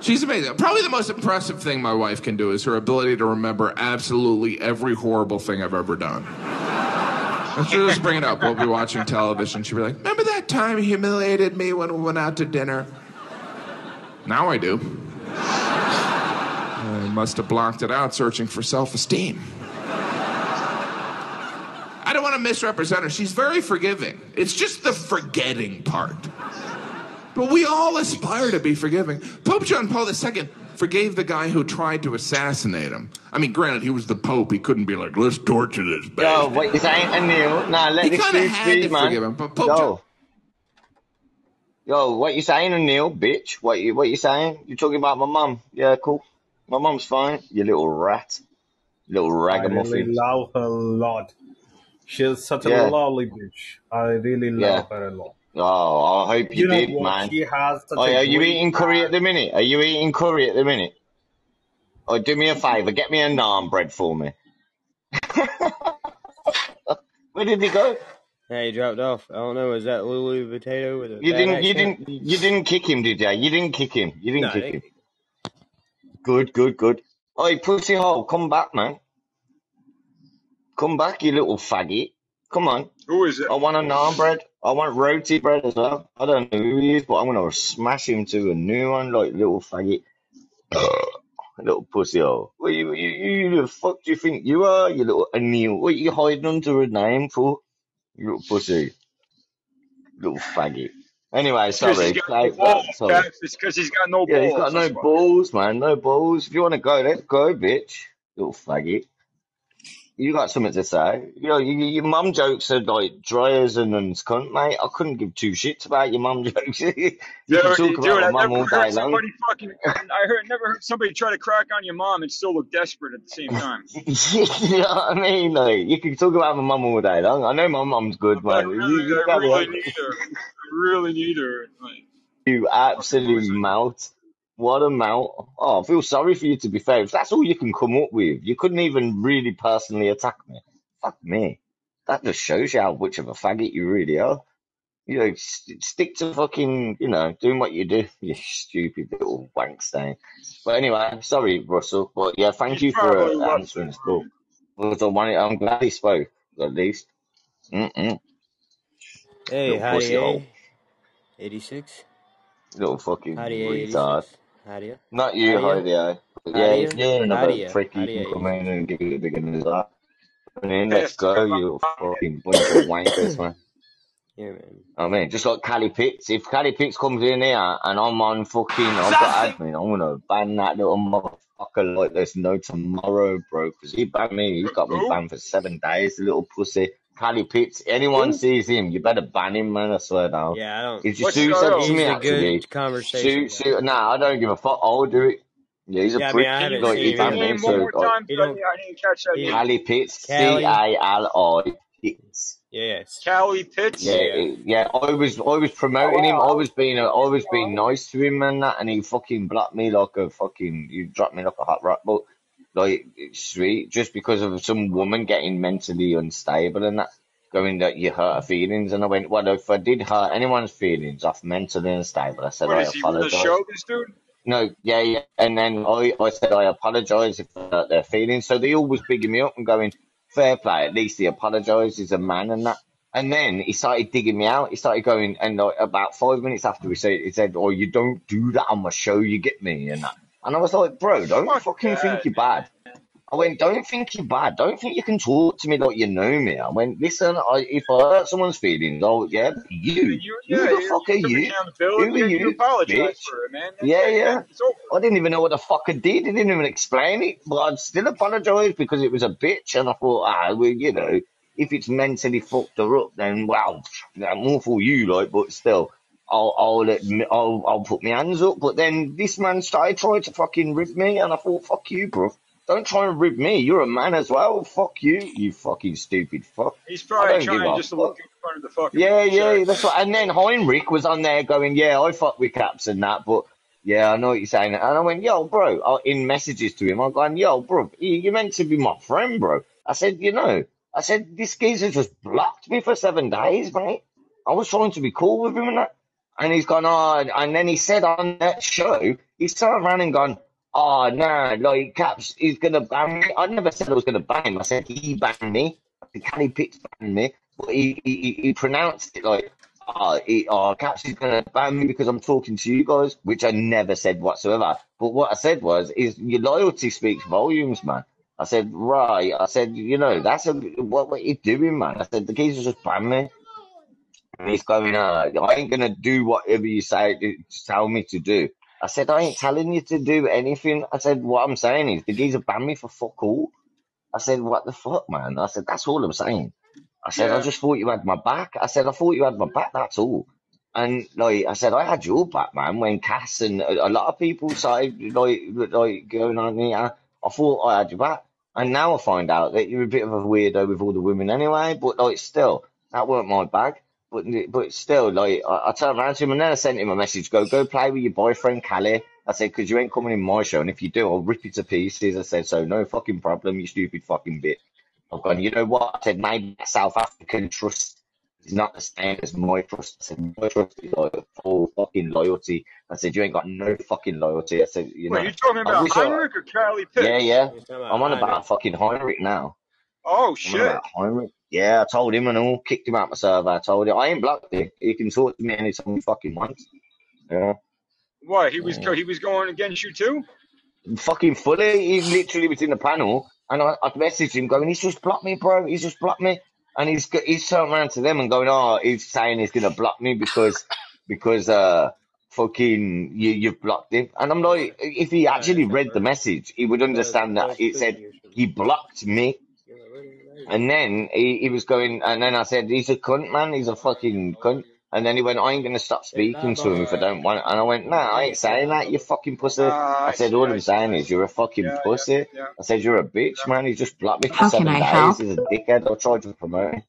She's amazing. Probably the most impressive thing my wife can do is her ability to remember absolutely every horrible thing I've ever done. And she'll just bring it up. We'll be watching television. She'll be like, Remember that time you humiliated me when we went out to dinner? Now I do. I must have blocked it out searching for self esteem. I don't want to misrepresent her. She's very forgiving. It's just the forgetting part. But we all aspire to be forgiving. Pope John Paul II forgave the guy who tried to assassinate him. I mean, granted, he was the Pope. He couldn't be like, let's torture this Yo, bastard. what you saying, Neil? Nah, let He kinda truth had to be, man. forgive him, but Pope Go. Yo, what you saying, Neil, bitch? What you what you saying? You talking about my mum? Yeah, cool. My mum's fine. You little rat, little ragamuffin. I really love her a lot. She's such a Yeah, lovely bitch. I really yeah. love her a lot. Oh, I hope you, You know did, what? man. She has such Oh, a are you great eating curry at the minute? Are you eating curry at the minute? Oh, do me a favour, get me a naan bread for me. Where did he go? Yeah, he dropped off. I don't know. Is that Lulu Potato with a You didn't, you accent? didn't, you didn't kick him, did you? You didn't kick him. You didn't No, kick they- him. Good, good, good. Oi, pussy hole, come back, man. Come back, you little faggot. Come on. Who is it? I want a naan bread. I want roti bread as well. I don't know who he is, but I'm gonna smash him to a new one, like little faggot. little pussy hole. What you, you, you, you the fuck do you think you are, you little Anil? What you hiding under a name for? You little pussy. Little faggot. Anyway, sorry, It's because sorry. he's got Like, no balls, that, sorry. Cap. It's because he's got no Yeah, he's balls. got no balls, man. No balls. If you want to go, let's go, bitch. Little faggot. You got something to say? You know, you, your mum jokes are like dryers and and cunt, mate. I couldn't give two shits about your mum jokes. you Dude, can talk dude, about I mum all day long. fucking. I heard never heard somebody try to crack on your mom and still look desperate at the same time. you know what I mean? Like, you can talk about my mum all day long. I know my mum's good. You, really, you, I really need her. I really need her. Like, You absolute mouth. What a mouth. Oh, I feel sorry for you to be fair. If that's all you can come up with, you couldn't even really personally attack me. Fuck me. That just shows you how much of a faggot you really are. You know, st- stick to fucking, you know, doing what you do. You stupid little wank stain. But anyway, sorry, Russell. But yeah, thank you for uh, answering this call. Well, the one- I'm glad he spoke, at least. Mm-mm. Hey, Little howdy, pussy hole. A. 86. Little fucking Howdy, A. 86. Retard. Howdy. Not you, Howdy. Heidi. eh? Yeah, if you're another Howdy. prick, you can come in and give it a big one as that. Come in, Yes, let's go, you fucking bunch of wankers, man. Yeah, man. I mean, just like Cali Pitts. If Cali Pitts comes in here and I'm on fucking, I've got admin, I'm gonna ban that little motherfucker like there's no tomorrow, bro. Because he banned me. He's got me banned for seven days, the little pussy. Cali Pitts. Anyone Who? sees him, you better ban him, man. I swear down. Yeah, I don't. If you What's Sue the said other? to He's me a actually, good conversation Sue, guy. Sue, nah, I don't give a fuck. I'll do it. Yeah, he's a Yeah, I mean, prick. I Can haven't you, Like can you banned him. so more time? He I I didn't catch that He. Cali Pitts, C Cali. A L I Pitts. Yeah, yes. Cali Pitts? Yeah, Yeah. yeah. I was, I was Oh, promoting him. I was being, I was being nice to him and that, and he fucking blocked me like a fucking, you dropped me like a hot rock. But like, sweet, just because of some woman getting mentally unstable and that, going that you hurt her feelings. And I went, well, if I did hurt anyone's feelings off mentally unstable, I said What I is he apologize. show, this dude? No, yeah, yeah. And then I, I said I apologise if I hurt their feelings. So they always bigging me up and going, fair play, at least he apologised, he's a man and that. And then he started digging me out. He started going, and like, about five minutes after he said, he said, "Oh, you don't do that on my show, you get me," and that. And I was like, "Bro, don't Fuck fucking think you're bad." I went, "Don't think you're bad. Don't think you can talk to me like you know me." I went, "Listen, I, if I hurt someone's feelings, oh yeah, you, You, who the you, fuck are you? Who are you you, for it, man. That's Yeah, it, yeah. I didn't even know what the fuck I did. I didn't even explain it, but I'd still apologise because it was a bitch, and I thought, ah, well, you know, if it's mentally fucked her up, then well, I'm all for you, like, but still, I'll, I'll, admit, I'll, I'll put my hands up. But then this man started trying to fucking rib me, and I thought, fuck you, bro. Don't try and rib me. You're a man as well. Fuck you, you fucking stupid fuck. He's probably trying just to look in front of the fucking Yeah, yeah, that's right. And then Heinrich was on there going, yeah, I fuck with caps and that, but yeah, I know what you're saying. And I went, yo, bro, I- in messages to him, I'm going, yo, bro, you- you're meant to be my friend, bro. I said, you know, I said, this geezer just blocked me for seven days, mate. I was trying to be cool with him and that. And he's gone, oh, and then he said on that show, he turned around and gone, oh, nah, like, Caps, he's going to ban me. I never said I was going to ban him. I said he banned me. Kenny Pitts banned me. But he, he, he pronounced it like, oh, he, oh, Caps is going to ban me because I'm talking to you guys, which I never said whatsoever. But what I said was, is your loyalty speaks volumes, man. I said, right. I said, you know, that's a, what, what you doing, man? I said, the geezer just banned me. He's going, uh, I ain't gonna do whatever you say to tell me to do. I said, I ain't telling you to do anything. I said, what I'm saying is the geezer banned me for fuck all. I said, what the fuck, man? I said, that's all I'm saying. I said, I just thought you had my back. I said, I thought you had my back, that's all. And like I said, I had your back, man. When Cass and a, a lot of people started like like going on here, I thought I had your back, and now I find out that you're a bit of a weirdo with all the women anyway. But like, still, that weren't my bag. But but still, like I, I turned around to him and then I sent him a message. Go go play with your boyfriend, Callie. I said, because you ain't coming in my show, and if you do, I'll rip you to pieces. I said, so no fucking problem, you stupid fucking bitch. I've gone, you know what? I said, maybe South African trust is not the same as my trust. I said, my trust is like full fucking loyalty. I said, you ain't got no fucking loyalty. I said, you Wait, know. you talking about wish I- Heinrich or Charlie Pitts? yeah, yeah. He's talking about I'm on Heinrich. about fucking Heinrich now. Oh I'm on shit. about Heinrich. Yeah, I told him and all, kicked him out my server. I told him, I ain't blocked him. He can talk to me anytime he fucking wants. Yeah. What? He was go- he was going against you too? fucking fully. He literally was in the panel, and I, I messaged him going, "He's just blocked me, bro. He's just blocked me." And he's he's turned around to them and going, "Oh, he's saying he's gonna block me because because uh fucking you you've blocked him." And I'm like, if he actually read the message, he would understand that it said he blocked me. And then he, he was going, and then I said, he's a cunt, man. He's a fucking cunt. And then he went, I ain't gonna stop speaking to him if I don't want. it. And I went, Nah, I ain't saying that. You fucking pussy. I said, all I'm saying is you're a fucking pussy. I said, you're a bitch, man. He just blocked me for How seven days. help? He's a dickhead. I tried to promote him.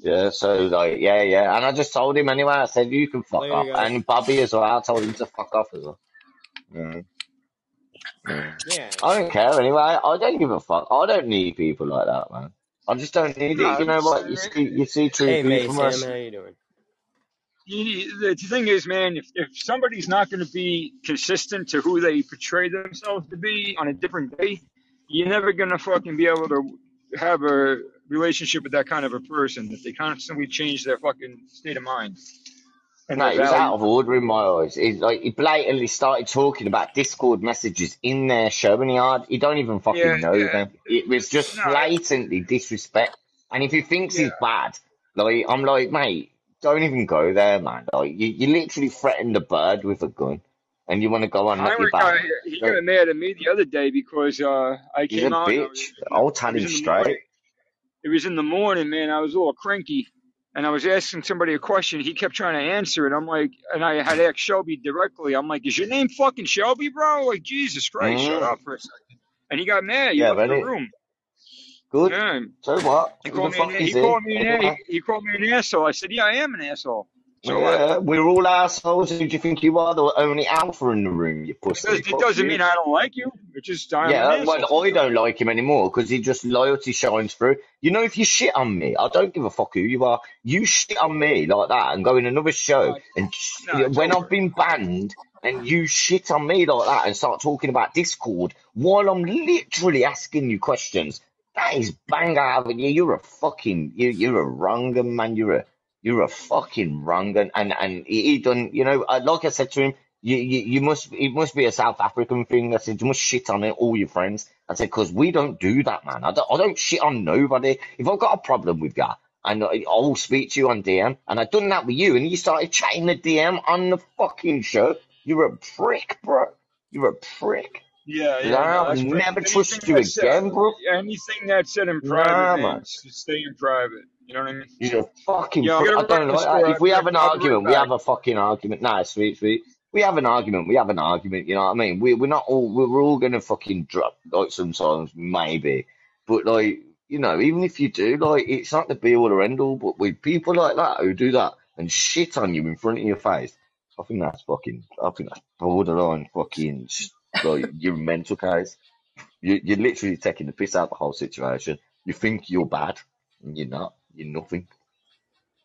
Yeah, so like, yeah, yeah. And I just told him anyway. I said, you can fuck Later, off. And Bobby as well. I told him to fuck off as well. Yeah. Yeah. Yeah. I don't care anyway. I don't give a fuck. I don't need people like that, man. I just don't need No, it. You know it's- what? You see, you see true Hey, mate, people. Sam, us. how you doing? You- The thing is, man, if, if somebody's not going to be consistent to who they portray themselves to be on a different day, you're never going to fucking be able to have a relationship with that kind of a person if they constantly change their fucking state of mind. And No, it was out of order in my eyes. He like he blatantly started talking about Discord messages in their show, and he hard he don't even fucking Yeah, know yeah. them. It was just No. blatantly disrespect. And if he thinks he's bad, like I'm like, mate, don't even go there, man. Like you, you literally threatened a bird with a gun, and you want to go on that you're Heinrich, uh, he got mad at me the other day because uh, I He's came a out. and I bitch. I'll tell him straight. It was in the morning, man. I was a little cranky, and I was asking somebody a question. He kept trying to answer it. I'm like, and I had asked Shelby directly. I'm like, "Is your name fucking Shelby, bro?" Like, Jesus Christ, shut Mm. up for a second. And he got mad. He Yeah, left the room. Good. Yeah. So what? He called me. An, he called me an. He called me an asshole. I said, "Yeah, I am an asshole." So? Yeah, uh, we're all assholes. Who do you think you are? The only alpha in the room, you pussy. It, does, it you. mean I don't like you. It's just I'm Yeah, well, I don't like him anymore because he just loyalty shines through. You know, if you shit on me, I don't give a fuck who you are. You shit on me like that and go in another show, and sh- no, when over. I've been banned, and you shit on me like that and start talking about Discord while I'm literally asking you questions, that is bang out of you. You're a fucking you. You're a wronger man. You're a you're a fucking wrong and and, and he, done. You know, uh, like I said to him. You, you, you must, it must be a South African thing. I said, you must shit on it, all your friends. I said, cause we don't do that, man. I don't, I don't shit on nobody. If I've got a problem with you, and I- I'll speak to you on DM, and I've done that with you, and you started chatting the DM on the fucking show, you're a prick, bro. You're a prick. Yeah, yeah. No, no, I'll never trust you that's said- again, bro. Anything that's said in private, man. stay in private. You know what I mean? You're a fucking I'm. I don't run like the that. store. If we have an I'll be right argument, we have a fucking argument. Nah, sweet, sweet. We have an argument. We have an argument. You know what I mean? We we're not all we're, all gonna fucking drop like sometimes maybe, but like you know, even if you do, like it's not the be all or end all. But with people like that who do that and shit on you in front of your face, I think that's fucking. I think that's borderline fucking like you're a mental case. You you're literally taking the piss out of the whole situation. You think you're bad, and you're not. You're nothing.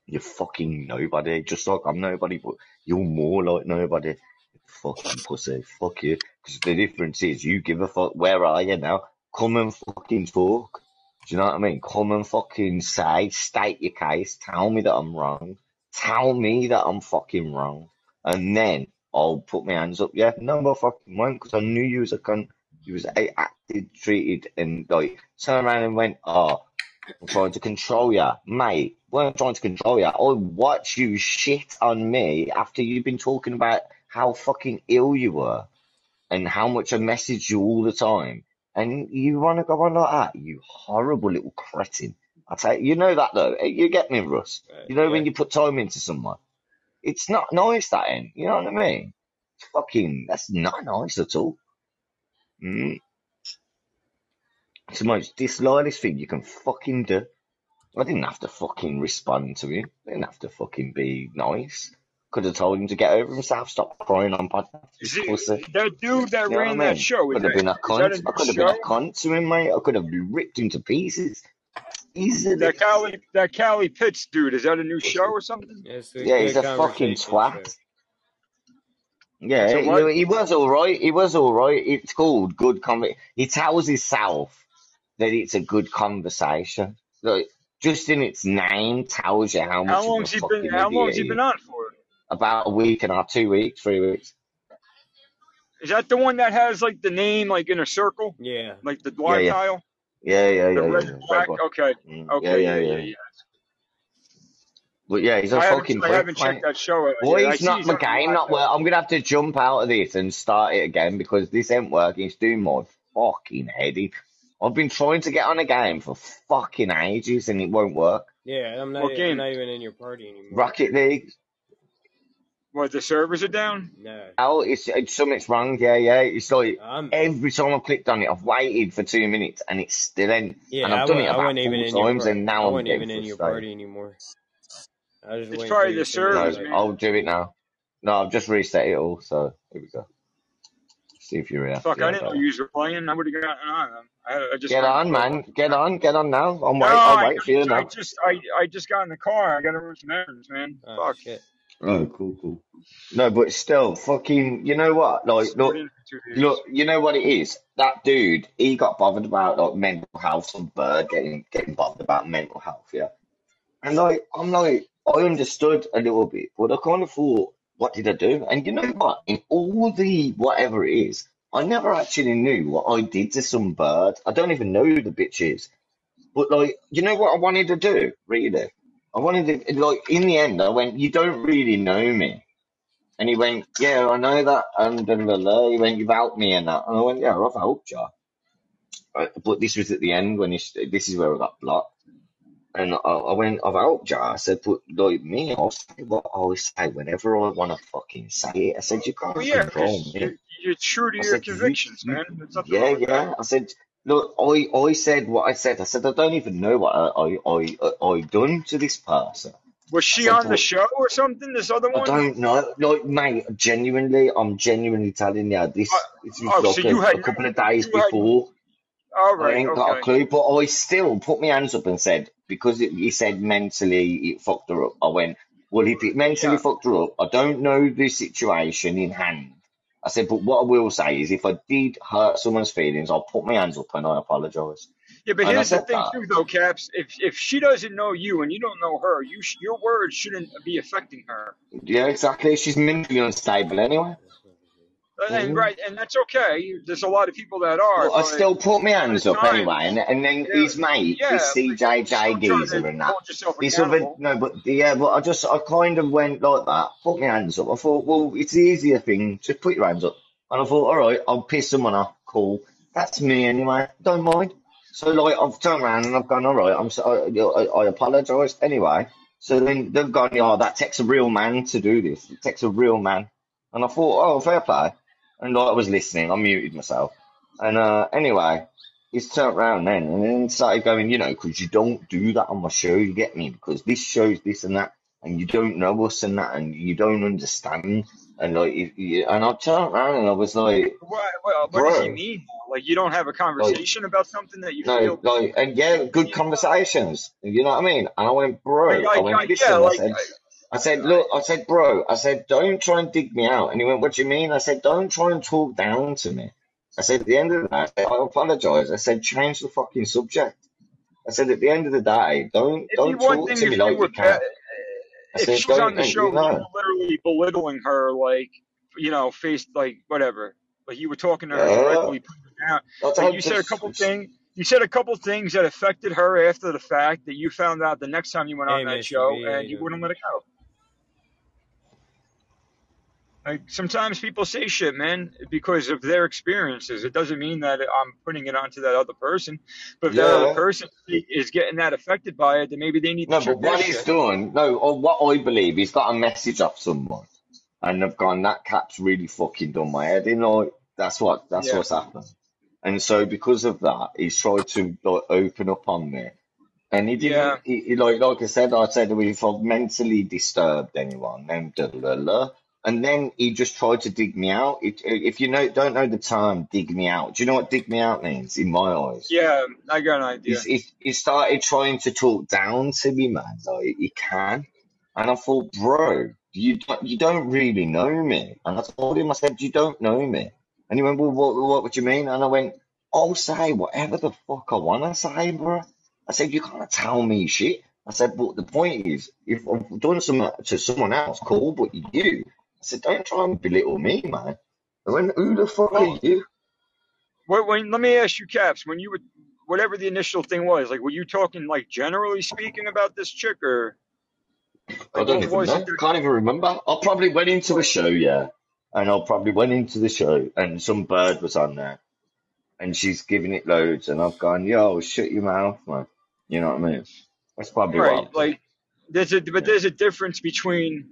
You're fucking nobody. Just like I'm nobody, but you're more like nobody. Fucking pussy. Fuck you. Because the difference is you give a fuck. Where are you now? Come and fucking talk. Do you know what I mean? Come and fucking say, state your case. Tell me that I'm wrong. Tell me that I'm fucking wrong. And then I'll put my hands up. Yeah, no, I fucking won't because I knew you was a cunt. You was a- acted, treated, and like turned around and went, oh, I'm trying to control you. mate. weren't trying to control you. I watch you shit on me after you've been talking about how fucking ill you were and how much I message you all the time. And you want to go on like that, you horrible little cretin. I tell you, you know that though. You get me, Russ. You know when you put time into someone. It's not nice, that ain't. You know what I mean? It's fucking, that's not nice at all. Mm. It's the most disloyalist thing you can fucking do. I didn't have to fucking respond to him. I didn't have to fucking be nice. Could have told him to get over himself, stop crying on podcast. Is it Pussy. that dude that You ran what I that mean? show? Is Could have been a cunt. a I could have been a cunt to him, mate. I could have been ripped him to pieces. Easily. That Cali, that Cali Pitts dude, is that a new show or something? It's Yeah, he's a fucking conversation show. twat. Yeah, So he, he was alright. He was alright. It's called good comedy. He tells himself that it's a good conversation. Like, just in its name tells you how much How of long's a he been? fucking How long's idiot he he been on for? About a week and a half, two weeks, three weeks. Is that the one that has like the name like in a circle, Yeah. like the Yeah, live yeah, tile, yeah, yeah, the yeah, red yeah. and Red black? one. Okay, Mm, yeah, okay, yeah, yeah, yeah, yeah. yeah. But yeah, he's a I haven't, I haven't checked that show out Why yet. I is see not my on game not well? I'm gonna have to jump out of this and start it again because this ain't working. It's doing my fucking headache. I've been trying to get on a game for fucking ages and it won't work. Yeah, I'm not. What I'm not even in your party anymore. Rocket League. What the servers are down? No. Oh, it's, it's something's wrong. Yeah, yeah. It's like I'm. every time I've clicked on it, I've waited for two minutes and it's still in. Yeah, And I I've done wa- it I about wasn't even four in your times party. and I now I'm wasn't getting even in your party anymore. I was just It's probably the to send me the servers, No, I'll do it now. No, I've just reset it all, so here we go. See if you're here. Fuck, I didn't know better. you were playing. I would have gotten on. I, I just Get on, man. Get on. Get on now. I'm No, wait. I'll I, wait for you I now. just I I just got in the car. I got to run some errands, man. Oh Fuck. shit. Oh, cool, cool. No, but still, fucking, you know what? Like, look, in for two days. look, you know what it is? That dude, he got bothered about like mental health, some bird getting getting bothered about mental health, yeah. And like, I'm like, I understood a little bit, but I kind of thought, what did I do? And you know what? In all the whatever it is, I never actually knew what I did to some bird. I don't even know who the bitch is. But like, you know what I wanted to do? Really? I wanted to like in the end I went, You don't really know me. And he went, Yeah, I know that and blah, blah. he went, You've helped me and that and I went, Yeah, I've helped you. But this was at the end when he, this is where I got blocked. And I, I went, I've helped you. I said, but like me, I'll say what I always say whenever I want to fucking say it. I said, you can't Well, yeah, control me. you're, you're true to I your said, convictions, you, man. Nothing yeah, that. yeah. I said, look, I, I said what I said. I said, I don't even know what I, I, I, I done to this person. Was she said, on the show or something? This other one? I don't know. Like, mate, genuinely, I'm genuinely telling you, this, Uh, oh, so like you a, had a couple of days you had, all I right, ain't got a clue, but I still put my hands up and said, because it, he said mentally it fucked her up. I went, well, if it mentally Yeah. fucked her up, I don't know the situation in hand. I said, but what I will say is if I did hurt someone's feelings, I'll put my hands up and I apologise. Yeah, but And here's the thing that. too, though, Caps. If if she doesn't know you and you don't know her, you sh- your words shouldn't be affecting her. Yeah, exactly. She's mentally unstable anyway. And Mhm. right, and that's okay. There's a lot of people that are, Well, I still put my hands up time, anyway, and, and then yeah, his mate, yeah, this CJJ geezer and that. This other no, but yeah, but I just I kind of went like that, put my hands up. I thought, well, it's the easier thing. Just put your hands up. And I thought, all right, I'll piss someone off. Cool. That's me anyway. Don't mind. So like I've turned around and I've gone, all right, I'm so, I, I, I apologise anyway. So then they've gone, oh, that takes a real man to do this. It takes a real man. And I thought, oh, fair play. And I was listening, I muted myself. And uh, anyway, he's turned around then and then started going, you know, because you don't do that on my show, you get me? Because this shows this and that, and you don't know us and that, and you don't understand. And like, you, you, and I turned around and I was like, What, what, what does he mean? Like you don't have a like, conversation about something that you no, feel. like, and yeah, good conversations. You know what I mean? And I went, Like, bro, I went, like listen, yeah, I like I, I said, look, I said, bro, I said, don't try and dig me out. And he went, what do you mean? I said, don't try and talk down to me. I said, at the end of the day, I, said, I apologize. I said, change the fucking subject. I said, at the end of the day, don't it'd don't talk thing to if me you like were you ba- can. I if said, she's on don't, the show you know, literally belittling her, like you know, face like whatever, like you were talking to her yeah, directly, putting her down. I you said a couple things. You said a couple things that affected her after the fact that you found out the next time you went Hey, on that Mr. show, and you you wouldn't let it go. Like sometimes people say shit, man, because of their experiences. It doesn't mean that I'm putting it onto that other person. But if that other person is getting that affected by it, then maybe they need to No, but what he's shit. done, no, or what I believe, he's got a message off someone, and they've gone, that cap's really fucking done my head. You know, that's what that's Yeah. what's happened. And so because of that, he's tried to like open up on me, and he didn't. Yeah. He, he- like like I said, I said if I've mentally disturbed anyone, then da da da. And then he just tried to dig me out. It, if you know don't know the term dig me out, do you know what dig me out means in my eyes? Yeah, I got an idea. He's, he, he started trying to talk down to me, man. Like he can, and I thought, bro, you don't, you don't really know me. And I told him, I said, you don't know me. And he went, well, what, what would you mean? And I went, I'll say whatever the fuck I want to say, bro. I said, you can't tell me shit. I said, but the point is, if I've done something to someone else, cool, but you, I said, don't try and belittle me, man. I went, who the fuck are you? When, when, let me ask you, Caps, when you were whatever the initial thing was, like, were you talking, like, generally speaking about this chick, or I don't even know. that- Can't even remember. I probably went into a show, yeah, and I probably went into the show, and some bird was on there, and she's giving it loads, and I've gone, yo, shut your mouth, man. You know what I mean? That's probably. Right, like, there's a, but there's a difference between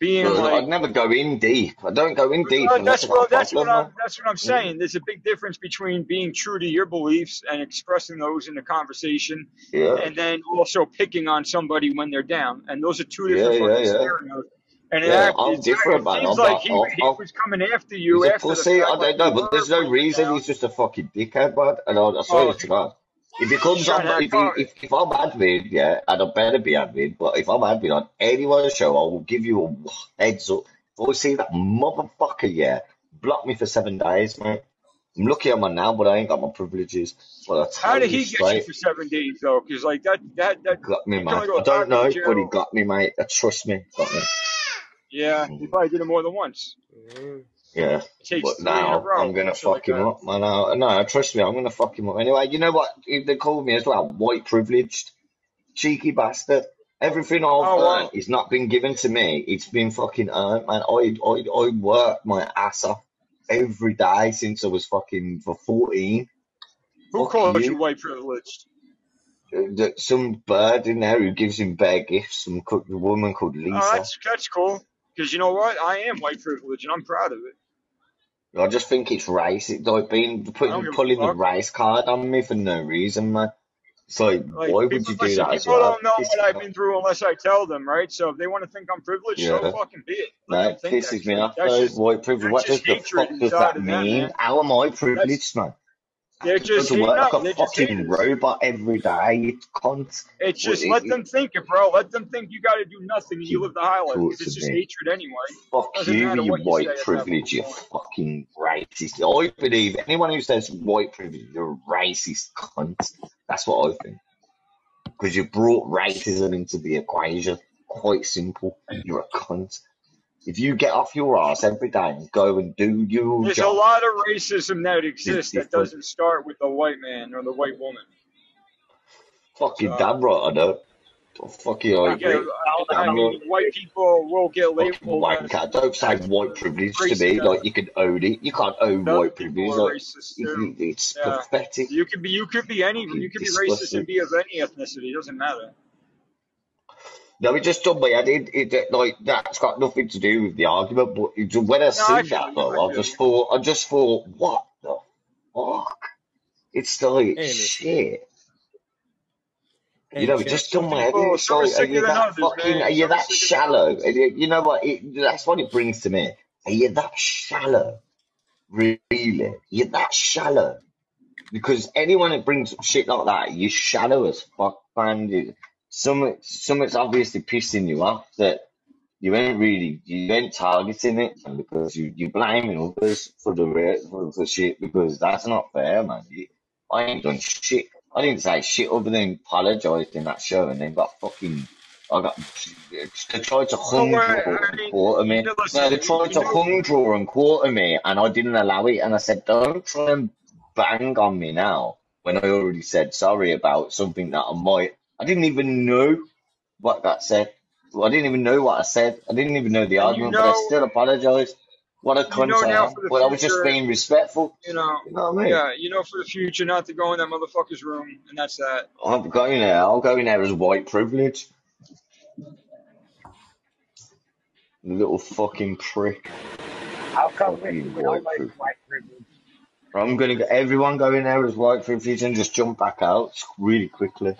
being I've like, I'd never go in deep. I don't go in deep Well, that's I've got a what that's what. I'm that's what I'm saying. There's a big difference between being true to your beliefs and expressing those in a conversation, Yeah. and then also picking on somebody when they're down. And those are two different yeah, fucking yeah. scenarios. And it, Yeah, act, I'm it's, different, it man. seems I'm like not. he, I'm, he I'm, was coming after you after the pussy. fact, I don't know, but there's no reason. down. He's just a fucking dickhead, man. And I, I swear Oh, to God. If he comes on, if, he, if, if I'm admin, yeah, and I better be admin, but if I'm admin on anyone's show, I will give you a heads up. If I see that motherfucker, yeah, block me for seven days, mate. I'm lucky I'm on now, but I ain't got my privileges. But I How tell did you he get you for seven days though? Because like that that that got me, you can only man. go I don't know, to but he got me, mate. Trust me, got me. Yeah, he mm. probably did it more than once. Mm. Yeah, but three in a now. I'm gonna fuck him up, man. No, no, trust me, I'm gonna fuck him up anyway. You know what? They call me as well, white privileged, cheeky bastard. Everything I've Oh, earned is not been given to me. It's been fucking earned, man. I I I worked my ass off every day since I was fucking for 14. Who Fuck called you you. white privileged? Uh, Some bird in there who gives him bear gifts. Some woman called Oh, Lisa. that's that's cool. Because you know what? I am white privileged, and I'm proud of it. I just think it's racist. Like being putting pulling the race card on me for no reason, man. It's like, why would you do listen, that as people well? don't know Pisses what I've been through unless I tell them, right? So if they want to think I'm privileged, so fucking be it. Let them it think that pisses me off though. just White privilege. What does the fuck does that mean? man. How am I That's privileged, man? They're just work like a they're fucking haters. robot every day, cunt. It's just let it, them think it, bro. Let them think you got to do nothing and you live the high life it's just me. hatred anyway. Fuck Doesn't you, you what you white privilege, you fucking racist. I believe anyone who says white privilege, you're a racist cunt. That's what I think. Because you brought racism into the equation. Quite simple. You're a cunt. If you get off your ass every day and go and do your There's a lot of racism that exists that doesn't start with the white man or the white woman. Fucking So damn right I know. Fucking I agree. I, I Damn right. white people will get labeled wanker. Don't say white privilege to me As like you can own it. You can't own white privilege. Like it's Yeah, pathetic. you could be, you could be any, you could be racist and be of any ethnicity. It doesn't matter. No, it just done me head in. It, it, uh, like that's got nothing to do with the argument. But it, when I No, I see that though, I I just thought, I just thought, what the fuck? It's like Hey, Mister. shit. You know, it just Some done my head in. people, It's are like, are you that others, fucking? Are you that shallow? you you know what? It, that's what it brings to me. Are you that shallow? Really? You're that shallow? Because anyone that brings up shit like that, you're shallow as fuck, man. Some, something's obviously pissing you off that you ain't really, you ain't targeting it because you, you're blaming others for the for, for shit because that's not fair, man. I ain't done shit. I didn't say shit other than apologised in that show and then got fucking, I got, they tried to hung draw and quarter me. No, they tried to hung draw and quarter me and I didn't allow it and I said, don't try and bang on me now when I already said sorry about something that I might, I didn't even know what that said. I didn't even know what I said. I didn't even know the And you argument, but I still apologise. What a you cunt know I now am. for the But I was just being respectful. you know, You know what I mean? yeah, you know for the future not to go in that motherfucker's room, and that's that. I'm going there. I'll go in there as white privilege. Little fucking prick. I'll come fucking with white, privilege. white privilege. I'm gonna get everyone go in there as white privilege and just jump back out really quickly.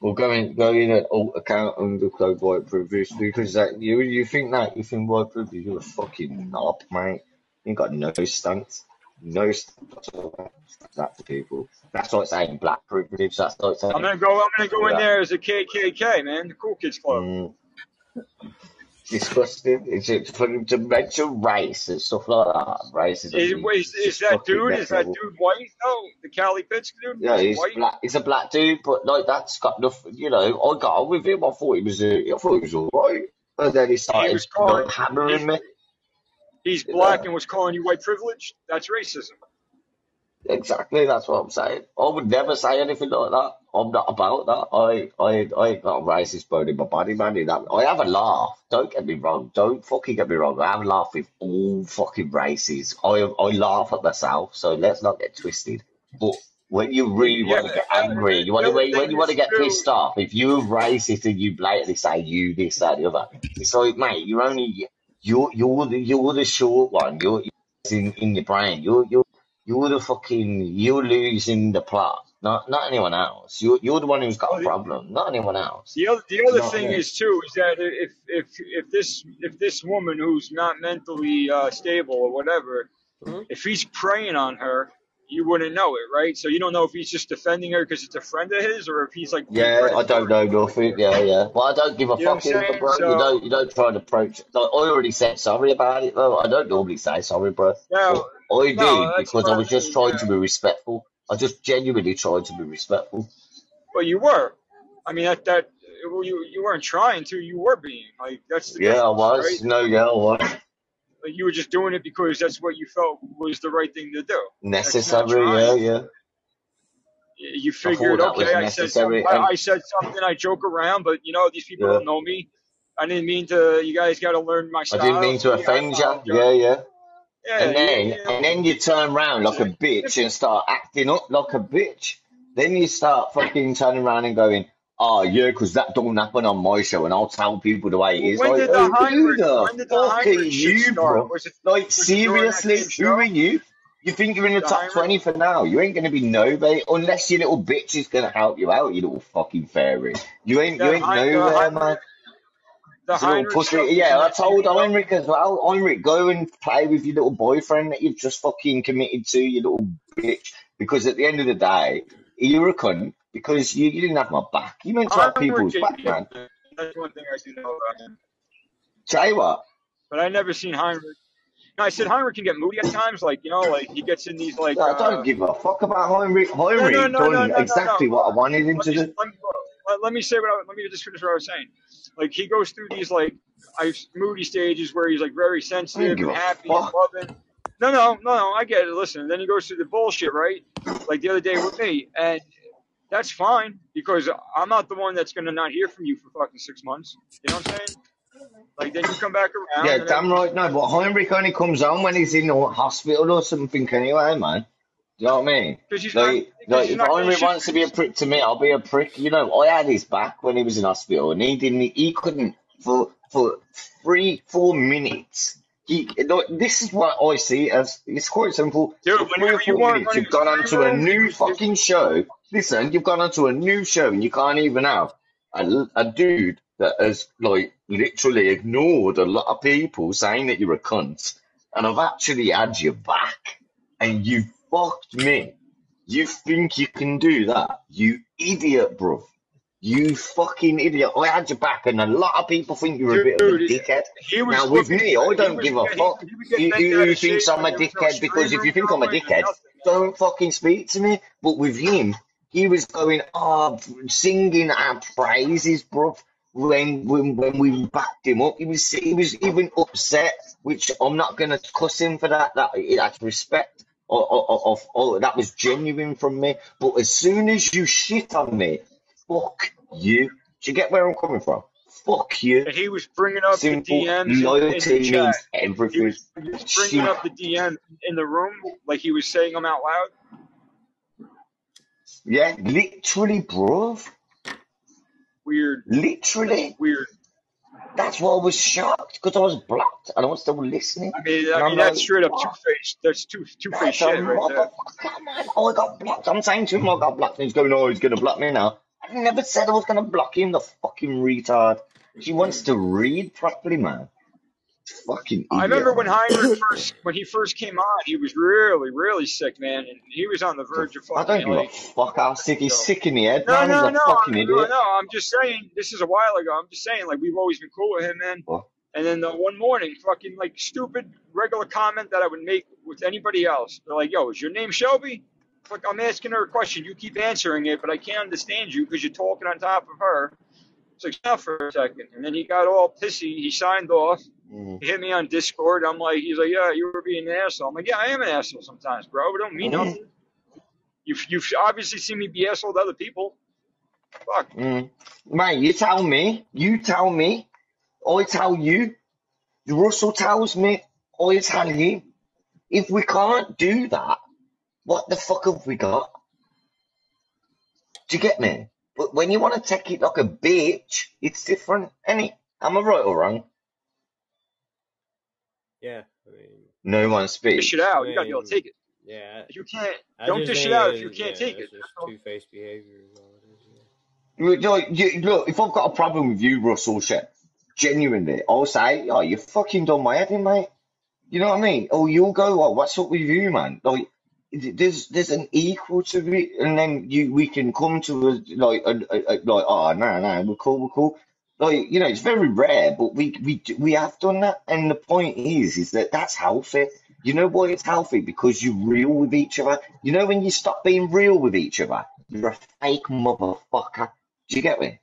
Or go in, go in at alt account under code white privilege because that you you think that you think white privilege you're a fucking knob, mate. You ain't got no stance, no stance whatsoever. That's the people. That's like saying black privilege. That's like saying I'm gonna go. I'm gonna go in there as a KKK man, the Cool Kids Club. Mm, disgusting. It's, it's for them to mention race and stuff like that. Racism. Is, is is, that dude? Is that dude white? No, the Cali Pitts dude. Yeah, he's white? black. He's a black dude, but like that's got nothing. You know, I got on with him. I thought he was. Uh, I thought he was alright. And then he He started was calling. hammering He's, me. he's black know, and was calling you white privilege. That's racism. Exactly. That's what I'm saying. I would never say anything like that. I'm not about that. I, I, I ain't got a racist bone in my body, man. In that, I have a laugh. Don't get me wrong. Don't fucking get me wrong. I have a laugh with all fucking races. I, I laugh at myself. So let's not get twisted. But when you really Yeah. want to get angry, you want to when, when you want to get too. pissed off. If you're racist and you blatantly say you this that the other, it's like mate, you're only you're you're the you're the short one. You're, you're in in your brain. You're you're you're the fucking you're losing the plot. Not not anyone else. You're you're the one who's got a the, problem. Not anyone else. the other the other know what I thing mean? is too is that if if if this if this woman who's not mentally uh, stable or whatever, Hmm? if he's preying on her, you wouldn't know it, right? So you don't know if he's just defending her because it's a friend of his, or if he's like Yeah, I don't know nothing. Yeah, yeah. Well, I don't give a You fuck I'm either, bro. You So don't you don't try and approach. Like, I already said sorry about it though. I don't normally say sorry, bro. no, I no, did that's because I was just trying Yeah, to be respectful. I just genuinely tried to be respectful. but you were. I mean that that well, you you weren't trying to. You were being like that's the Yeah, I was. right? No, yeah, I was. Like you were just doing it because that's what you felt was the right thing to do. Necessary, yeah, yeah. You figured, okay, I said something. I, I said something. I joke around, but you know these people yeah, don't know me. I didn't mean to. You guys got to learn my style. I didn't mean to offend you. Yeah, yeah. Yeah, And then, you and then you turn around like a bitch and start acting up like a bitch. Then you start fucking turning around and going, "Oh yeah, because that don't happen on my show," and I'll tell people the way it is. When Like, did the oh, Heinrich? the When did the fuck are Heinrich shit you, bro? It Like was it during that seriously, who are you? You think you're in the The top Heinrich? twenty for now? You ain't gonna be nobody unless your little bitch is gonna help you out. You little fucking fairy. You ain't, you ain't nowhere, man. the little pussy. Yeah, I told. Heinrich as well. Heinrich, go and play with your little boyfriend that you've just fucking committed to, you little bitch. Because at the end of the day, you're a cunt because you, you didn't have my back. You meant to have people's back, man. That's one thing I do know about him. Say what? But I never seen Heinrich. No, I said Heinrich can get moody at times. Like you know, like he gets in these like. I uh don't give a fuck about Heinrich. No, no, Heinrich no, no, no, no, exactly no. what I wanted him Let to me do. let me, let me say what I, let me just finish what I was saying. Like he goes through these like I moody stages where he's like very sensitive and happy and loving. No, no, no, no. I get it. Listen, then he goes through the bullshit, right? Like the other day with me, and that's fine because I'm not the one that's gonna not hear from you for fucking six months. You know what I'm saying? Like then you come back around Yeah, damn right. No, but Heinrich only comes on when he's in the hospital or something anyway, man. Do you know what I mean? because not Like, like if Heinrich wants to be a prick to me, I'll be a prick. You know, I had his back when he was in hospital, and he didn't. He couldn't for for three, four minutes. He, this is what I see as. It's quite simple. Dude, three or whenever you four want minutes, you've gone onto a new fucking show. Listen, you've gone onto a new show, and you can't even have a, a dude that has like literally ignored a lot of people saying that you're a cunt, and I've actually had your back, and you fucked me. You think you can do that? You idiot, bro. You fucking idiot. I had your back, and a lot of people think you're a bit of a dickhead. he was Now, with me, I don't was give a fuck. he was getting Who, bent who, out who of shape thinks I'm a when there was no dickhead? Because if you think I'm a dickhead, don't fucking speak to me. But with him, he was going, oh, singing our praises, bro. When, when when we backed him up, he was he was even upset, which I'm not gonna cuss him for that. That that's respect. Or, or, or, or, or that was genuine from me. But as soon as you shit on me, fuck you. Do you get where I'm coming from? Fuck you. And he was bringing up the Simple DMs in, in loyalty the means He everything. was, he was Shit. bringing up the DM in the room, like he was saying them out loud. Yeah, literally, bruv. Weird. Literally. Weird. That's why I was shocked because I was blocked and I was still listening. I mean, I I'm mean like, that's straight up two faced. That's two two faced shit right there. man. Oh, I got blocked. I'm saying to him, I got blocked. And he's going, oh, he's going to block me now. I never said I was going to block him, the fucking retard. She wants to read properly, man. Fucking I remember when Heinrich first when he first came on, he was really really sick, man, and he was on the verge of fucking. I don't give a like. fuck how sick he's sick in the head, No, man. no, He's a no, fucking I'm, idiot. no. I'm just saying. This is a while ago. I'm just saying, like we've always been cool with him, man. What? And then the one morning, fucking like stupid regular comment that I would make with anybody else. They're like, "Yo, is your name Shelby?" Like I'm asking her a question, you keep answering it, but I can't understand you because you're talking on top of her. It's like, stop for a second. And then he got all pissy. He signed off. Mm. He hit me on Discord. I'm like, he's like, yeah, you were being an asshole. I'm like, yeah, I am an asshole sometimes, bro. It don't mean Mhm. nothing. You've, you've obviously seen me be asshole to other people. Fuck. Mm. Mate, you tell me. You tell me. I tell you. Russell tells me. I tell you. If we can't do that, what the fuck have we got? Do you get me? But when you want to take it like a bitch, it's different, any. Am I right or wrong? Yeah, I mean, No one speaks. Dish speaks. it out. You gotta be able to take it. yeah. You can't, I don't dish it out if you can't yeah, take it's it. just two-faced behavior is all it is. Yeah. You- Look, you, look, if I've got a problem with you, Russell, shit, genuinely, I'll say, oh, you fucking done my head in, mate. You know what I mean? Oh, you'll go, oh, what's up with you, man? Like, there's there's an equal to it, and then you we can come to a like a, a, a- like, oh no no, we're cool, we're cool. Like you know, it's very rare, but we we do- we have done that, and the point is, is that that's healthy. You know why it's healthy? Because you're real with each other. You know when you stop being real with each other, you're a fake motherfucker. Do you get me?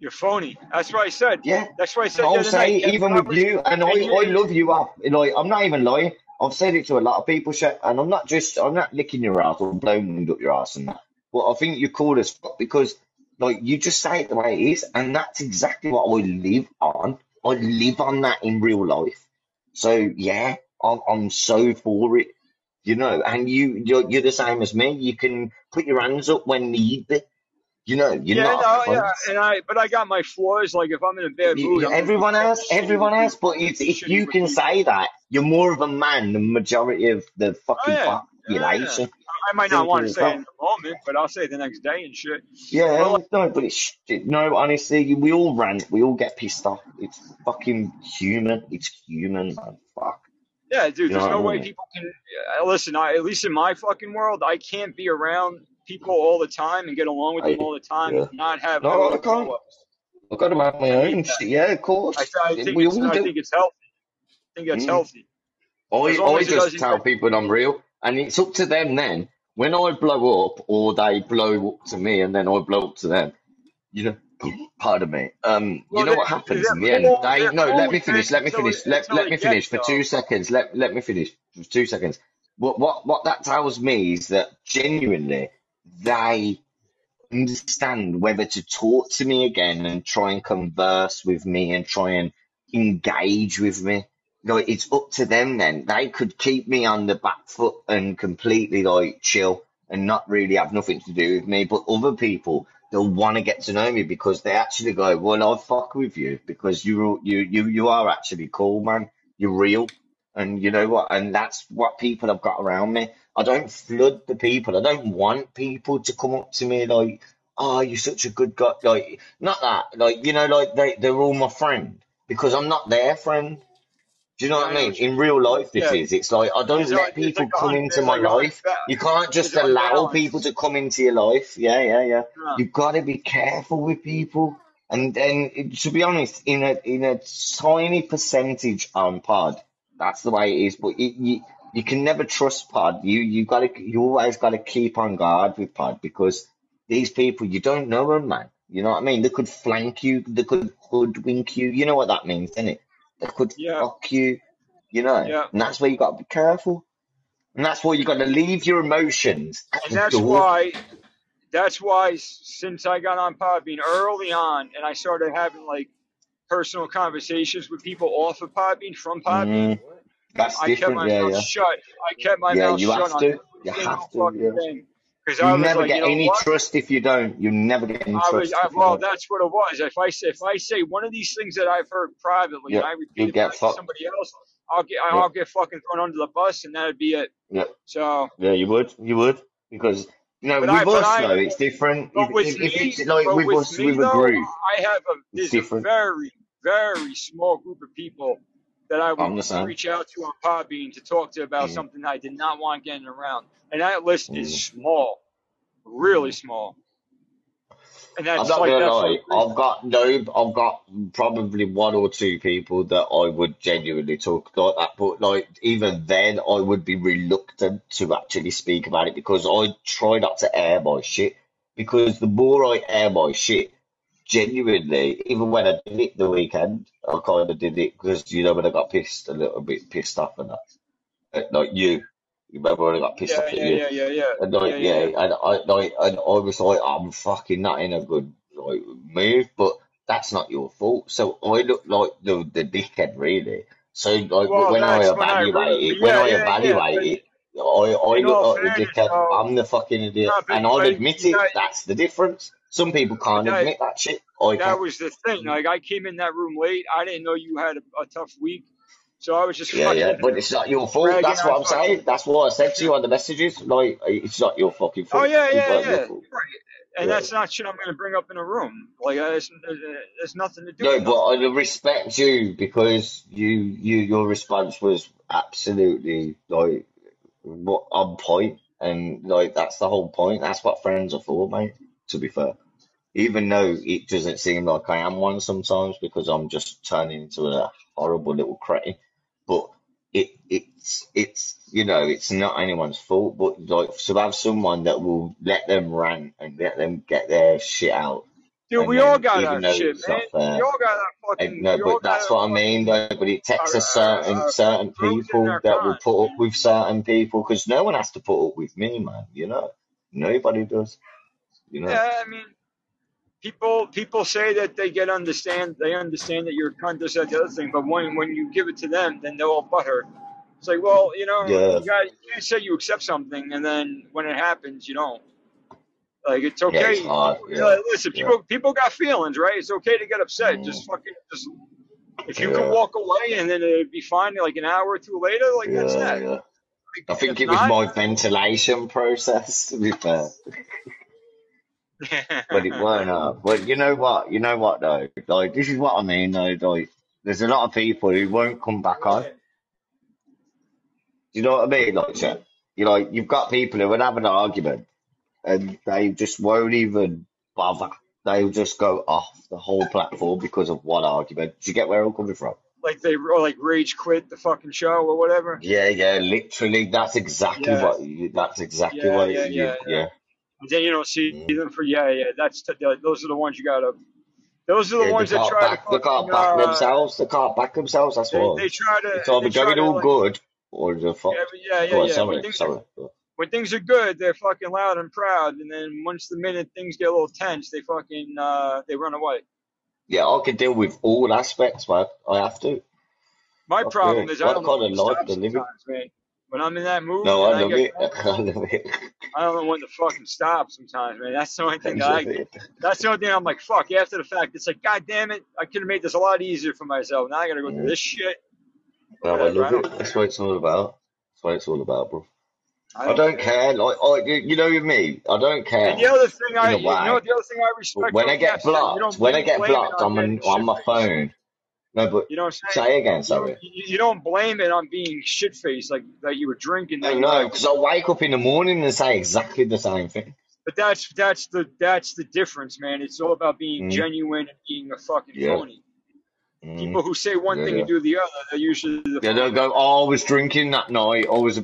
You're phony. That's what I said. Yeah. That's what I said the I'll other say night. it even with you, and I, I love you up. Like I'm not even lying. I've said it to a lot of people, and I'm not just I'm not licking your ass or blowing wind up your ass and that. But I think you're cool as fuck because like you just say it the way it is, and that's exactly what I live on. I live on that in real life. So yeah, I'm I'm so for it. You know, and you you're, you're the same as me. You can put your hands up when need be. You know, you're yeah, not. no, yeah, and I, but I got my flaws. Like if I'm in a bad mood, I'm everyone else, everyone else, but it's, if you can say that, you're more of a man than majority of the Oh fucking yeah, yeah, yeah. I might not want to say it in the moment, but I'll say it the next day and shit. Yeah, like, no, but it's no, honestly, we all rant, we all get pissed off. It's fucking human. It's human, man. Fuck. yeah, dude, know there's no I way mean? people can. Uh, listen, I, at least in my fucking world, I can't be around people all the time and get along with them I, all the time yeah. and not have No, I can't. I've got to make my own shit. Yeah, of course. I, I think We it's, all I do. think it's healthy. I think that's Mm. healthy. I, I just tell people I'm real, and it's up to them then. When I blow up, or they blow up to me, and then I blow up to them, you know, pardon me. Um, you know what happens in the end? cool. They no. Let me finish. Let me finish. Let let me finish for two seconds. Let let me finish for two seconds. What what what that tells me is that genuinely they understand whether to talk to me again and try and converse with me and try and engage with me. Like it's up to them then. They could keep me on the back foot and completely like chill and not really have nothing to do with me. But other people, they'll want to get to know me because they actually go, "Well, I'll fuck with you because you you you you are actually cool, man. You're real." And you know what? And that's what people have got around me. I don't flood the people. I don't want people to come up to me like, "Oh, you're such a good guy." Like, not that. Like, you know, like they they're all my friend because I'm not their friend. Do you know what I mean? In real life, this Yeah, is. It's like I don't a, let there's people like come into my like life. You can't just allow people to come into your life. Yeah, yeah, yeah. Yeah. You've got to be careful with people. And then, to be honest, in a in a tiny percentage on Pod, that's the way it is. But it, you you can never trust Pod. You you got to you always got to keep on guard with Pod because these people you don't know them, man. You know what I mean? They could flank you. They could hoodwink you. You know what that means, isn't it? They could Yeah, fuck you. You know, yeah. and that's where you got to be careful. And that's why you got to leave your emotions And that's door. why that's why since I got on Podbean early on and I started having like personal conversations with people off of Podbean from Podbean. Mm, that's I kept my yeah, mouth yeah. shut. I kept my Yeah, mouth you shut have on to. You have to, yeah. thing. Because I You never like, get you know any what? trust if you don't. You never get any I was, trust I, well, that's what it was. If I say, if I say one of these things that I've heard privately, Yeah, I repeat it get back to somebody else, I'll get, I'll get fucking thrown under the bus, and that'd be it. yeah, So, yeah. You would, you would, because you know, but with I, us I, though, it's different. but If, with if, if me, it's like with with us, me with a though, group, I have a, there's a very, very small group of people that I would reach out to on Podbean to talk to about Mm, something I did not want getting around, and that list is mm, small, really small, and I'm not like, gonna lie. I've got no. I've got probably one or two people that I would genuinely talk like that. But like even then, I would be reluctant to actually speak about it because I try not to air my shit. Because the more I air my shit, genuinely, even when I did it the weekend, I kind of did it because you know when I got pissed a little bit pissed off and that, like you. You remember when I got pissed yeah, off at yeah, you? yeah, yeah, yeah, And like, yeah, yeah, and I like, and I was like, I'm fucking not in a good like mood, but that's not your fault. So I look like the the dickhead, really. So like, Well, when I when I evaluate really, it, when I evaluate it, I I look like the dickhead. though, I'm the fucking idiot, no, and I'll admit it. that That's the difference. Some people can't that admit that shit. I that can. was the thing. Like I came in that room late. I didn't know you had a, a tough week, so I was just Yeah, yeah, but it's not your fault. That's what I'm saying. That's what I said to you on the messages. Like, it's not your fucking fault. Oh fault. yeah, yeah, yeah. Right. And Yeah. that's not shit I'm gonna bring up in a room. Like uh, it's, uh, there's nothing to do No, but. I respect you because you, you, your response was absolutely like what on point, and like that's the whole point. That's what friends are for, mate. To be fair, even though it doesn't seem like I am one sometimes because I'm just turning into a horrible little cretin, but it, it's, it's, you know, it's not anyone's fault. But like to have someone that will let them rant and let them get their shit out Dude, we all got our shit, man. fair. We all got our And fucking. no, but that's what I mean, though. But it takes a certain certain people that will put up with certain people because no one has to put up with me, man. You know, nobody does. You know, Yeah, I mean, people people say that they get understand they understand that you're a cunt, this, that, the other thing, but when when you give it to them, then they're all butter. It's like, well, you know, yeah, you got you say you accept something, and then when it happens, you don't. Like it's yeah, okay. it's hard. You Yeah, know, listen, yeah, people people got feelings, right? It's okay to get upset. mm, Just fucking just if you can walk away and then it'd be fine like an hour or two later, like that's that. yeah. Like, I think it was not, my ventilation process, to be fair, but it weren't up. But you know what? You know what though? Like this is what I mean though. Like there's a lot of people who won't come back on. Do you know what I mean? Like, so, you know, you've got people who would have an argument and they just won't even bother. They'll just go off the whole platform because of one argument. Do you get where I'm coming from? like they or like rage quit the fucking show or whatever. Yeah, yeah, literally. That's exactly Yeah, what you, that's exactly yeah, what yeah, you, yeah, yeah. And then you don't see Mm. them for yeah, yeah. That's t- those are the ones you gotta. Those are the Yeah, ones that try to back, they can't back Uh, themselves. They can't back themselves. That's they why. they try to It's either going all like good or the fuck. yeah yeah yeah yeah. Sorry, sorry. When things are good, they're fucking loud and proud, and then once the minute things get a little tense, they fucking uh they run away. Yeah, I can deal with all aspects, man. I have to. My That's problem is I don't know kind when of to like stop man. When I'm in that mood No, I I love get it. I love it. I don't know when to fucking stop sometimes, man. That's the only thing that I it. That's the only thing I'm like, fuck. After the fact, it's like, god damn it, I could have made this a lot easier for myself. Now I gotta go through this shit. No, Whatever. I love it. That's what it's all about. That's what it's all about, bro. I I don't don't care. care. Like, I, you know, me, I don't care. And the other thing in I, you know, the other thing I But respect when I get blocked, when I get blocked, on I'm on, on my phone. No, but You know what I'm saying? say again, sorry. you you don't blame it on being shit faced, like that you were drinking, I that know, because I wake up in the morning and say exactly the same thing. But that's that's the that's the difference, man. It's all about being Mm, genuine and being a fucking yeah. phony. Mm, People who say one yeah, thing yeah. and do the other, they're usually the Yeah, they'll go, oh, I was drinking that night. I was a